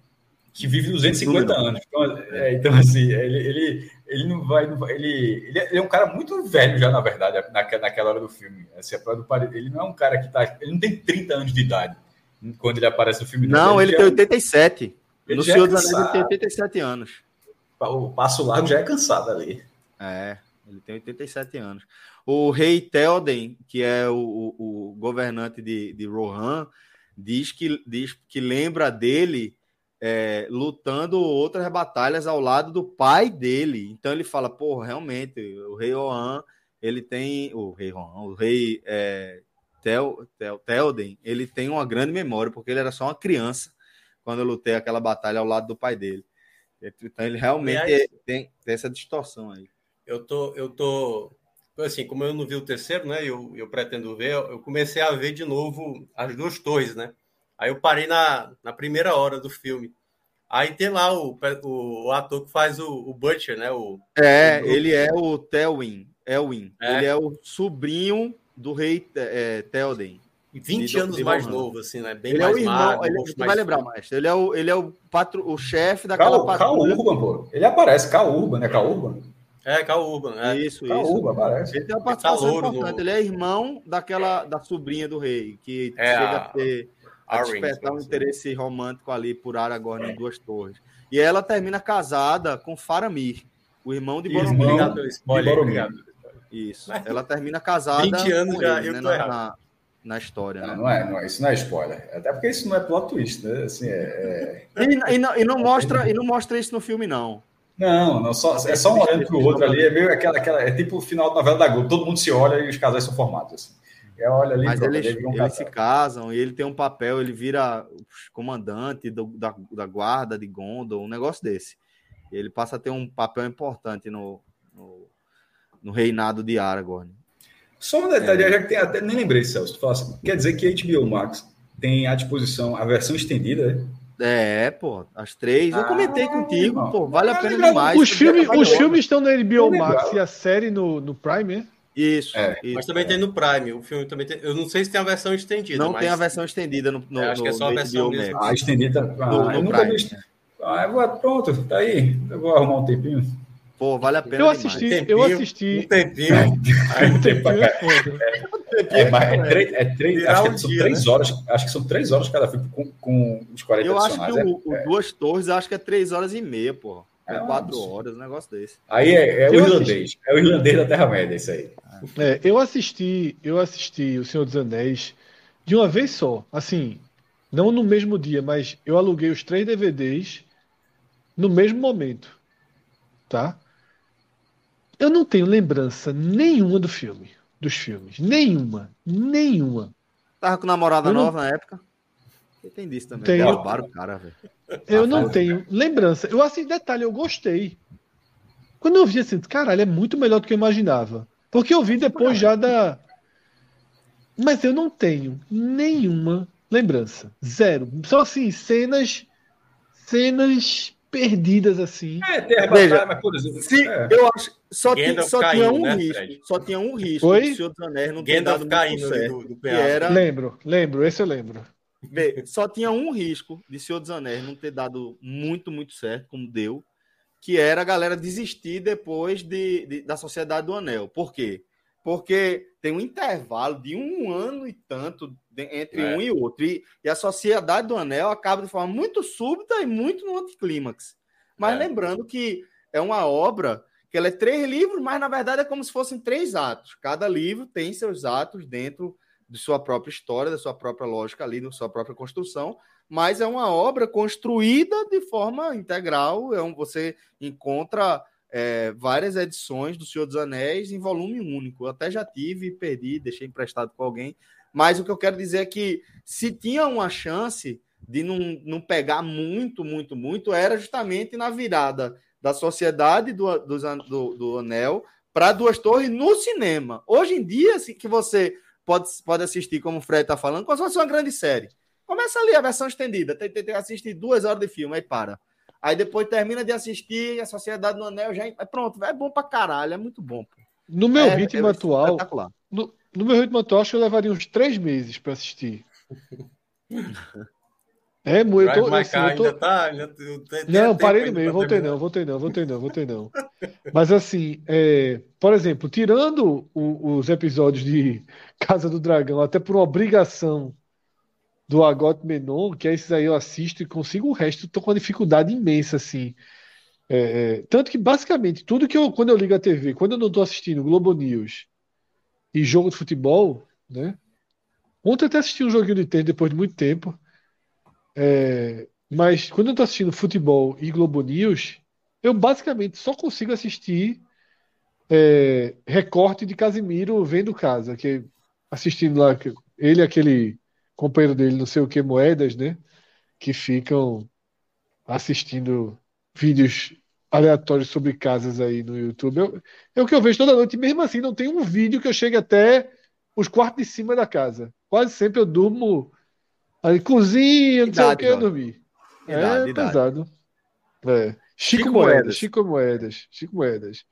que vive 250 anos. Então, é, então, assim, ele, ele, ele não vai. Não vai- ele, ele, é, ele é um cara muito velho já, na verdade, naquela, naquela hora do filme. Assim, ele não é um cara que tá. Ele não tem 30 anos de idade quando ele aparece no filme. Não, ele já- tem 87. Ele no é Senhor dos Anéis ele tem 87 anos. O Passo Largo já é cansado ali. É, ele tem 87 anos. O rei Theoden, que é o, o- o governante de, de Rohan, diz que, diz que lembra dele é, lutando outras batalhas ao lado do pai dele. Então ele fala, pô, realmente, o rei Rohan, ele tem... O rei Rohan, o rei é, Theo- Theoden, ele tem uma grande memória, porque ele era só uma criança quando eu lutei aquela batalha ao lado do pai dele. Então ele realmente Aliás- tem, tem essa distorção aí. Eu tô, eu tô, assim, como eu não vi o terceiro, né? Eu, eu pretendo ver. Eu comecei a ver de novo as duas torres, né? Aí eu parei na, na primeira hora do filme. Aí tem lá o, o, o ator que faz o, o Butcher, né? O, É, O- ele é o Telwin. Elwin. É. Ele é o sobrinho do rei é, Telden. 20 De- anos de mais novo, assim, né? Bem Ele é mais o irmão, magro, ele, você mais vai lembrar mais. Ele é o, ele é o, patro, o chefe daquela Cal, Cal patrulha. Urban, pô. Ele aparece, Cal Urban, né? Cal Urban? É, Cal Urban. É. Isso, Cal isso. Urban aparece. Ele tem uma Ele tá participação louro importante. no- Ele é irmão daquela da sobrinha do rei, que É, chega a- a ter a Arryn, despertar um interesse romântico ali por Aragorn em duas torres. E ela termina casada com Faramir, o irmão de Irmão. Boromir. Obrigado pelo spoiler. Obrigado. Isso. Mas- Ela termina casada 20 anos com já, ele, eu né, tô na, na, na história, Não, né? não é, não é, isso não é spoiler. Até porque isso não é plot twist, né? Assim, é, é- E, e não, e não mostra, e não mostra isso no filme, não. Não, não só, é só um olhando pro outro ali. É meio aquela, aquela. É tipo o final da novela da Globo. Todo mundo se olha e os casais são formados. Assim. É, olha ali, Mas pronto, eles, eles se casam e ele tem um papel, ele vira comandante do- da, da guarda de Gondor, um negócio desse. Ele passa a ter um papel importante no, no, no reinado de Aragorn. Só um detalhe, já que tem até. Nem lembrei, Celso. Tu fala assim, quer dizer que HBO Max tem à disposição a versão estendida, né? É, pô, as três. Eu Ah, comentei contigo, irmão. pô, vale a Ah, pena legal. demais. Os, filmes, Vale os filmes estão na HBO lembrava. Max e a série no, no Prime, né? Isso, É, isso. Mas também tem no Prime. O filme também tem. Eu não sei se tem a versão estendida. Não mas tem a versão estendida no, no, É, acho que é no- só a no versão mesmo. Max. A estendida. Ah, No- no eu nunca Prime. vi. Ah, vou, pronto, tá aí. Eu vou arrumar um tempinho. Pô, vale a pena Eu demais. assisti, Tempinho, eu Um assisti. tempinho. Aí Um o tempo tempinho é foda. É, mas é três, é três acho que um são dia, três horas. Acho que são três horas cada filme com, com os 40 Eu acho que adicionais. o, o Duas Torres, acho que é três horas e meia, pô. É É um quatro horas, um negócio desse. Aí é, é o irlandês. É o irlandês da Terra-média, isso aí. É, eu assisti, eu assisti O Senhor dos Anéis de uma vez só. Assim, não no mesmo dia, mas eu aluguei os três DVDs no mesmo momento. Tá? Eu não tenho lembrança nenhuma do filme, dos filmes. Nenhuma. Nenhuma. Tava com namorada não- nova na época. Você tem disso também. Tenho. Derrubaram o cara, velho. Eu não tenho lembrança. Eu assim, detalhe, eu gostei. Quando eu vi assim, caralho, é muito melhor do que eu imaginava. Porque eu vi depois já da. Mas eu não tenho nenhuma lembrança. Zero. Só assim, cenas. Cenas perdidas assim. É, Terra Veja, Batalha, mas por exemplo. Se, é. eu acho só, tinha, só tinha caindo, um né, risco. Fred? Só tinha um risco Oi? do Senhor dos Anéis não ter Gandalf dado caindo certo. do, do era, Lembro, lembro, esse eu lembro. vê, só tinha um risco de Senhor dos Anéis não ter dado muito, muito certo, como deu, que era a galera desistir depois de, de- da Sociedade do Anel. Por quê? Porque tem um intervalo de um ano e tanto entre É. um e outro. E, e a Sociedade do Anel acaba de forma muito súbita e muito no anticlímax. Mas É. lembrando que é uma obra que ela é três livros, mas na verdade é como se fossem três atos. Cada livro tem seus atos dentro de sua própria história, da sua própria lógica ali, da sua própria construção, mas é uma obra construída de forma integral. É um, você encontra é, várias edições do Senhor dos Anéis em volume único. Eu até já tive, perdi, deixei emprestado com alguém. Mas o que eu quero dizer é que se tinha uma chance de não, não pegar muito, muito, muito, era justamente na virada da sociedade do, an- do, do Anel para Duas Torres no cinema. Hoje em dia, assim, que você pode, pode assistir, como o Fred está falando, como se fosse uma grande série. Começa ali a versão estendida, tem que assistir duas horas de filme, aí para. Aí depois termina de assistir a Sociedade do Anel, já é pronto, é bom pra caralho, é muito bom. pô. No meu É, ritmo é atual, no, no meu ritmo atual, acho que eu levaria uns três meses para assistir. É, Mu, eu Drive tô, assim, eu tô- ainda tá. ainda tem- tem Não, parei no meio, pra voltei terminar. não, voltei não, voltei não, voltei não. Mas assim, é, por exemplo, tirando o- os episódios de Casa do Dragão, até por uma obrigação do Agot Menon, que é esses aí eu assisto e consigo o resto, tô com uma dificuldade imensa, assim. É, é, tanto que basicamente tudo que eu, quando eu ligo a TV, quando eu não tô assistindo Globo News e jogo de futebol, né? Ontem eu até assisti um joguinho de tênis depois de muito tempo. É, mas quando eu tô assistindo futebol e Globo News, eu basicamente só consigo assistir é, recorte de Casimiro vendo casa, que assistindo lá, ele aquele companheiro dele, não sei o que, Moedas, né? Que ficam assistindo vídeos aleatórios sobre casas aí no YouTube. Eu, é o que eu vejo toda noite, mesmo assim, não tem um vídeo que eu chegue até os quartos de cima da casa. Quase sempre eu durmo ali, cozinha, não sei o que, eu dormi. é idade. pesado. É. Chico, Chico Moedas, Moedas, Chico Moedas, Chico Moedas.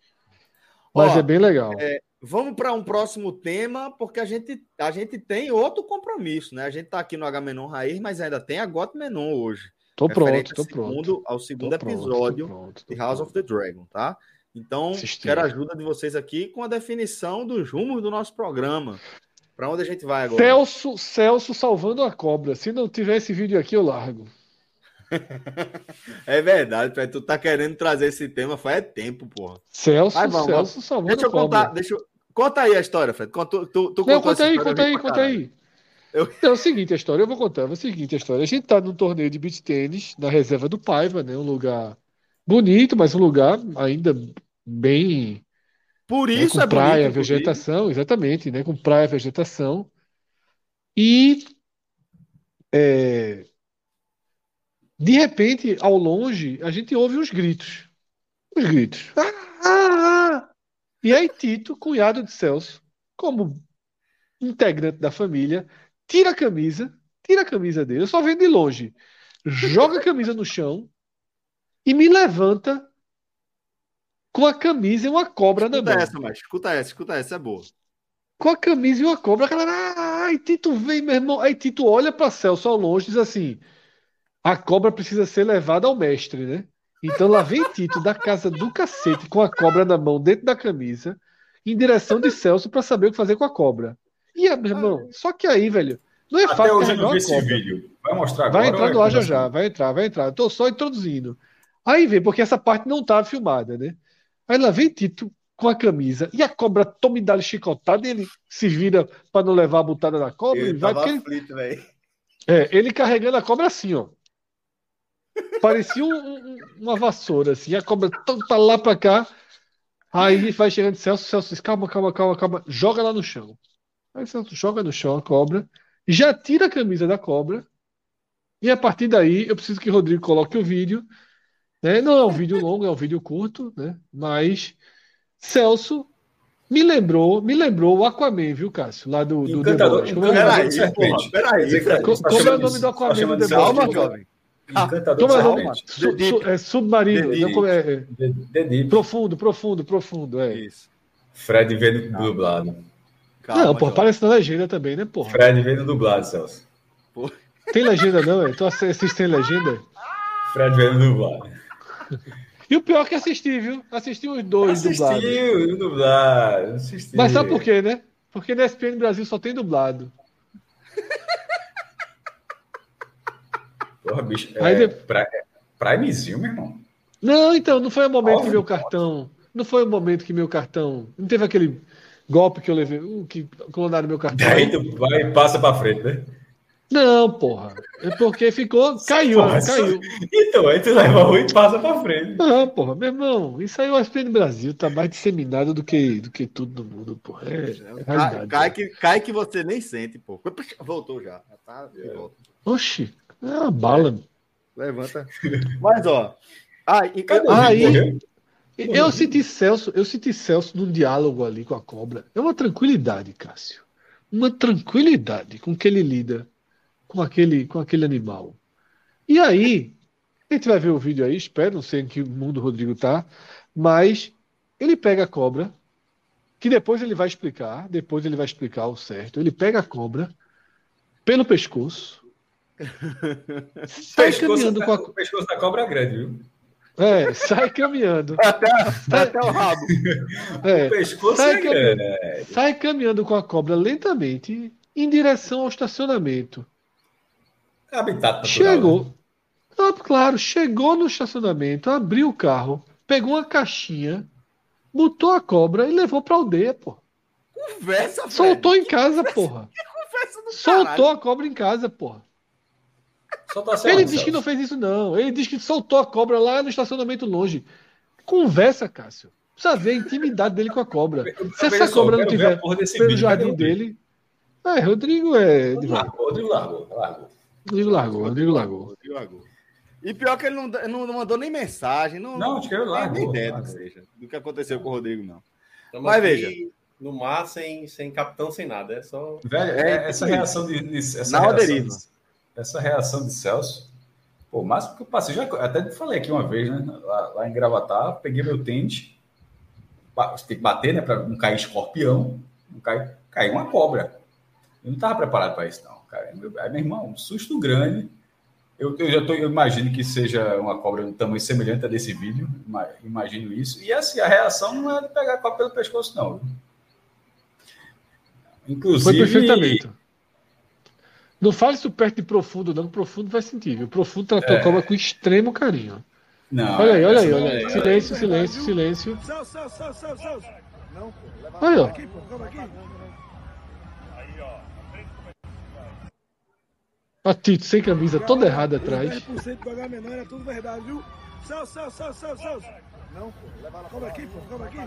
Mas Ó, é bem legal. É, vamos para um próximo tema, porque a gente, a gente tem outro compromisso, né? A gente está aqui no H Menon Raiz, mas ainda tem a Got Menon hoje. Tô pronto, tô segundo, pronto. Ao segundo tô episódio pronto, pronto, de House pronto. of the Dragon, tá? Então, Assistir. quero a ajuda de vocês aqui com a definição dos rumos do nosso programa. Para onde a gente vai agora? Celso, Celso salvando a cobra. Se não tiver esse vídeo aqui, eu largo. é verdade, Pé. Tu tá querendo trazer esse tema faz tempo, porra. Celso, vamos, Celso salvando deixa eu contar, deixa eu... Conta aí a história, Fred. Conta, tu, tu não, conta aí, conta aí, conta aí. Eu... É o seguinte a história, eu vou contar. É o seguinte a história. A gente tá num torneio de beach tênis na reserva do Paiva, né? Um lugar bonito, mas um lugar ainda bem. Por né, isso né, é praia, bonito, vegetação, exatamente, né? Com praia, vegetação. E é, de repente, ao longe, a gente ouve os gritos. Os gritos. Ah, ah, ah. E aí Tito, cunhado de Celso, como integrante da família, tira a camisa, tira a camisa dele, eu só vendo de longe, joga a camisa no chão e me levanta com a camisa e uma cobra escuta na mão. Essa, mas escuta essa, escuta essa, é boa. Com a camisa e uma cobra, a galera, ai, Tito vem, meu irmão. Aí Tito olha para Celso ao longe e diz assim: a cobra precisa ser levada ao mestre, né? Então lá vem Tito da casa do cacete com a cobra na mão dentro da camisa, em direção de Celso para saber o que fazer com a cobra. E, meu irmão, só que aí, velho, não é Até fácil hoje eu não vi esse vídeo. Vai mostrar agora. Vai entrar no ar já já, vai entrar, vai entrar. Eu tô só introduzindo. Aí vem, porque essa parte não estava filmada, né? Aí lá vem Tito com a camisa e a cobra toma e dá chicotada e ele se vira para não levar a butada da cobra. Ele vai aflito, ele... É, ele carregando a cobra assim, ó. Parecia um, um, uma vassoura, assim. A cobra tá lá pra cá. Aí vai chegando Celso, Celso diz, calma, calma, calma, calma. Joga lá no chão. Aí Celso joga no chão a cobra. Já tira a camisa da cobra. E a partir daí, eu preciso que o Rodrigo coloque o vídeo. Né? Não é um vídeo longo, é um vídeo curto, né? Mas Celso me lembrou, me lembrou o Aquaman, viu, Cássio? Lá do, do Encantador, é, peraí, peraí. Como é o nome do Aquaman do The Boys? jovem. Encantador ah, é nome? Su, su, é submarino. The não, é, é, profundo, profundo, profundo. É. Isso. Fred vendo Calma. dublado. Calma, não, pô, aparece na legenda também, né, porra? Fred vendo dublado, Celso. Tem legenda, não, é? Tu assiste sem legenda? Fred vendo dublado. E o pior é que assisti, viu? Assisti os dois dublados. Assistiu, dublado. Assisti. Mas sabe por quê, né? Porque na SPN Brasil só tem dublado. Porra, bicho. Aí é, de... pra, Primezinho, meu irmão. Não, então, não foi o momento Óbvio, que meu cartão. Não foi o momento que meu cartão. Não teve aquele golpe que eu levei, uh, que clonaram meu cartão. Aí tu vai e passa pra frente, né? Não, porra. É porque ficou. Caiu, porra, caiu. Então, aí tu leva um e passa pra frente. Não, porra, meu irmão, isso aí o SP no Brasil tá mais disseminado do que, do que tudo no mundo, porra. É, é cai, cai, que, cai que você nem sente, pô. Voltou já. já tá de é. volta. Oxi. É uma bala. Levanta. Mas, ó. Ah, e cadê aí, eu senti Celso, eu senti Celso num diálogo ali com a cobra. É uma tranquilidade, Cássio. Uma tranquilidade com que ele lida com aquele, com aquele animal. E aí, a gente vai ver o vídeo aí, espero, não sei em que mundo o Rodrigo tá, mas ele pega a cobra, que depois ele vai explicar, depois ele vai explicar o certo. Ele pega a cobra pelo pescoço, sai caminhando da, com a... O pescoço da cobra é grande, viu? É, sai caminhando. até, até o rabo. É, o pescoço sai, é grande. sai caminhando com a cobra lentamente em direção ao estacionamento. É habitat natural, Chegou. né? Ah, claro, chegou no estacionamento, abriu o carro, pegou uma caixinha, botou a cobra e levou pra aldeia, pô. Conversa, Soltou em casa, porra. Conversa do Soltou a cobra em casa, porra. Só tá Ele diz que não fez isso, não. Ele diz que soltou a cobra lá no estacionamento longe. Conversa, Cássio. Precisa ver a intimidade dele com a cobra. Se essa cobra não tiver pelo jardim dele. É, Rodrigo é. Rodrigo largou, Rodrigo largou, largou. Rodrigo largou, Rodrigo largou. E pior que ele não, não mandou nem mensagem. Não, Não, acho que ele tem largou. nem ideia do que largou. seja. Do que aconteceu com o Rodrigo, não. Estamos Mas aqui veja. No mar, sem, sem capitão, sem nada. É só. Velho, É, é, essa isso. reação de, de- essa Na reação essa reação de Celso, pô, o máximo que eu passei, já até falei aqui uma vez, né? Lá, lá em Gravatar, peguei meu tênis, tem que bater, né? Para não cair escorpião, não cair, caiu uma cobra. Eu não estava preparado para isso, não, cara. Meu, aí, meu irmão, um susto grande. Eu, eu já tô, eu imagino que seja uma cobra de tamanho semelhante a desse vídeo, ima- imagino isso. E assim, a reação não é de pegar a cobra pelo pescoço, não. Inclusive, Foi perfeitamente. Não fale isso perto de profundo, não. Profundo vai sentir, viu? Profundo tratou a cobra com extremo carinho. Não, Olha aí, olha aí, olha aí. Silêncio, silêncio, silêncio. Olha, ó. A Tito sem camisa toda errada atrás. 10% do H menor é tudo verdade, viu? Celso, Celso, Celso, Celso, Celso. Não, pô, leva lá. Cobra aqui, pô, cobra aqui.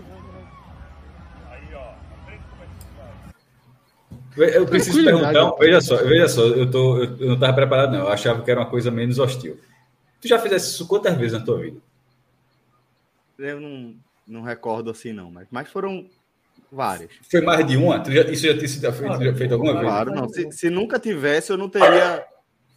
Eu preciso perguntar, veja só, veja só, eu, tô, eu, eu não estava preparado, não. Eu achava que era uma coisa menos hostil. Tu já fizesse isso quantas vezes na tua vida? Eu não, não recordo assim, não. Mas, mas foram várias. Foi mais de uma? Tu já, isso já tinha sido feito, já feito alguma vez? Claro, não. Se, se nunca tivesse, eu não teria,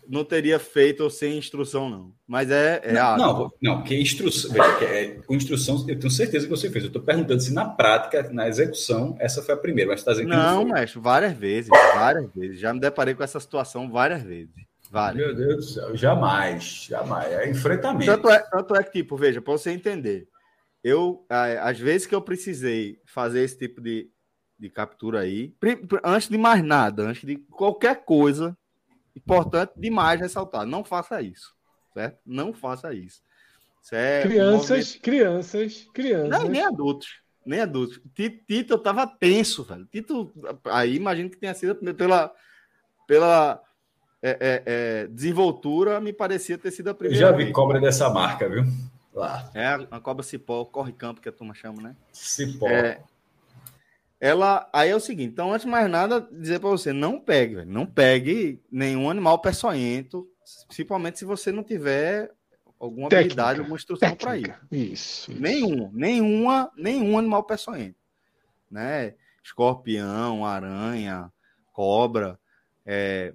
não teria feito sem instrução, não. Mas é, é Não, não, não, porque instrução, veja, que é, com instrução, eu tenho certeza que você fez. Eu estou perguntando se na prática, na execução, essa foi a primeira, mas está dizendo que Não, mestre, várias vezes, várias vezes. Já me deparei com essa situação várias vezes. Várias. Meu Deus do céu, jamais, jamais. É enfrentamento. Tanto é, tanto é que, tipo, veja, para você entender, eu, às vezes que eu precisei fazer esse tipo de, de captura aí, antes de mais nada, antes de qualquer coisa, importante demais ressaltar, não faça isso, certo? Não faça isso. Isso é Crianças, crianças, movimento- crianças. Não, nem adultos. Nem adultos. Ti- Tito, eu tava tenso, velho. Tito, aí imagino que tenha sido pela, pela é, é, é, desenvoltura, me parecia ter sido a Eu primeira. já vi vez. cobra dessa marca, viu? Lá, É a, a cobra cipó, corre campo que a turma chama, né? cipó. É, ela, aí é o seguinte, então antes de mais nada, dizer para você, não pegue, velho, não pegue nenhum animal peçonhento, principalmente se você não tiver alguma Técnica, habilidade, alguma instrução para. Técnica. Isso. isso. Nenhum, nenhuma, nenhum animal peçonhento, né? Escorpião, aranha, cobra, é,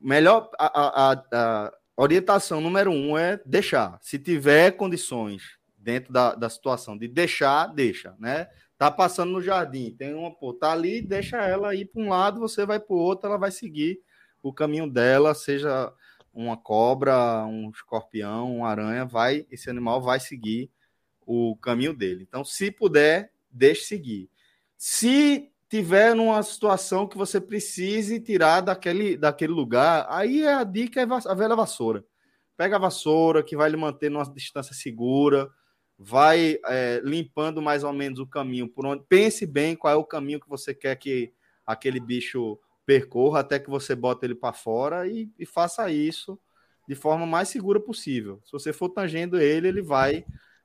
melhor a, a- a- a orientação número um é deixar. Se tiver condições dentro da, da situação de deixar, deixa, né? Tá passando no jardim, tem uma, pô, tá ali, deixa ela ir para um lado, você vai para o outro, ela vai seguir o caminho dela, seja uma cobra, um escorpião, uma aranha, vai, esse animal vai seguir o caminho dele. Então, se puder, deixe seguir. Se tiver numa situação que você precise tirar daquele, daquele lugar, aí a dica é a velha vassoura. Pega a vassoura que vai lhe manter numa distância segura, vai é, limpando mais ou menos o caminho por onde. Pense bem qual é o caminho que você quer que aquele bicho percorra até que você bota ele para fora e, e faça isso de forma mais segura possível. Se você for tangendo ele, ele vai,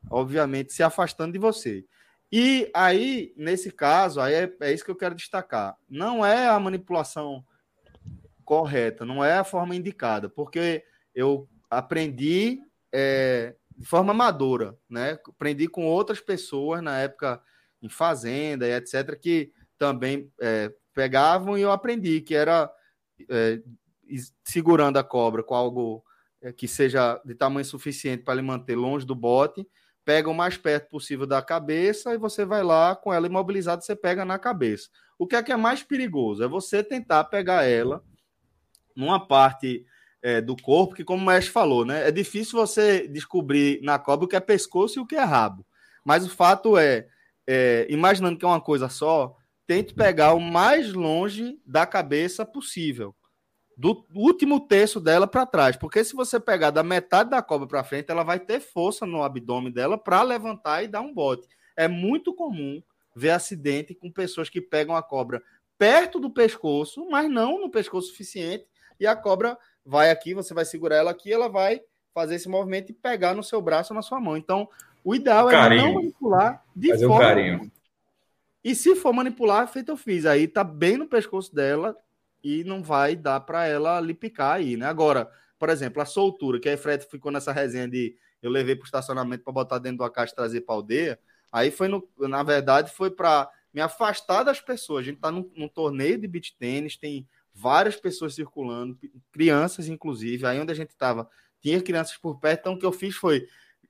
obviamente, se afastando de você. E aí, nesse caso, aí é, é isso que eu quero destacar. Não é a manipulação correta, não é a forma indicada, porque eu aprendi é, de forma amadora, né? Aprendi com outras pessoas na época em fazenda e etc, que também é, pegavam e eu aprendi que era é, segurando a cobra com algo é, que seja de tamanho suficiente para ele manter longe do bote, pega o mais perto possível da cabeça e você vai lá com ela imobilizada, você pega na cabeça. O que é que é mais perigoso? É você tentar pegar ela numa parte é, do corpo que, como o mestre falou, né? É difícil você descobrir na cobra o que é pescoço e o que é rabo. Mas o fato é, é, imaginando que é uma coisa só, tente pegar o mais longe da cabeça possível. do último terço dela para trás, porque se você pegar da metade da cobra para frente, ela vai ter força no abdômen dela para levantar e dar um bote. É muito comum ver acidente com pessoas que pegam a cobra perto do pescoço, mas não no pescoço suficiente, e a cobra vai aqui, você vai segurar ela aqui, ela vai fazer esse movimento e pegar no seu braço ou na sua mão. Então, o ideal Carinho. é não manipular de Fazer um forma carinho. e se for manipular, feito eu fiz. Aí tá bem no pescoço dela e não vai dar para ela lhe picar aí, né? Agora, por exemplo, a soltura, que aí Fred ficou nessa resenha de eu levei pro estacionamento para botar dentro da caixa e trazer pra aldeia. Aí foi, no, na verdade, foi para me afastar das pessoas. A gente tá num, num torneio de beach tênis, tem várias pessoas circulando, crianças, inclusive. Aí onde a gente tava, tinha crianças por perto. Então, o que eu fiz foi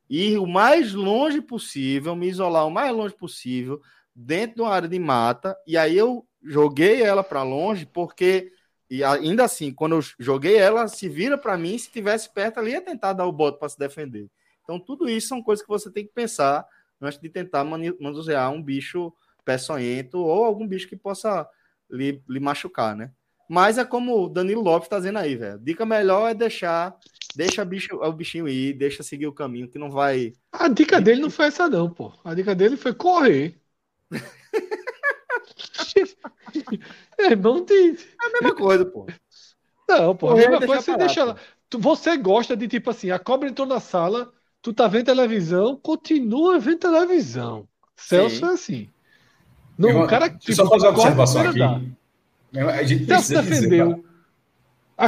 ir o mais longe possível, me isolar o mais longe possível, dentro de uma área de mata, e aí eu joguei ela para longe, porque e ainda assim, quando eu joguei ela, se vira para mim, se tivesse perto ali ia tentar dar o bote para se defender. Então tudo isso são coisas que você tem que pensar antes de tentar manusear um bicho peçonhento ou algum bicho que possa lhe, lhe machucar, né? Mas é como o Danilo Lopes tá dizendo aí, velho. Dica melhor é deixar, deixa bicho, o bichinho ir, deixa seguir o caminho que não vai A dica dele não foi essa, não, pô. A dica dele foi correr. é, não tem. a mesma coisa, pô. Não, pô. A Correr mesma coisa deixar você parar, deixa pô. Tu- Você gosta de tipo assim, a cobra entrou na sala, tu tá vendo televisão, continua vendo televisão. Celso Sim. é assim. Não, Irmão, o cara eu só fazer uma observação aqui. andar. Irmão, A gente precisa dizer, defendeu.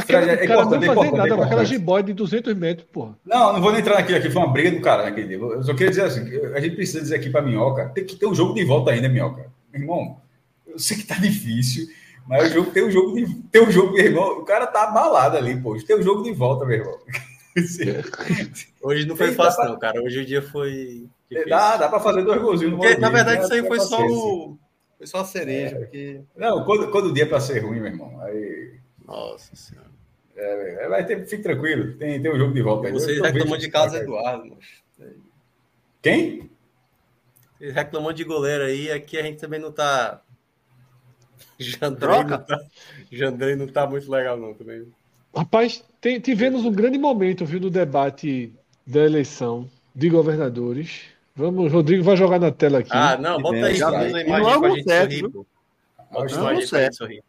Fred, é cara não é fazia importante, nada é com aquela jiboia de 200 metros, porra. Não, não vou nem entrar naquilo aqui, foi uma briga do cara naquele dia. Eu só queria dizer assim: a gente precisa dizer aqui para Minhoca, tem que ter um jogo de volta ainda, Minhoca. Meu irmão, eu sei que tá difícil, mas o jogo tem um jogo de. Tem um jogo, meu irmão. O cara tá abalado ali, pô. Tem um jogo de volta, meu irmão. Hoje não foi fácil, pá. não, cara. Hoje o dia foi. difícil. dá, dá para fazer dois golzinhos Porque, na verdade, né? isso aí foi só o. Foi só a cereja, porque. Não, quando, quando o dia é para ser ruim, meu irmão, aí. Nossa senhora. É, vai ter, fique tranquilo, tem, tem um jogo de volta aí. Reclamam vendo de Carlos cara. Eduardo, moço. Quem? Vocês reclamam de goleiro aí, aqui a gente também não tá. Jandrei Troca. não tá. Jandrei não tá muito legal, não, também. Rapaz, tem- tivemos um grande momento, viu, no debate da eleição de governadores. Vamos, Rodrigo vai jogar na tela aqui. Ah, não, bota aí, Já bota E imagem é pra um gente certo, sorrir, pô. Bota é um imagem pra gente certo. sorrir.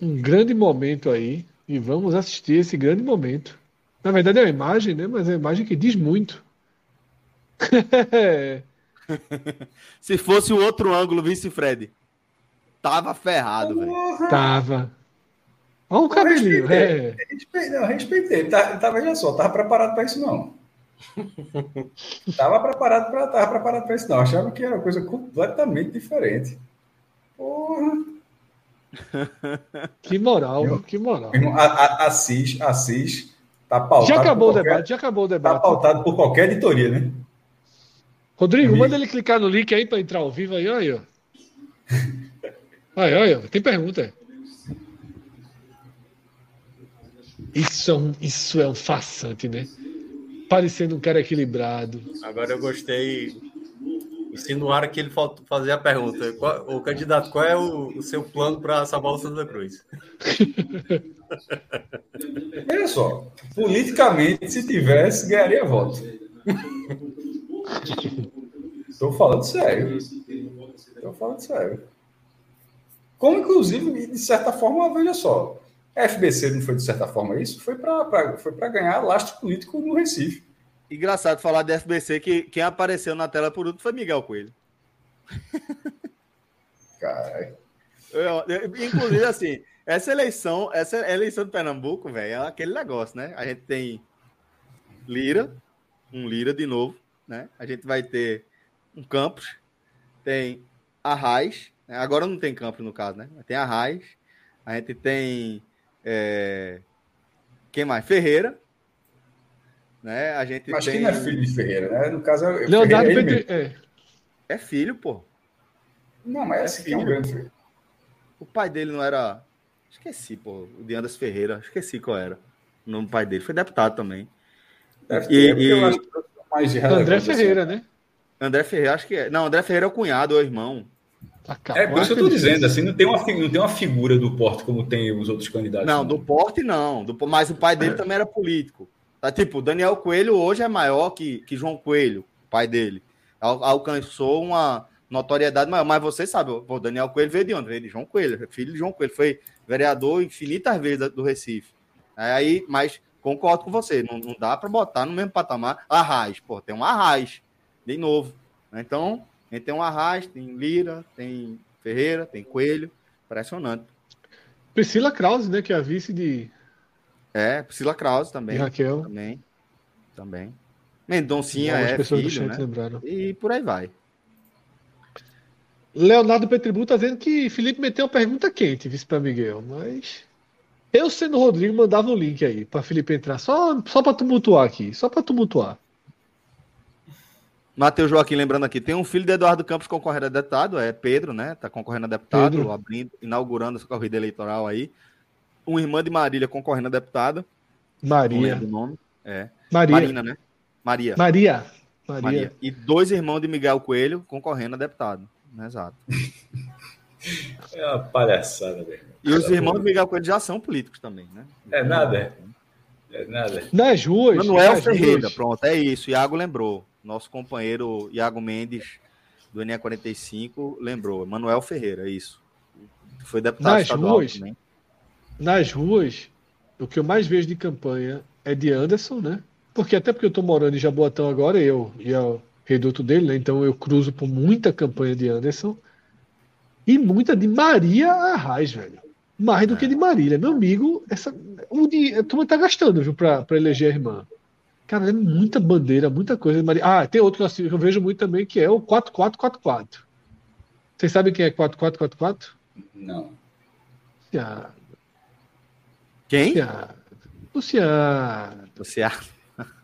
Um grande momento aí. E vamos assistir esse grande momento. Na verdade é uma imagem, né? Mas é uma imagem que diz muito. Se fosse o outro ângulo, vice Fred. Tava ferrado, velho. Tava. Olha o cabelinho. É. Respeitei, não, respeitei. Tá, tá, veja só, tava preparado para isso, não. Tava preparado para tava preparado para isso, não. Achava que era uma coisa completamente diferente. Porra. Que moral, Eu- que moral. Irmão, a- a- Assis, Assis tá pautado. Já acabou o qualquer- debate, já acabou o Tá debate. pautado por qualquer editoria, né? Rodrigo, Amigo. manda ele clicar no link aí para entrar ao vivo aí, olha. Aí, olha, tem pergunta. Isso é um, isso é um façante, né? Parecendo um cara equilibrado. Agora eu gostei. Insinuaram que ele fazer a pergunta. Qual- o candidato, qual é o, o seu plano para salvar o Santa Cruz? Olha só, politicamente, se tivesse, ganharia voto. Estou falando sério. Estou falando sério. Como, inclusive, de certa forma, veja só, a FBC não foi de certa forma isso? Foi para ganhar lastro político no Recife. Engraçado falar de FBC que quem apareceu na tela por último foi Miguel Coelho. Cara, Eu- eu- inclusive, assim, essa eleição, essa eleição de Pernambuco, velho, é aquele negócio, né? A gente tem Lira, um Lira de novo, né? A gente vai ter um Campos, tem Arraiz, né? agora não tem Campos no caso, né? Tem Arraiz, a gente tem é, quem mais? Ferreira, né? A gente acho tem que não é filho de Ferreira, né? No caso, é Leonardo Ferreira é mesmo. é. é filho, pô. Não, mas esse aqui é um filho. grande filho. O pai dele não era. Esqueci, pô. O de Anderson Ferreira. Esqueci qual era. O nome do pai dele. Foi deputado também. Deve E- ter, é e- acho que é mais André relevância, Ferreira, né? André Ferreira, acho que é. Não, André Ferreira é o cunhado, é o irmão. Acabou É por isso que eu felicidade. dizendo, assim, não tem, uma, não tem uma figura do porte como tem os outros candidatos. Não, do porte não. Do, mas o pai dele também era político. Tá, tipo, o Daniel Coelho hoje é maior que, que João Coelho, pai dele. Al- alcançou uma notoriedade maior. Mas você sabe, o Daniel Coelho veio de onde? Veio de João Coelho, é filho de João Coelho. Foi vereador infinitas vezes do Recife. Aí, mas concordo com você, não, não dá para botar no mesmo patamar Arraiz. Pô, tem um Arraiz, de novo. Então, a gente tem um Arraiz, tem Lira, tem Ferreira, tem Coelho. Impressionante. Priscila Krause, né? Que é a vice de, É, Priscila Krause também. Raquel. Também. Também. Mendoncinha é filho, né? lembraram. E por aí vai. Leonardo Petribu tá dizendo que Felipe meteu uma pergunta quente, vice para Miguel, mas eu sendo o Rodrigo mandava um link aí para Felipe entrar só só para tumultuar aqui, só para tumultuar. Matheus Joaquim, lembrando aqui, tem um filho de Eduardo Campos concorrendo a deputado, é Pedro, né? Tá concorrendo a deputado, Pedro. abrindo, inaugurando essa corrida eleitoral aí. Uma irmã de Marília concorrendo a deputada, não Maria, lembro o nome. É. Maria, Marina, né? Maria. Maria, Maria. Maria. E dois irmãos de Miguel Coelho concorrendo a deputado. Exato. É uma palhaçada, velho. E os irmãos de Miguel Coelho já são políticos também, né? É nada. É nada. Nas ruas, Manuel nas Ferreira, ruas. pronto, é isso. Iago lembrou. Nosso companheiro Iago Mendes, do NE45, lembrou. Manuel Ferreira, é isso. Foi deputado Nas estadual ruas? também. Nas ruas, o que eu mais vejo de campanha é de Anderson, né? Porque até porque eu tô morando em Jaboatão agora, eu e é o reduto dele, né? Então eu cruzo por muita campanha de Anderson e muita de Maria Arraes, velho. Mais do que de Marília. Meu amigo, essa, o de, a turma tá gastando, viu, pra eleger a irmã. Cara, é muita bandeira, muita coisa. Ah, tem outro que eu, vejo muito também, que é o 4444. Vocês sabem quem é 4444? Não. Luciano. Quem? Luciano. Luciano.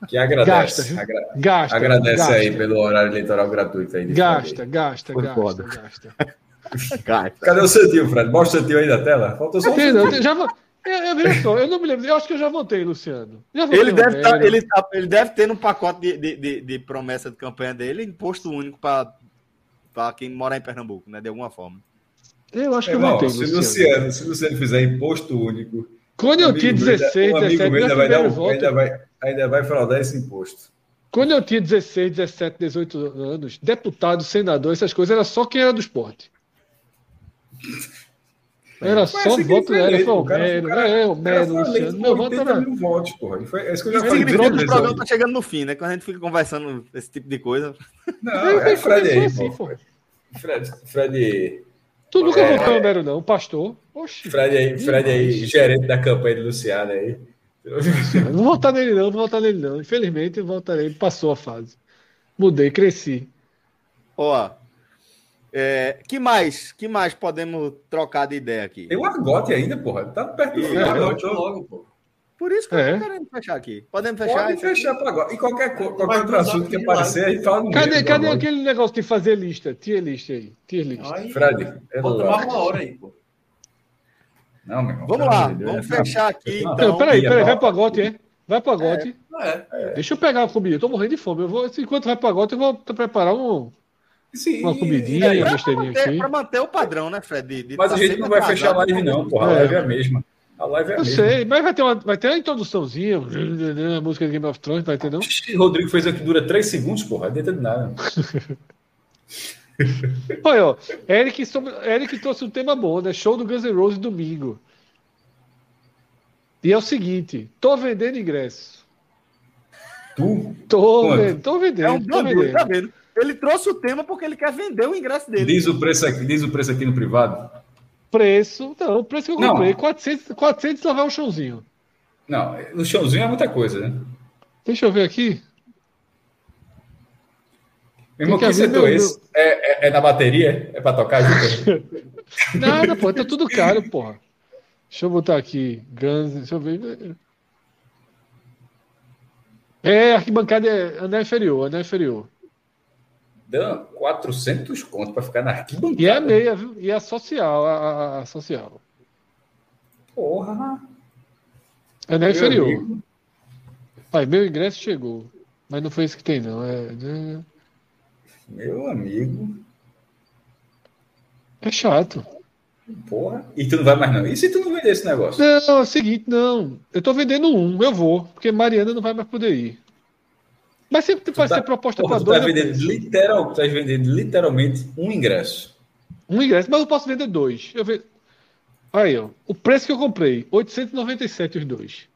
Que agradece. Gasta? Agra- Gasta. agradece gasta, aí pelo horário eleitoral gratuito aí. Gasta, gasta, Foi gasta, foda. gasta. Cadê o seu tio, Fred? Mostra o seu tio aí na tela. Faltou só o Tem, seu não, tio. tem- já, vo- eu, eu, veja só, eu não me lembro. Eu acho que eu já votei, Luciano. Já votei Ele deve, tá, ele, tá- ele deve ter no pacote de, de, de- de promessa de campanha dele imposto único para quem morar em Pernambuco, né? De alguma forma. Eu acho que eu Irmão, votei, se Luciano. Luciano, se Luciano fizer imposto único, Quando eu tinha meu 16, ainda- um amigo 17, meu ainda vai, dar um- voto. ainda, vai, ainda vai fraudar esse imposto. Quando eu tinha 16, 17, 18 anos, deputado, senador, essas coisas, era só quem era do esporte. Era só que voto, ele o o cara- é, O Luciano. Meu voto 80 era. mil votos, porra. Foi, é isso que eu já Isso falei. significa que o programa tá chegando no fim, né? Quando a gente fica conversando esse tipo de coisa. Não, Ele é Fred aí, assim, pô. Fred, Fred, Tu nunca É. votou em Homero, não, pastor? Oxi. Fred aí, Fred aí, gerente da campanha de Luciano aí. Não vou votar nele, não, não vou votar nele, não. Infelizmente, eu votarei. Ele passou a fase. Mudei, cresci. Ó. É, que mais? Que mais podemos trocar de ideia aqui? Tem um argote ainda, porra. Tá perto do É, eu voto logo, pô. Por isso que eu É. tô querendo fechar aqui. Podemos fechar? Pode isso aqui? fechar para agora. E qualquer, qualquer Mas outro assunto que aparecer, a gente fala no Cadê, meio, cadê agora. aquele negócio de fazer lista? Tier list aí. Tier list. Aí, Fred, é bota mais uma hora aí, pô. Não, meu irmão. Vamos lá, Deus, vamos é- fechar aqui Não, então. Não, peraí, peraí, vai não. pro Gote, é? Vai pro Gote. É. Deixa eu pegar a comida. Eu tô morrendo de fome. Eu vou, enquanto vai pro Gote, eu vou preparar um, Sim, uma comidinha É, e pra, besteirinha manter, aqui. pra manter o padrão, né, Fred? De- de Mas tá a gente não vai fechar a live, não, porra. A É. live é a mesma. A live é a Eu mesma. sei, mas vai ter uma, vai ter uma introduçãozinha, a música de Game of Thrones, vai ter não? Oxi, Rodrigo fez aqui, dura 3 segundos, porra. Não adianta de nada. Olha, ó, Eric, sobre- Eric trouxe um tema bom, né? Show do Guns N' Roses domingo. E é o seguinte, tô vendendo ingresso. Tu Tô Quanto? vendendo, tô vendendo, É um tô vendendo. tá vendo? Ele trouxe o tema porque ele quer vender o ingresso dele. diz o preço aqui, diz o preço aqui no privado. Preço, não, o preço que eu Não. comprei, 400, 400 lá vai o chãozinho. Não, no chãozinho é muita coisa, né? Deixa eu ver aqui. Meu irmão, que que setor meu- esse? É, é, é na bateria? É pra tocar junto? Nada, pô, tá tudo caro, porra. Deixa eu botar aqui, Guns, deixa eu ver. É, arquibancada é anel inferior, anel inferior. Deu 400 conto pra ficar na arquibancada. E é a meia, viu? E a social, a, a- social. Porra. Anel Meu inferior. amigo. Pai, meu ingresso chegou. Mas não foi isso que tem, não. É... né? Meu amigo. É chato. Porra. E tu não vai mais não. E se tu não vender esse negócio? Não, é o seguinte, não. Eu tô vendendo um, eu vou, porque Mariana não vai mais poder ir. Mas sempre pode tá- ser proposta para tu tá dois. eu vendendo, literal, tu tá vendendo literalmente um ingresso. Um ingresso, mas eu posso vender dois. Eu ve... Aí, ó. O preço que eu comprei, 897 os dois.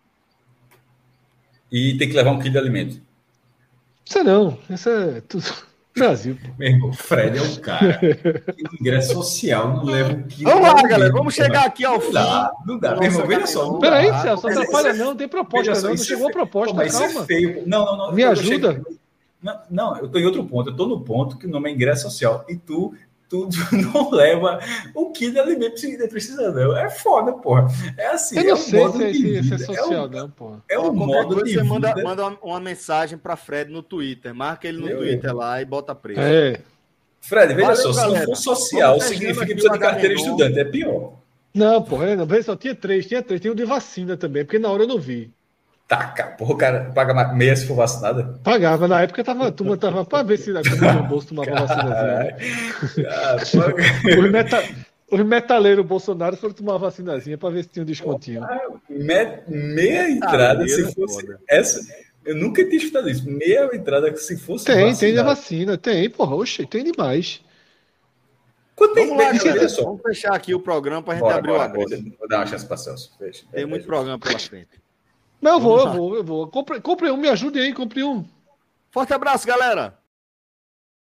E tem que levar um quilo de alimento. Isso não, isso é tudo Brasil. Meu irmão, Fred é um cara. que o ingresso social não leva um quilo. Vamos lá, galera. Vamos chegar aqui ao Não fim. dá, não dá. Meu irmão, veja só. não Peraí. Celso, não atrapalha é- não, não tem proposta não, não é chegou a proposta, Pô, isso calma. é feio. Não, não, não. Me ajuda. Não, não, eu tô em outro ponto. Eu tô no ponto que o nome é ingresso social. E tu, tu não leva o quilo de alimento que você precisa, não. É foda, porra. É assim. Eu é não um sei modo se, é- de se, se é vida. social, É um, não, pô. é um qualquer modo coisa de você vida. manda, manda uma- mensagem para Fred no Twitter. Marca ele no Eu- Twitter lá e bota preço. É. Fred, veja Valeu, só, se não galera. for social, significa que precisa o de carteira de estudante. É pior. Não, pô, é, não, vê só, tinha três, tinha três, tem o de vacina também, porque na hora eu não vi. Taca, porra, o cara paga meia se for vacinada. Pagava, na época tava, a turma tava pra ver se a turma do bolso tomava vacinazinha. né? Ah, paga- Os, meta, os metaleiros Bolsonaro foram tomar vacinazinha pra ver se tinha um descontinho. Me- meia entrada, meia se é fosse foda. essa. Eu nunca tinha escutado isso. Meia entrada, que se fosse. Tem, tem da vacinado. vacina, tem, porra, oxe, tem demais. Quanto tem Vamos lá, galera. Vamos fechar aqui o programa para a gente Bora, abrir o bora, vou, vou dar uma chance para Celso. Fecha. Tem muito programa pela frente. Mas eu vou, eu vou, eu vou. Compre, compre um, me ajude aí, compre um. Forte abraço, galera!